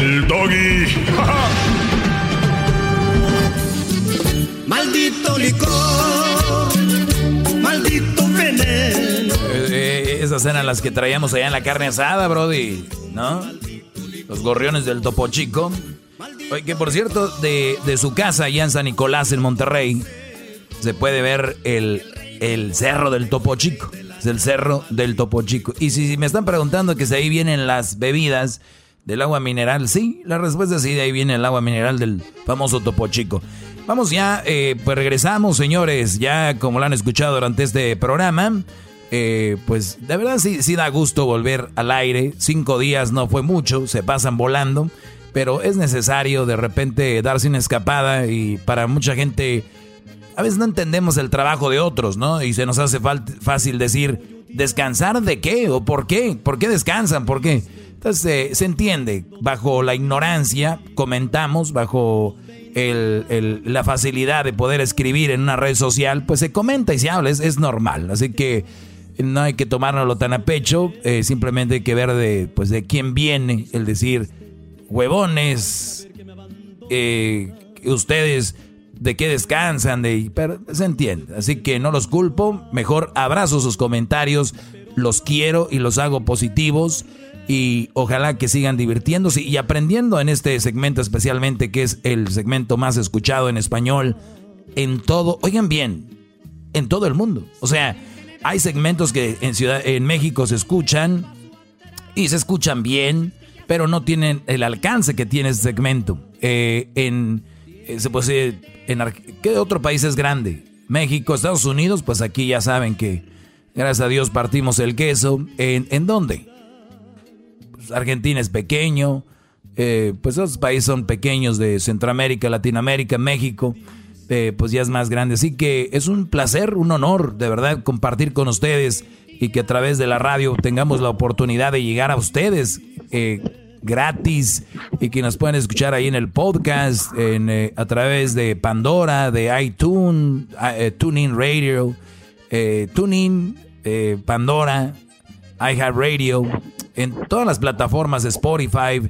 el doggy. <laughs> Maldito licor. Maldito veneno. Eh, eh, esas eran las que traíamos allá en la carne asada, Brody. ¿No? Los gorriones del Topo Chico. Oye, que por cierto, de, de su casa allá en San Nicolás, en Monterrey, se puede ver el, el cerro del Topo Chico. Es el cerro del Topo Chico. Y si me están preguntando que si ahí vienen las bebidas del agua mineral, sí, la respuesta es sí, de ahí viene el agua mineral del famoso Topo Chico. Vamos ya, eh, pues regresamos, señores, ya como lo han escuchado durante este programa. eh, pues de verdad sí, sí da gusto volver al aire. Cinco días no fue mucho, se pasan volando, pero es necesario de repente darse una escapada y para mucha gente a veces no entendemos el trabajo de otros, ¿no? Y se nos hace fácil decir, ¿descansar de qué? ¿O por qué? ¿Por qué descansan? ¿Por qué? Entonces eh, se entiende, bajo la ignorancia comentamos, bajo el- la facilidad de poder escribir en una red social, pues se comenta y se habla, es, es normal. Así que no hay que tomárnoslo tan a pecho, eh, simplemente hay que ver de, pues, de quién viene el decir, huevones, eh, ustedes de qué descansan, de, pero se entiende. Así que no los culpo, mejor abrazo sus comentarios, los quiero y los hago positivos y ojalá que sigan divirtiéndose y aprendiendo en este segmento especialmente que es el segmento más escuchado en español en todo, oigan bien, en todo el mundo. O sea, hay segmentos que en ciudad en México se escuchan y se escuchan bien, pero no tienen el alcance que tiene ese segmento. Eh, en, eh, se puede decir, en Ar- ¿qué otro país es grande? México, Estados Unidos, pues aquí ya saben que gracias a Dios partimos el queso. ¿En, en dónde? Argentina es pequeño, eh, pues esos países son pequeños de Centroamérica, Latinoamérica, México, eh, pues ya es más grande. Así que es un placer, un honor, de verdad, compartir con ustedes y que a través de la radio tengamos la oportunidad de llegar a ustedes eh, gratis y que nos puedan escuchar ahí en el podcast, en, eh, a través de Pandora, de iTunes, TuneIn Radio, TuneIn, Pandora, iHeartRadio, en todas las plataformas de Spotify.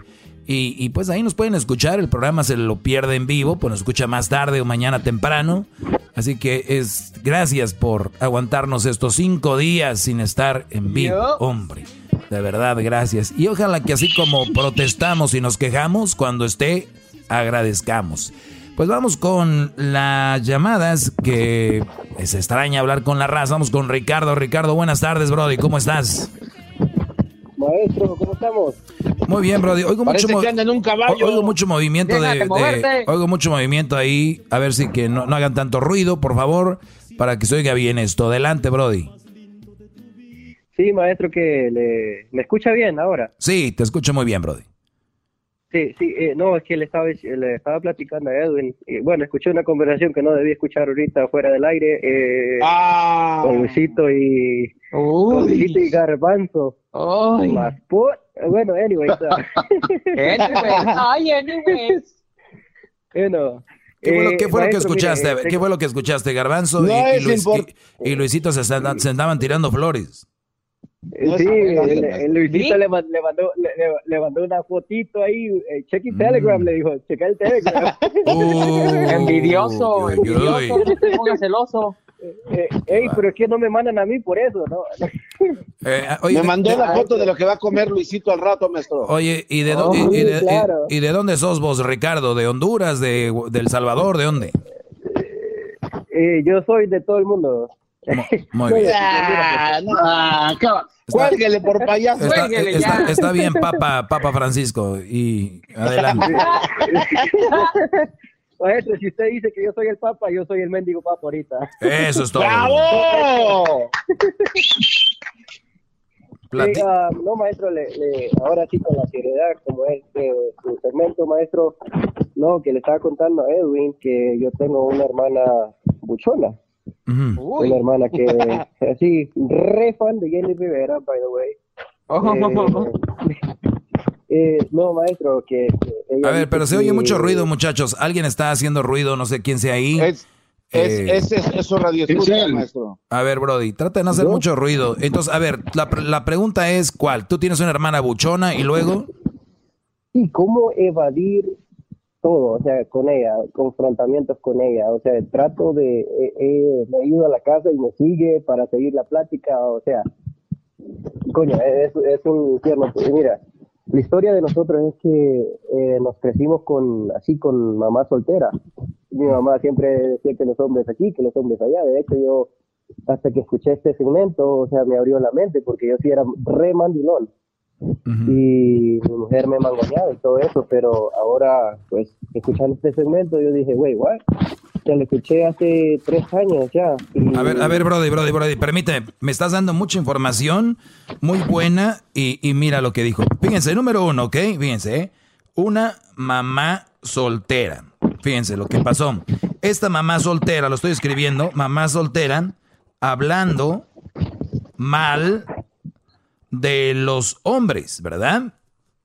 Y, y, pues ahí nos pueden escuchar, el programa se lo pierde en vivo, pues nos escucha más tarde o mañana temprano. Así que es gracias por aguantarnos estos cinco días sin estar en vivo, hombre. De verdad, gracias. Y ojalá que así como protestamos y nos quejamos, cuando esté, agradezcamos. Pues vamos con las llamadas, que es extraña hablar con la raza. Vamos con Ricardo. Ricardo, buenas tardes, Brody. ¿Cómo estás? Maestro, ¿cómo estamos? Muy bien, Brody. Oigo mucho, Parece mo- que anda en un caballo. oigo mucho movimiento de, oigo mucho movimiento ahí. A ver si que no, no hagan tanto ruido, por favor, para que se oiga bien esto. Adelante, Brody. Sí, maestro, que le, me escucha bien ahora. Sí, te escucho muy bien, Brody. Sí, sí, eh, no, es que le estaba, le estaba platicando a Edwin. y, bueno, escuché una conversación que no debía escuchar ahorita fuera del aire. Eh, Con Luisito y. Con Luisito y Garbanzo. Más por- Bueno, anyway. o sea. Ay, anyways. Bueno. ¿Qué fue lo, eh, qué fue lo que mire, escuchaste? eh, ¿Qué fue lo que escuchaste, Garbanzo? No y, y Luis- y- y Luisito se, estaban- se andaban tirando flores. Eh, Sí, el, el Luisito le, man- le mandó, le, mandó una fotito ahí, eh, check Mm. el Telegram, le dijo, checa el Telegram. <laughs> envidioso, uy, envidioso, uy. no te pongas celoso. Eh, ey, pero es que no me mandan a mí por eso, ¿no? <laughs> Eh, me mandó la foto de lo que va a comer Luisito al rato, maestro. Oye, ¿y de, Oh, y- de- y- claro. y de dónde sos vos, Ricardo? ¿De Honduras? ¿De, de El Salvador? ¿De dónde? Eh, yo soy de todo el mundo. Muy <laughs> bien. Ah, no, Cuélguele por payaso. Está, está- está bien, Papa, Papa Francisco. Y adelante. Maestro, <laughs> si usted dice que yo soy el papa, yo soy el mendigo papa ahorita. Eso es todo. ¡Bravo! <laughs> Plati- Sí, no, maestro, le, le- ahora sí con la seriedad, como es eh, su segmento, maestro, no, que le estaba contando a Edwin que yo tengo una hermana buchona, una hermana que, <laughs> así, re fan de Jenny Rivera, by the way. Eh, <laughs> eh, no, maestro, que... que ella A ver, pero se oye que- mucho ruido, muchachos. Alguien está haciendo ruido, no sé quién sea ahí. Es, es, Eh, es, es- eso radio escucha, maestro. A ver, Brody, trata de no hacer mucho ruido. Entonces, a ver, la, la pregunta es, ¿cuál? ¿Tú tienes una hermana buchona y luego? Sí, cómo evadir todo, o sea, con ella, confrontamientos con ella, o sea, trato de, eh, eh, me ayuda a la casa y me sigue para seguir la plática, o sea, coño, es, es un infierno. Pues, Mira, la historia de nosotros es que eh, nos crecimos con, así, con mamá soltera. Mi mamá siempre decía que los hombres aquí, que los hombres allá, de hecho yo, hasta que escuché este segmento, o sea, me abrió la mente, porque yo sí era re mandilón y mi mujer me mangoneaba y todo eso, pero ahora, pues, escuchando este segmento, yo dije, wey, what? Ya lo escuché hace tres años ya. y- A ver, a ver, Brody, Brody, Brody, permíteme. Me estás dando mucha información, muy buena, y, y mira lo que dijo. Fíjense, número uno, ¿ok? Fíjense, ¿eh? Una mamá soltera. Fíjense lo que pasó. Esta mamá soltera, lo estoy escribiendo, mamá soltera, hablando mal de los hombres, ¿verdad?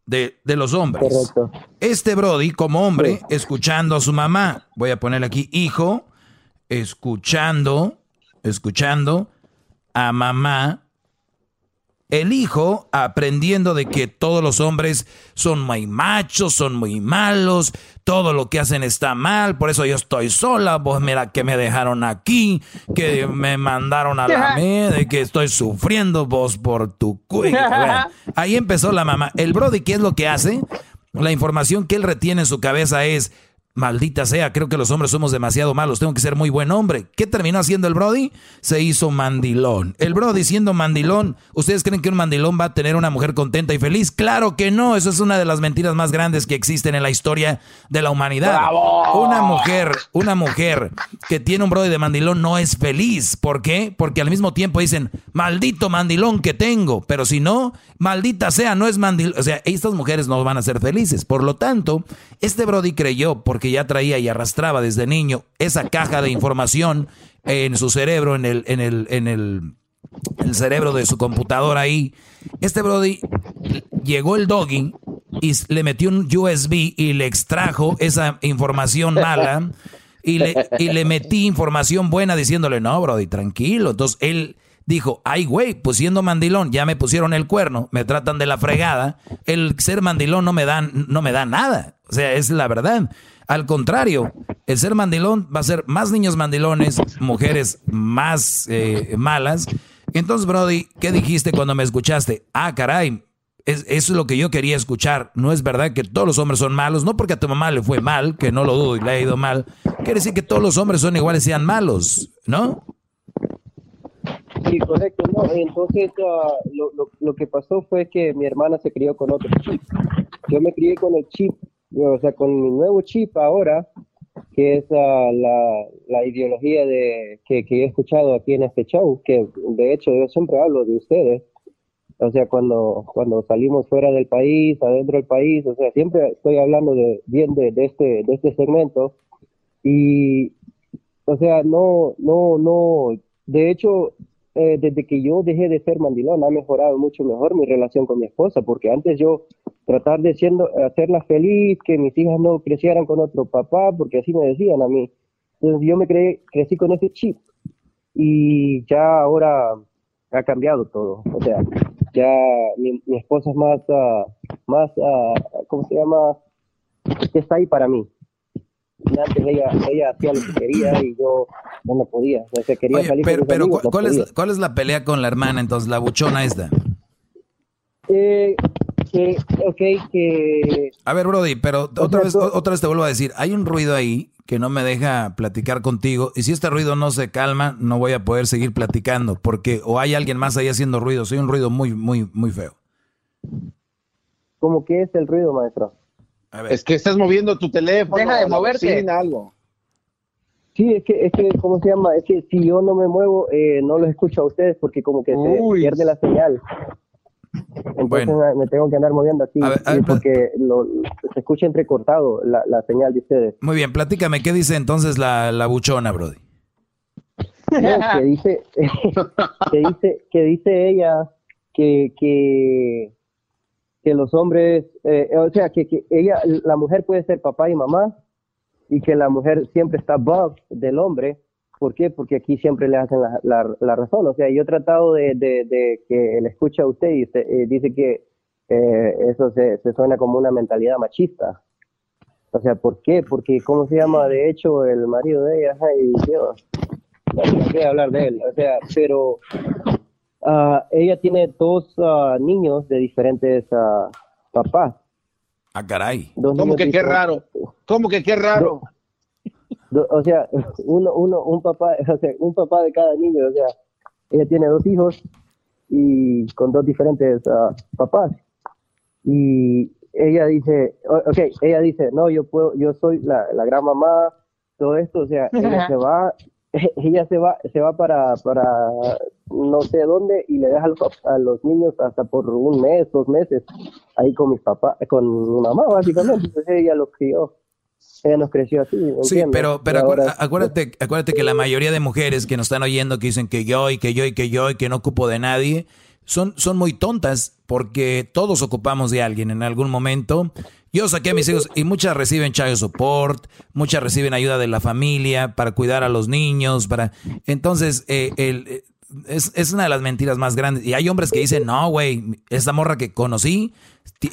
De, de los hombres. Correcto. Este Brody, como hombre, escuchando a su mamá, voy a ponerle aquí, hijo, escuchando, escuchando a mamá, el hijo aprendiendo de que todos los hombres son muy machos, son muy malos, todo lo que hacen está mal, por eso yo estoy sola, vos mira que me dejaron aquí, que me mandaron a la <laughs> y que estoy sufriendo vos por tu cuida. ahí empezó la mamá. El Brody, ¿qué es lo que hace? La información que él retiene en su cabeza es, maldita sea, creo que los hombres somos demasiado malos, tengo que ser muy buen hombre. ¿Qué terminó haciendo el Brody? Se hizo mandilón. El Brody siendo mandilón, ¿ustedes creen que un mandilón va a tener una mujer contenta y feliz? Claro que no, eso es una de las mentiras más grandes que existen en la historia de la humanidad. Una mujer, una mujer que tiene un Brody de mandilón no es feliz. ¿Por qué? Porque al mismo tiempo dicen, maldito mandilón que tengo, pero si no, maldita sea, no es mandilón. O sea, estas mujeres no van a ser felices. Por lo tanto, este Brody creyó, porque ya traía y arrastraba desde niño esa caja de información en su cerebro, en el, en el, en el, cerebro de su computadora ahí. Este Brody llegó el doggy y le metió un USB y le extrajo esa información mala y le, y le metí información buena diciéndole, no, Brody, tranquilo. Entonces él dijo, ay, güey, pues siendo mandilón, ya me pusieron el cuerno, me tratan de la fregada, el ser mandilón no me da, no me da nada. O sea, es la verdad. Al contrario, el ser mandilón va a ser más niños mandilones, mujeres más eh, malas. Entonces, Brody, ¿qué dijiste cuando me escuchaste? Ah, caray, es, eso es lo que yo quería escuchar. No es verdad que todos los hombres son malos, no porque a tu mamá le fue mal, que no lo dudo y le ha ido mal. Quiere decir que todos los hombres son iguales y sean malos, ¿no? Sí, correcto, no. Entonces, ah, lo, lo, lo que pasó fue que mi hermana se crió con otro chip. Yo me crié con el chip, o sea, con mi nuevo chip ahora, que es ah, la, la ideología de, que, que he escuchado aquí en este show, que de hecho yo siempre hablo de ustedes. O sea, cuando, cuando salimos fuera del país, adentro del país, o sea, siempre estoy hablando de, bien de, de este, de este segmento. Y, o sea, no, no, no, de hecho, eh, desde que yo dejé de ser mandilón, ha mejorado mucho mejor mi relación con mi esposa, porque antes yo tratar de siendo, hacerla feliz, que mis hijas no crecieran con otro papá, porque así me decían a mí. Entonces yo me creí, crecí con ese chip y ya ahora ha cambiado todo. O sea, ya mi, mi esposa es más, ah, más, ah, ¿cómo se llama? Está ahí para mí. Y antes ella, ella hacía lo que quería y yo no me podía. O sea, quería Oye, salir pero, pero amigos, ¿cu- no ¿cuál, es, ¿cuál es la pelea con la hermana entonces, la buchona esta? Eh, que, ok, que... A ver, Brody, pero otra vez, otra vez te vuelvo a decir, hay un ruido ahí que no me deja platicar contigo y si este ruido no se calma, no voy a poder seguir platicando porque o hay alguien más ahí haciendo ruido, soy un ruido muy, muy, muy feo. ¿Cómo que es el ruido, maestro? Es que estás moviendo tu teléfono. Deja de moverte. bocina, algo. Sí, es que, es que, ¿cómo se llama? Es que si yo no me muevo, eh, no los escucho a ustedes porque como que se pierde la señal. Entonces me- me tengo que andar moviendo así, sí, porque lo, se escucha entrecortado la, la señal de ustedes. Muy bien, platícame, ¿qué dice entonces la, la buchona, Brody? No, que dice, <laughs> que dice, que dice ella que, que, que los hombres, eh, o sea, que, que ella, la mujer puede ser papá y mamá y que la mujer siempre está above del hombre. ¿Por qué? Porque aquí siempre le hacen la, la- razón. O sea, yo he tratado de, de, que le escuche a usted y usted eh, dice que eh, eso se, se suena como una mentalidad machista. O sea, ¿por qué? Porque, ¿cómo se llama? De hecho, el marido de ella, ay, Dios, no hablar de él. O sea, pero ah, ella tiene dos ah, niños de diferentes ah, papás. Ah, caray. Dos ¿Cómo que qué diferentes. raro? ¿Cómo que qué raro? Do- o sea, <laughs> uno, uno, un papá, <laughs> o sea, un papá de cada niño, o sea, ella tiene dos hijos y con dos diferentes papás. Y ella dice, o- ok, ella dice, no, yo puedo, yo soy la, la gran mamá, todo esto, o sea, ella <laughs> se va, ella se va, se va para, para no sé dónde y le deja a los, pap- a los niños hasta por un mes, dos meses, ahí con mis papás, con mi mamá básicamente, entonces ella los crió. Ella nos creció así. Sí, pero, pero acu- ahora- acuérdate, acuérdate que la mayoría de mujeres que nos están oyendo que dicen que yo y que yo y que yo y que no ocupo de nadie, son, son muy tontas porque todos ocupamos de alguien en algún momento. Yo saqué a mis hijos y muchas reciben child support, muchas reciben ayuda de la familia para cuidar a los niños, para... Entonces, eh, el, eh, es, es una de las mentiras más grandes. Y hay hombres que dicen, no, güey, esta morra que conocí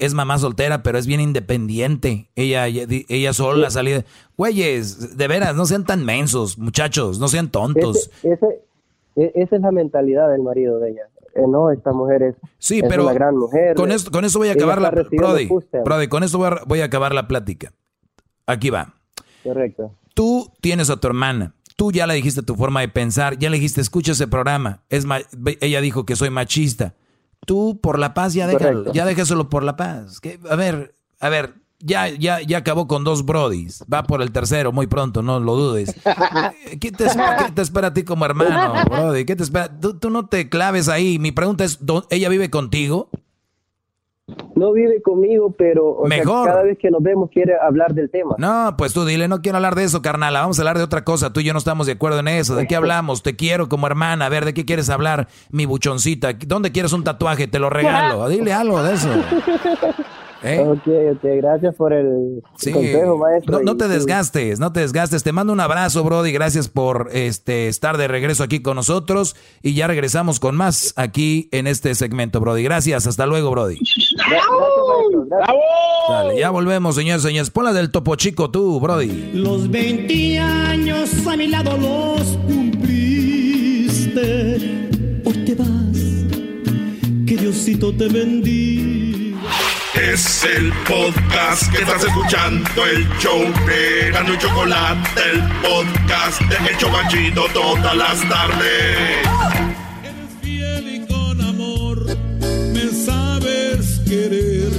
es mamá soltera, pero es bien independiente. Ella, ella, ella sola salida. Güeyes, de veras, no sean tan mensos, muchachos, no sean tontos. Ese, ese- e- esa es la mentalidad del marido de ella. Eh, no, esta mujer es, Sí, es pero una gran mujer. con esto, con esto voy a acabar la... Brody. Brody, con esto voy a, voy a acabar la plática. Aquí va. Correcto. Tú tienes a tu hermana. Tú ya le dijiste tu forma de pensar, ya le dijiste, escucha ese programa. Es ella dijo que soy machista. Tú por la paz ya déjalo, Correcto. ya déjaselo por la paz. Que, a ver, a ver, ya, ya, ya acabó con dos brodis. Va por el tercero muy pronto, no lo dudes. <laughs> ¿Qué te, espera, qué te espera a ti como hermano, brody? ¿Qué te espera? Tú, tú no te claves ahí. Mi pregunta es, ¿dó- ¿ella vive contigo? No vive conmigo, pero o sea, Mejor. cada vez que nos vemos quiere hablar del tema. No, pues tú dile, no quiero hablar de eso, carnal. Vamos a hablar de otra cosa. Tú y yo no estamos de acuerdo en eso. ¿De qué hablamos? Te quiero como hermana. A ver, ¿de qué quieres hablar, mi buchoncita? ¿Dónde quieres un tatuaje? Te lo regalo. <laughs> Dile algo de eso. <laughs> ¿Eh? Ok, ok, gracias por el, Sí. consejo, maestro. No, no y te sí. desgastes, no te desgastes. Te mando un abrazo, Brody. Gracias por este estar de regreso aquí con nosotros. Y ya regresamos con más aquí en este segmento, Brody. Gracias. Hasta luego, Brody. Dale, ya volvemos, señores, señores. Ponla del topo chico tú, Brody. Los 20 años a mi lado los cumpliste. Hoy te vas, que Diosito te bendiga. Es el podcast que estás escuchando, el show de Gano y Chocolate, el podcast de El Chocachito todas las tardes. Fiel y con amor me sabes querer.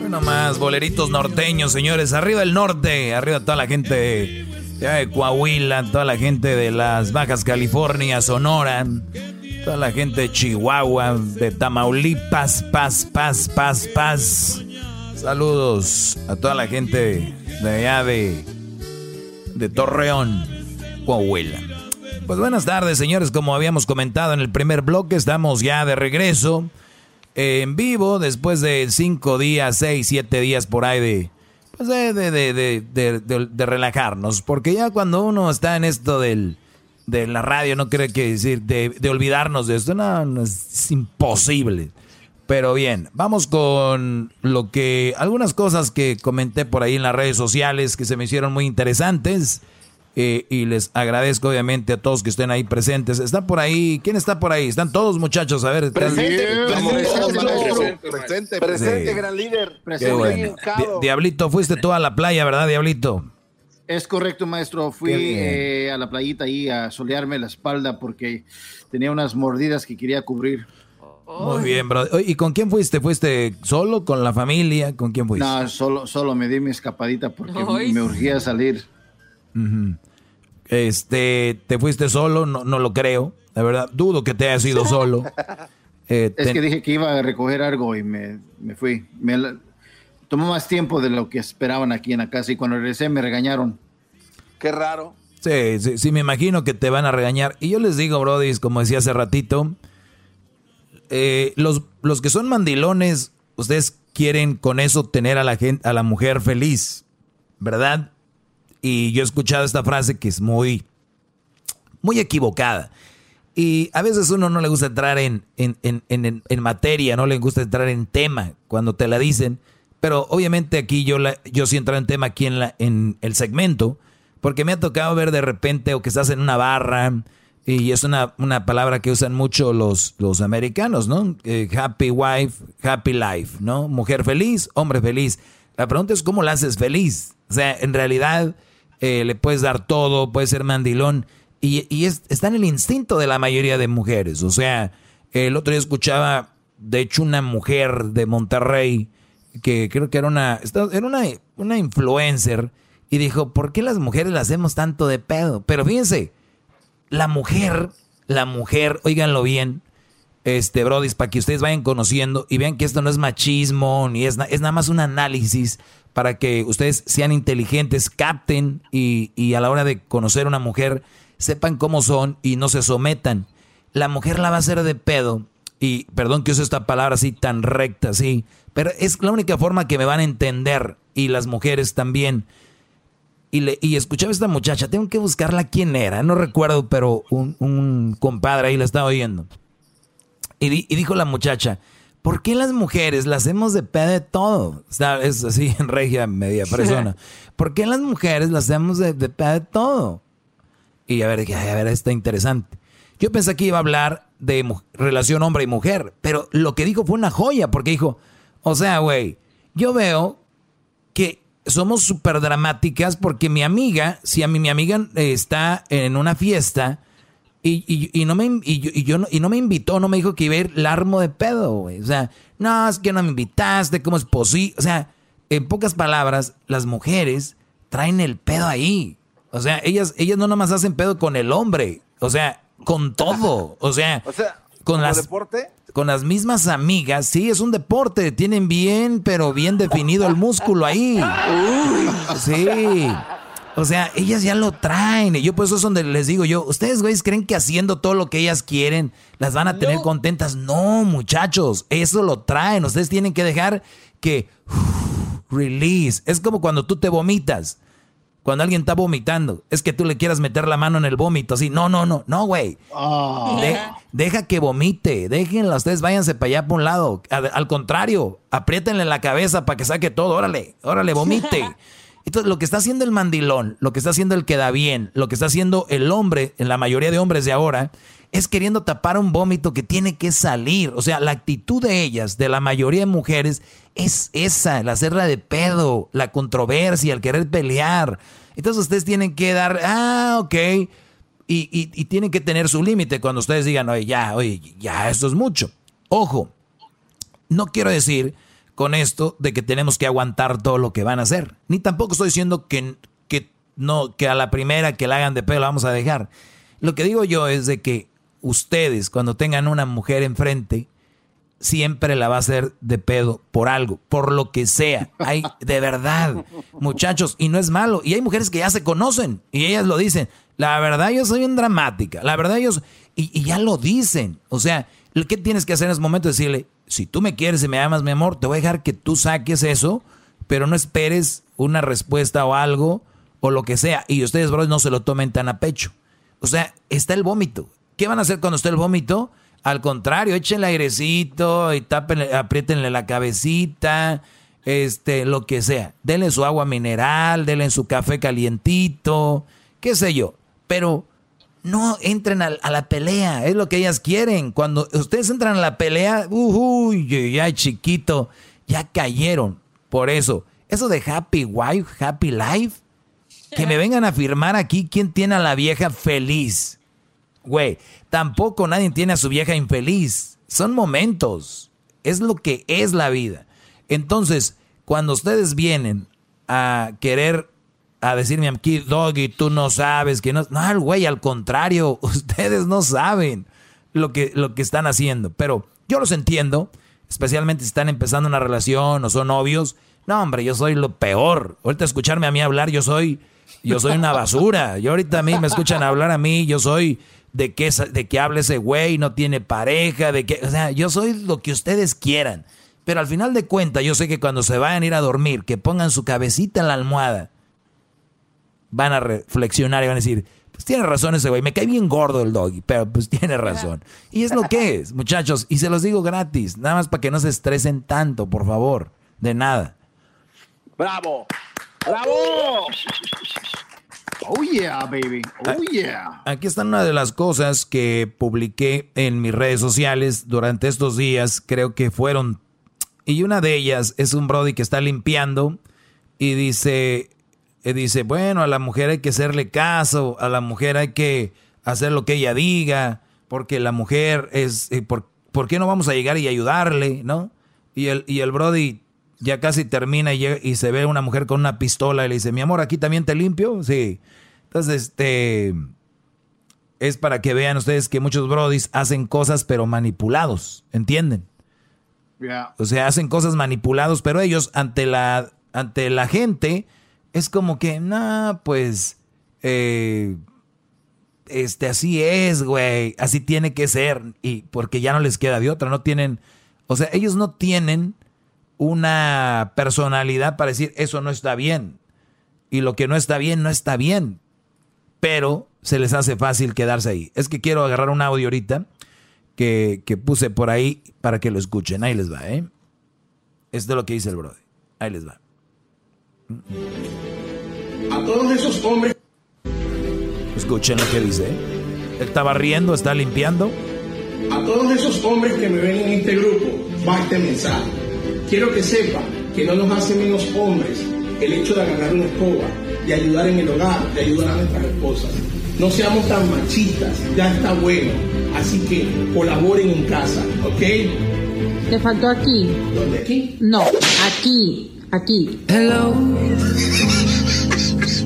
Bueno, más boleritos norteños, señores. Arriba el norte, arriba toda la gente de, de Coahuila, toda la gente de las Bajas California, Sonora, toda la gente de Chihuahua, de Tamaulipas, paz, paz, paz, paz. Saludos a toda la gente de allá de, de Torreón, Coahuila. Pues buenas tardes, señores. Como habíamos comentado en el primer bloque, estamos ya de regreso en vivo después de cinco días, seis, siete días por ahí de, pues de, de- de- de relajarnos. Porque ya cuando uno está en esto del, de la radio, no cree que decir de, de olvidarnos de esto, no, no, es, es imposible. Pero bien, vamos con lo que algunas cosas que comenté por ahí en las redes sociales que se me hicieron muy interesantes. Eh, y les agradezco obviamente a todos que estén ahí presentes. ¿Está por ahí? ¿Quién está por ahí? Están todos muchachos, a ver. Presente, presente, presente, presente, gran líder. Qué bueno. Di- Diablito, fuiste tú a la playa, ¿verdad, Diablito? Es correcto, maestro. Fui eh, a la playita ahí a solearme la espalda porque tenía unas mordidas que quería cubrir. Muy bien, bro. ¿Y con quién fuiste? ¿Fuiste solo, con la familia? ¿Con quién fuiste? No, solo, solo me di mi escapadita porque Ay. me urgía salir. Este, ¿te fuiste solo? No, no lo creo. La verdad, dudo que te hayas ido <laughs> solo. Eh, Es ten- que dije que iba a recoger algo y me, me fui. Me tomó más tiempo de lo que esperaban aquí en la casa y cuando regresé me regañaron. Qué raro. Sí, sí, sí, me imagino que te van a regañar. Y yo les digo, Brody, como decía hace ratito, eh, los, los que son mandilones, ustedes quieren con eso tener a la gente, a la mujer feliz, ¿verdad? Y yo he escuchado esta frase que es muy, muy equivocada. Y a veces uno no le gusta entrar en, en, en, en, en materia, no le gusta entrar en tema cuando te la dicen. Pero obviamente aquí yo, la, yo sí entro en tema aquí en, la, en el segmento, porque me ha tocado ver de repente o que estás en una barra, y es una, una palabra que usan mucho los, los americanos, ¿no? Eh, happy wife, happy life, ¿no? Mujer feliz, hombre feliz. La pregunta es cómo la haces feliz. O sea, en realidad eh, le puedes dar todo, puedes ser mandilón, y, y es- está en el instinto de la mayoría de mujeres. O sea, el otro día escuchaba, de hecho, una mujer de Monterrey, que creo que era una, era una, una influencer, y dijo, ¿por qué las mujeres le hacemos tanto de pedo? Pero fíjense, la mujer, la mujer, óiganlo bien, este, brodis, para que ustedes vayan conociendo y vean que esto no es machismo, ni es, es nada más un análisis para que ustedes sean inteligentes, capten y, y a la hora de conocer una mujer, sepan cómo son y no se sometan. La mujer la va a hacer de pedo, y perdón que use esta palabra así tan recta, así, pero es la única forma que me van a entender, y las mujeres también. Y, le, y escuchaba a esta muchacha, tengo que buscarla quién era, no recuerdo, pero un, un compadre ahí la estaba oyendo. Y, di- y dijo la muchacha, ¿por qué las mujeres las hacemos de pedo de todo? O sea, es así en <laughs> regia media persona. <laughs> ¿Por qué las mujeres las hacemos de, de pedo de todo? Y a ver, dije, "Ay, a ver, está interesante. Yo pensé que iba a hablar de relación hombre y mujer, pero lo que dijo fue una joya, porque dijo, o sea, güey, yo veo que somos súper dramáticas porque mi amiga, si a mí mi amiga eh, está en una fiesta y, y- no me, y, yo, no, y no me invitó, no me dijo que iba a ir, la armo de pedo, güey. O sea, no, es que no me invitaste, ¿cómo es posible? O sea, en pocas palabras, las mujeres traen el pedo ahí. O sea, ellas, ellas no nomás hacen pedo con el hombre, o sea, con <laughs> todo. O sea, O sea, con ¿como las deporte? con las mismas amigas, sí, es un deporte, tienen bien, pero bien definido el músculo ahí. Sí. O sea, ellas ya lo traen. Y yo por eso es donde les digo yo, ¿ustedes, güeyes, creen que haciendo todo lo que ellas quieren las van a tener contentas? No, muchachos, eso lo traen. Ustedes tienen que dejar que release. Es como cuando tú te vomitas. Cuando alguien está vomitando, es que tú le quieras meter la mano en el vómito, así. No, no, no, no, güey. De- deja que vomite, déjenla, ustedes váyanse para allá por un lado. Al, al contrario, apriétenle la cabeza para que saque todo, órale, órale, vomite. <laughs> Entonces, lo que está haciendo el mandilón, lo que está haciendo el que da bien, lo que está haciendo el hombre, en la mayoría de hombres de ahora, es queriendo tapar un vómito que tiene que salir. O sea, la actitud de ellas, de la mayoría de mujeres, es esa, el hacerla de pedo, la controversia, el querer pelear. Entonces ustedes tienen que dar, ah, ok, y, y- tienen que tener su límite cuando ustedes digan, oye, ya, oye, ya, esto es mucho. Ojo, no quiero decir con esto de que tenemos que aguantar todo lo que van a hacer. Ni tampoco estoy diciendo que, que, no, que a la primera que la hagan de pedo la vamos a dejar. Lo que digo yo es de que ustedes, cuando tengan una mujer enfrente, siempre la va a hacer de pedo por algo, por lo que sea. Hay, de verdad, muchachos, y no es malo. Y hay mujeres que ya se conocen y ellas lo dicen. La verdad, yo soy bien dramática. La verdad, yo. soy-". Y, ya lo dicen. O sea, lo que tienes que hacer en ese momento es decirle: si tú me quieres y me amas, mi amor, te voy a dejar que tú saques eso, pero no esperes una respuesta o algo o lo que sea. Y ustedes, bros, no se lo tomen tan a pecho. O sea, está el vómito. ¿Qué van a hacer cuando esté el vómito? Al contrario, échenle airecito y tápenle, apriétenle la cabecita, este, lo que sea. Denle su agua mineral, denle su café calientito, qué sé yo. Pero no entren a, la pelea, es lo que ellas quieren. Cuando ustedes entran a la pelea, uy, ya chiquito, ya cayeron. Por eso, eso de happy wife, happy life, que me <laughs> vengan a firmar aquí quién tiene a la vieja feliz. Güey, tampoco nadie tiene a su vieja infeliz. Son momentos. Es lo que es la vida. Entonces, cuando ustedes vienen a querer a decirme aquí, Doggy, tú no sabes que no. No, güey, al contrario, <laughs> ustedes no saben lo que, lo que están haciendo. Pero yo los entiendo, especialmente si están empezando una relación o son novios. No, hombre, yo soy lo peor. Ahorita escucharme a mí hablar, yo soy, yo soy una basura. Yo ahorita a mí me escuchan hablar a mí, yo soy de que, de que hable ese güey, no tiene pareja, de que, o sea, yo soy lo que ustedes quieran. Pero al final de cuentas, yo sé que cuando se vayan a ir a dormir, que pongan su cabecita en la almohada van a reflexionar y van a decir, pues tiene razón ese güey, me cae bien gordo el doggy, pero pues <laughs> tiene razón. Y es lo que <laughs> es, muchachos, y se los digo gratis, nada más para que no se estresen tanto, por favor, de nada. ¡Bravo! ¡Bravo! <laughs> Oh yeah, baby. Oh yeah. Aquí están una de las cosas que publiqué en mis redes sociales durante estos días, creo que fueron y una de ellas es un brody que está limpiando y dice, y dice, bueno, a la mujer hay que hacerle caso, a la mujer hay que hacer lo que ella diga, porque la mujer es, eh, por, qué no vamos a llegar y ayudarle, no? Y el, y el Brody ya casi termina y, y, se ve una mujer con una pistola y le dice, mi amor, ¿aquí también te limpio? Sí. Entonces, este, es para que vean ustedes que muchos Brodis hacen cosas pero manipulados, ¿entienden? O sea, hacen cosas manipulados, pero ellos ante la, ante la gente es como que, no, pues, eh, este, así es, güey, así tiene que ser, y porque ya no les queda de otra, no tienen, o sea, ellos no tienen una personalidad para decir, eso no está bien, y lo que no está bien, no está bien, pero se les hace fácil quedarse ahí. Es que quiero agarrar un audio ahorita que, que puse por ahí para que lo escuchen, ahí les va, ¿eh? Esto es lo que dice el brother, ahí les va. A todos esos hombres. Escuchen lo que dice. Él estaba riendo, está limpiando. A todos esos hombres que me ven en este grupo, va este mensaje. Quiero que sepan que no nos hace menos hombres el hecho de agarrar una escoba, de ayudar en el hogar, de ayudar a nuestras esposas. No seamos tan machistas, ya está bueno. Así que colaboren en casa, ¿ok? Te faltó aquí. ¿Dónde aquí? No, aquí. Aquí. Hello.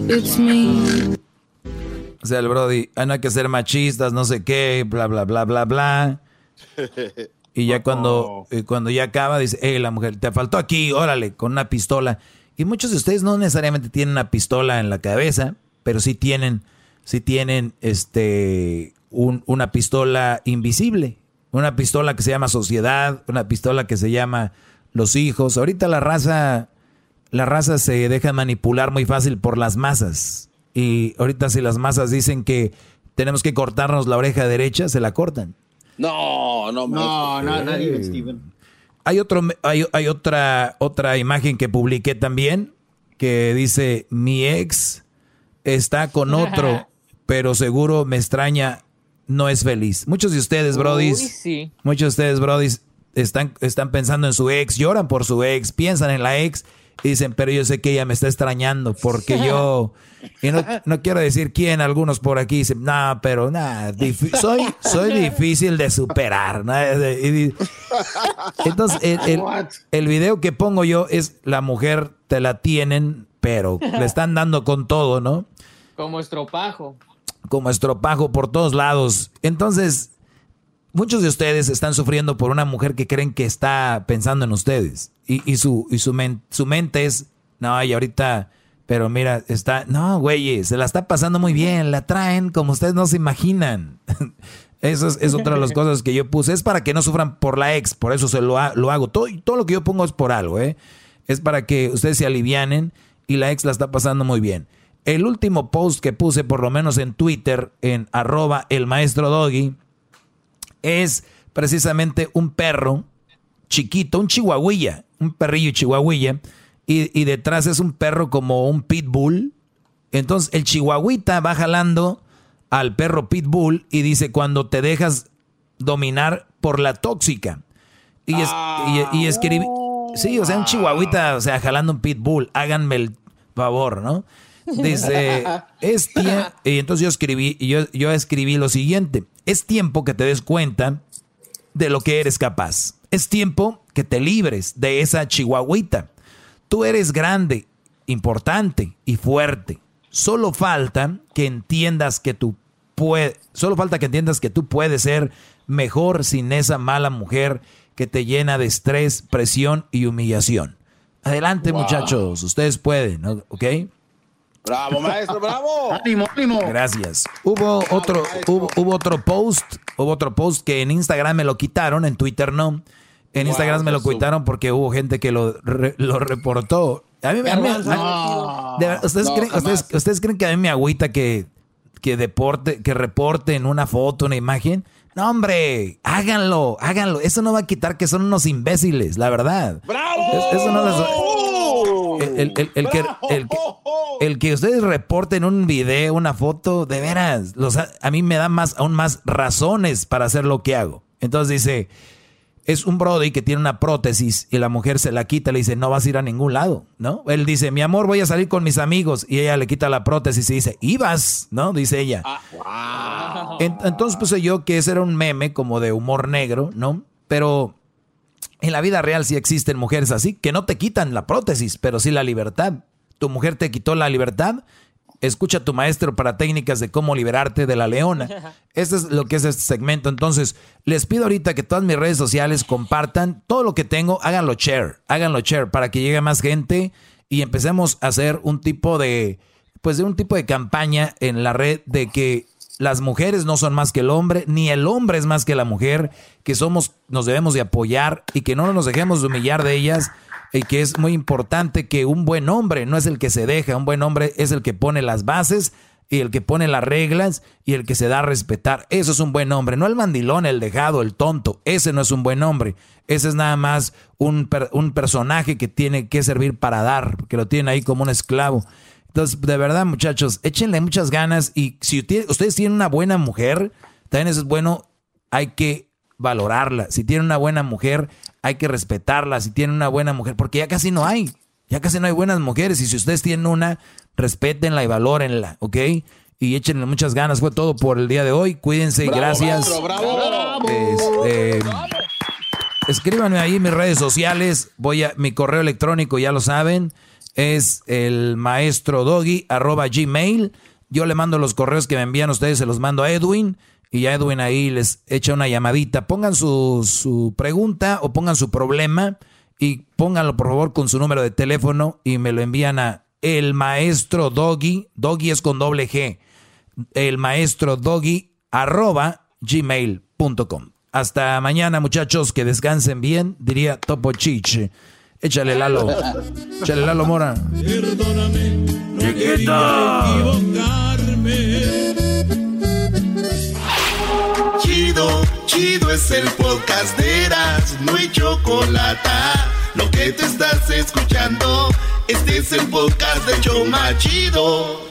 It's me. O sea, el Brody, ah, no hay que ser machistas, no sé qué, bla, bla, bla, bla, bla. <laughs> Y ya cuando, eh, cuando ya acaba, dice, hey, la mujer, te faltó aquí, órale, con una pistola. Y muchos de ustedes no necesariamente tienen una pistola en la cabeza, pero sí tienen, sí tienen este, una pistola invisible. Una pistola que se llama sociedad, una pistola que se llama los hijos. Ahorita la raza la raza se deja manipular muy fácil por las masas. Y ahorita si las masas dicen que tenemos que cortarnos la oreja derecha, se la cortan. No, no, no, no, nadie, Steven. Hay, otro, hay, hay otra, otra imagen que publiqué también que dice, mi ex está con otro, pero seguro me extraña, no es feliz. Muchos de ustedes, brodis, muchos de ustedes, brodis, están, están pensando en su ex, lloran por su ex, piensan en la ex y dicen, pero yo sé que ella me está extrañando porque yo, y no, quiero decir quién, algunos por aquí dicen, no, pero nada, soy, soy difícil de superar. Entonces, el, el, video que pongo yo es la mujer te la tienen, pero le están dando con todo, ¿no? Como estropajo. Como estropajo por todos lados. Entonces, muchos de ustedes están sufriendo por una mujer que creen que está pensando en ustedes. Y, y su, y su, su mente es, no, y ahorita, pero mira, está, no, güey, se la está pasando muy bien, la traen como ustedes no se imaginan. <laughs> Eso es, otra de las <laughs> cosas que yo puse. Es para que no sufran por la ex, por eso se lo, lo hago. Todo, todo lo que yo pongo es por algo, ¿eh? Es para que ustedes se alivianen y la ex la está pasando muy bien. El último post que puse, por lo menos en Twitter, en arroba el maestro Doggy, es precisamente un perro chiquito, un chihuahuilla, un perrillo chihuahuilla, y, y detrás es un perro como un pitbull. Entonces el chihuahuita va jalando al perro pitbull y dice cuando te dejas dominar por la tóxica. Y, es, y, escribí, sí, o sea, un chihuahuita, o sea, jalando un pitbull, háganme el favor, ¿no? Dice, es tiempo, y entonces yo escribí, yo, yo escribí lo siguiente, es tiempo que te des cuenta de lo que eres capaz. Es tiempo que te libres de esa chihuahuita. Tú eres grande, importante y fuerte. Solo falta que entiendas que tú puedes, solo falta que entiendas que tú puedes ser mejor sin esa mala mujer que te llena de estrés, presión y humillación. Adelante, muchachos, ustedes pueden, ¿ok? Bravo, maestro, bravo. ánimo, ánimo. Gracias. Hubo otro, hubo, otro post, hubo otro post que en Instagram me lo quitaron, en Twitter no. En Instagram me lo quitaron porque hubo gente que lo, lo reportó. A mí, ¿ustedes, creen, ustedes, creen, que a mí me agüita que, que deporte, que reporten una foto, una imagen? No, hombre, háganlo, háganlo. Eso no va a quitar que son unos imbéciles, la verdad. ¡Bravo! Eso no el, que, el, que, ustedes reporten un video, una foto, de veras, los, a mí me da más, aún más razones para hacer lo que hago. Entonces dice, es un Brody que tiene una prótesis y la mujer se la quita, le dice, no vas a ir a ningún lado, ¿no? Él dice, mi amor, voy a salir con mis amigos. Y ella le quita la prótesis y dice, ibas, ¿no? Dice ella. Ah, entonces puse yo que ese era un meme como de humor negro, ¿no? Pero en la vida real sí existen mujeres así, que no te quitan la prótesis, pero sí la libertad. Tu mujer te quitó la libertad. Escucha a tu maestro para técnicas de cómo liberarte de la leona. <laughs> Este es lo que es este segmento. Entonces, les pido ahorita que todas mis redes sociales compartan todo lo que tengo, háganlo share, háganlo share para que llegue más gente y empecemos a hacer un tipo de, pues de un tipo de campaña en la red de que las mujeres no son más que el hombre, ni el hombre es más que la mujer, que somos, nos debemos de apoyar y que no nos dejemos de humillar de ellas y que es muy importante que un buen hombre no es el que se deja, un buen hombre es el que pone las bases y el que pone las reglas y el que se da a respetar. Eso es un buen hombre, no el mandilón, el dejado, el tonto. Ese no es un buen hombre. Ese es nada más un, un personaje que tiene que servir para dar, que lo tiene ahí como un esclavo. Entonces, de verdad, muchachos, échenle muchas ganas y si ustedes tienen una buena mujer, también eso es bueno, hay que valorarla. Si tienen una buena mujer, hay que respetarla. Si tienen una buena mujer, porque ya casi no hay, ya casi no hay buenas mujeres. Y si ustedes tienen una, respétenla y valórenla, ¿ok? Y échenle muchas ganas. Fue todo por el día de hoy. Cuídense y gracias. Este, escríbanme ahí en mis redes sociales. Voy a mi correo electrónico, ya lo saben es el maestro doggy arroba gmail. Yo le mando los correos que me envían ustedes, se los mando a Edwin y ya Edwin ahí les echa una llamadita. Pongan su, su pregunta o pongan su problema y pónganlo por favor con su número de teléfono y me lo envían a el maestro doggy, doggy es con doble G, el maestro doggy arroba gmail.com. Hasta mañana muchachos, que descansen bien, diría Topo Chiche. Échale Lalo. Échale Lalo Mora. Perdóname, no equivocarme. Chido, chido es el podcast de Eras, no hay chocolate. Lo que te estás escuchando, este es el podcast de Choma Chido.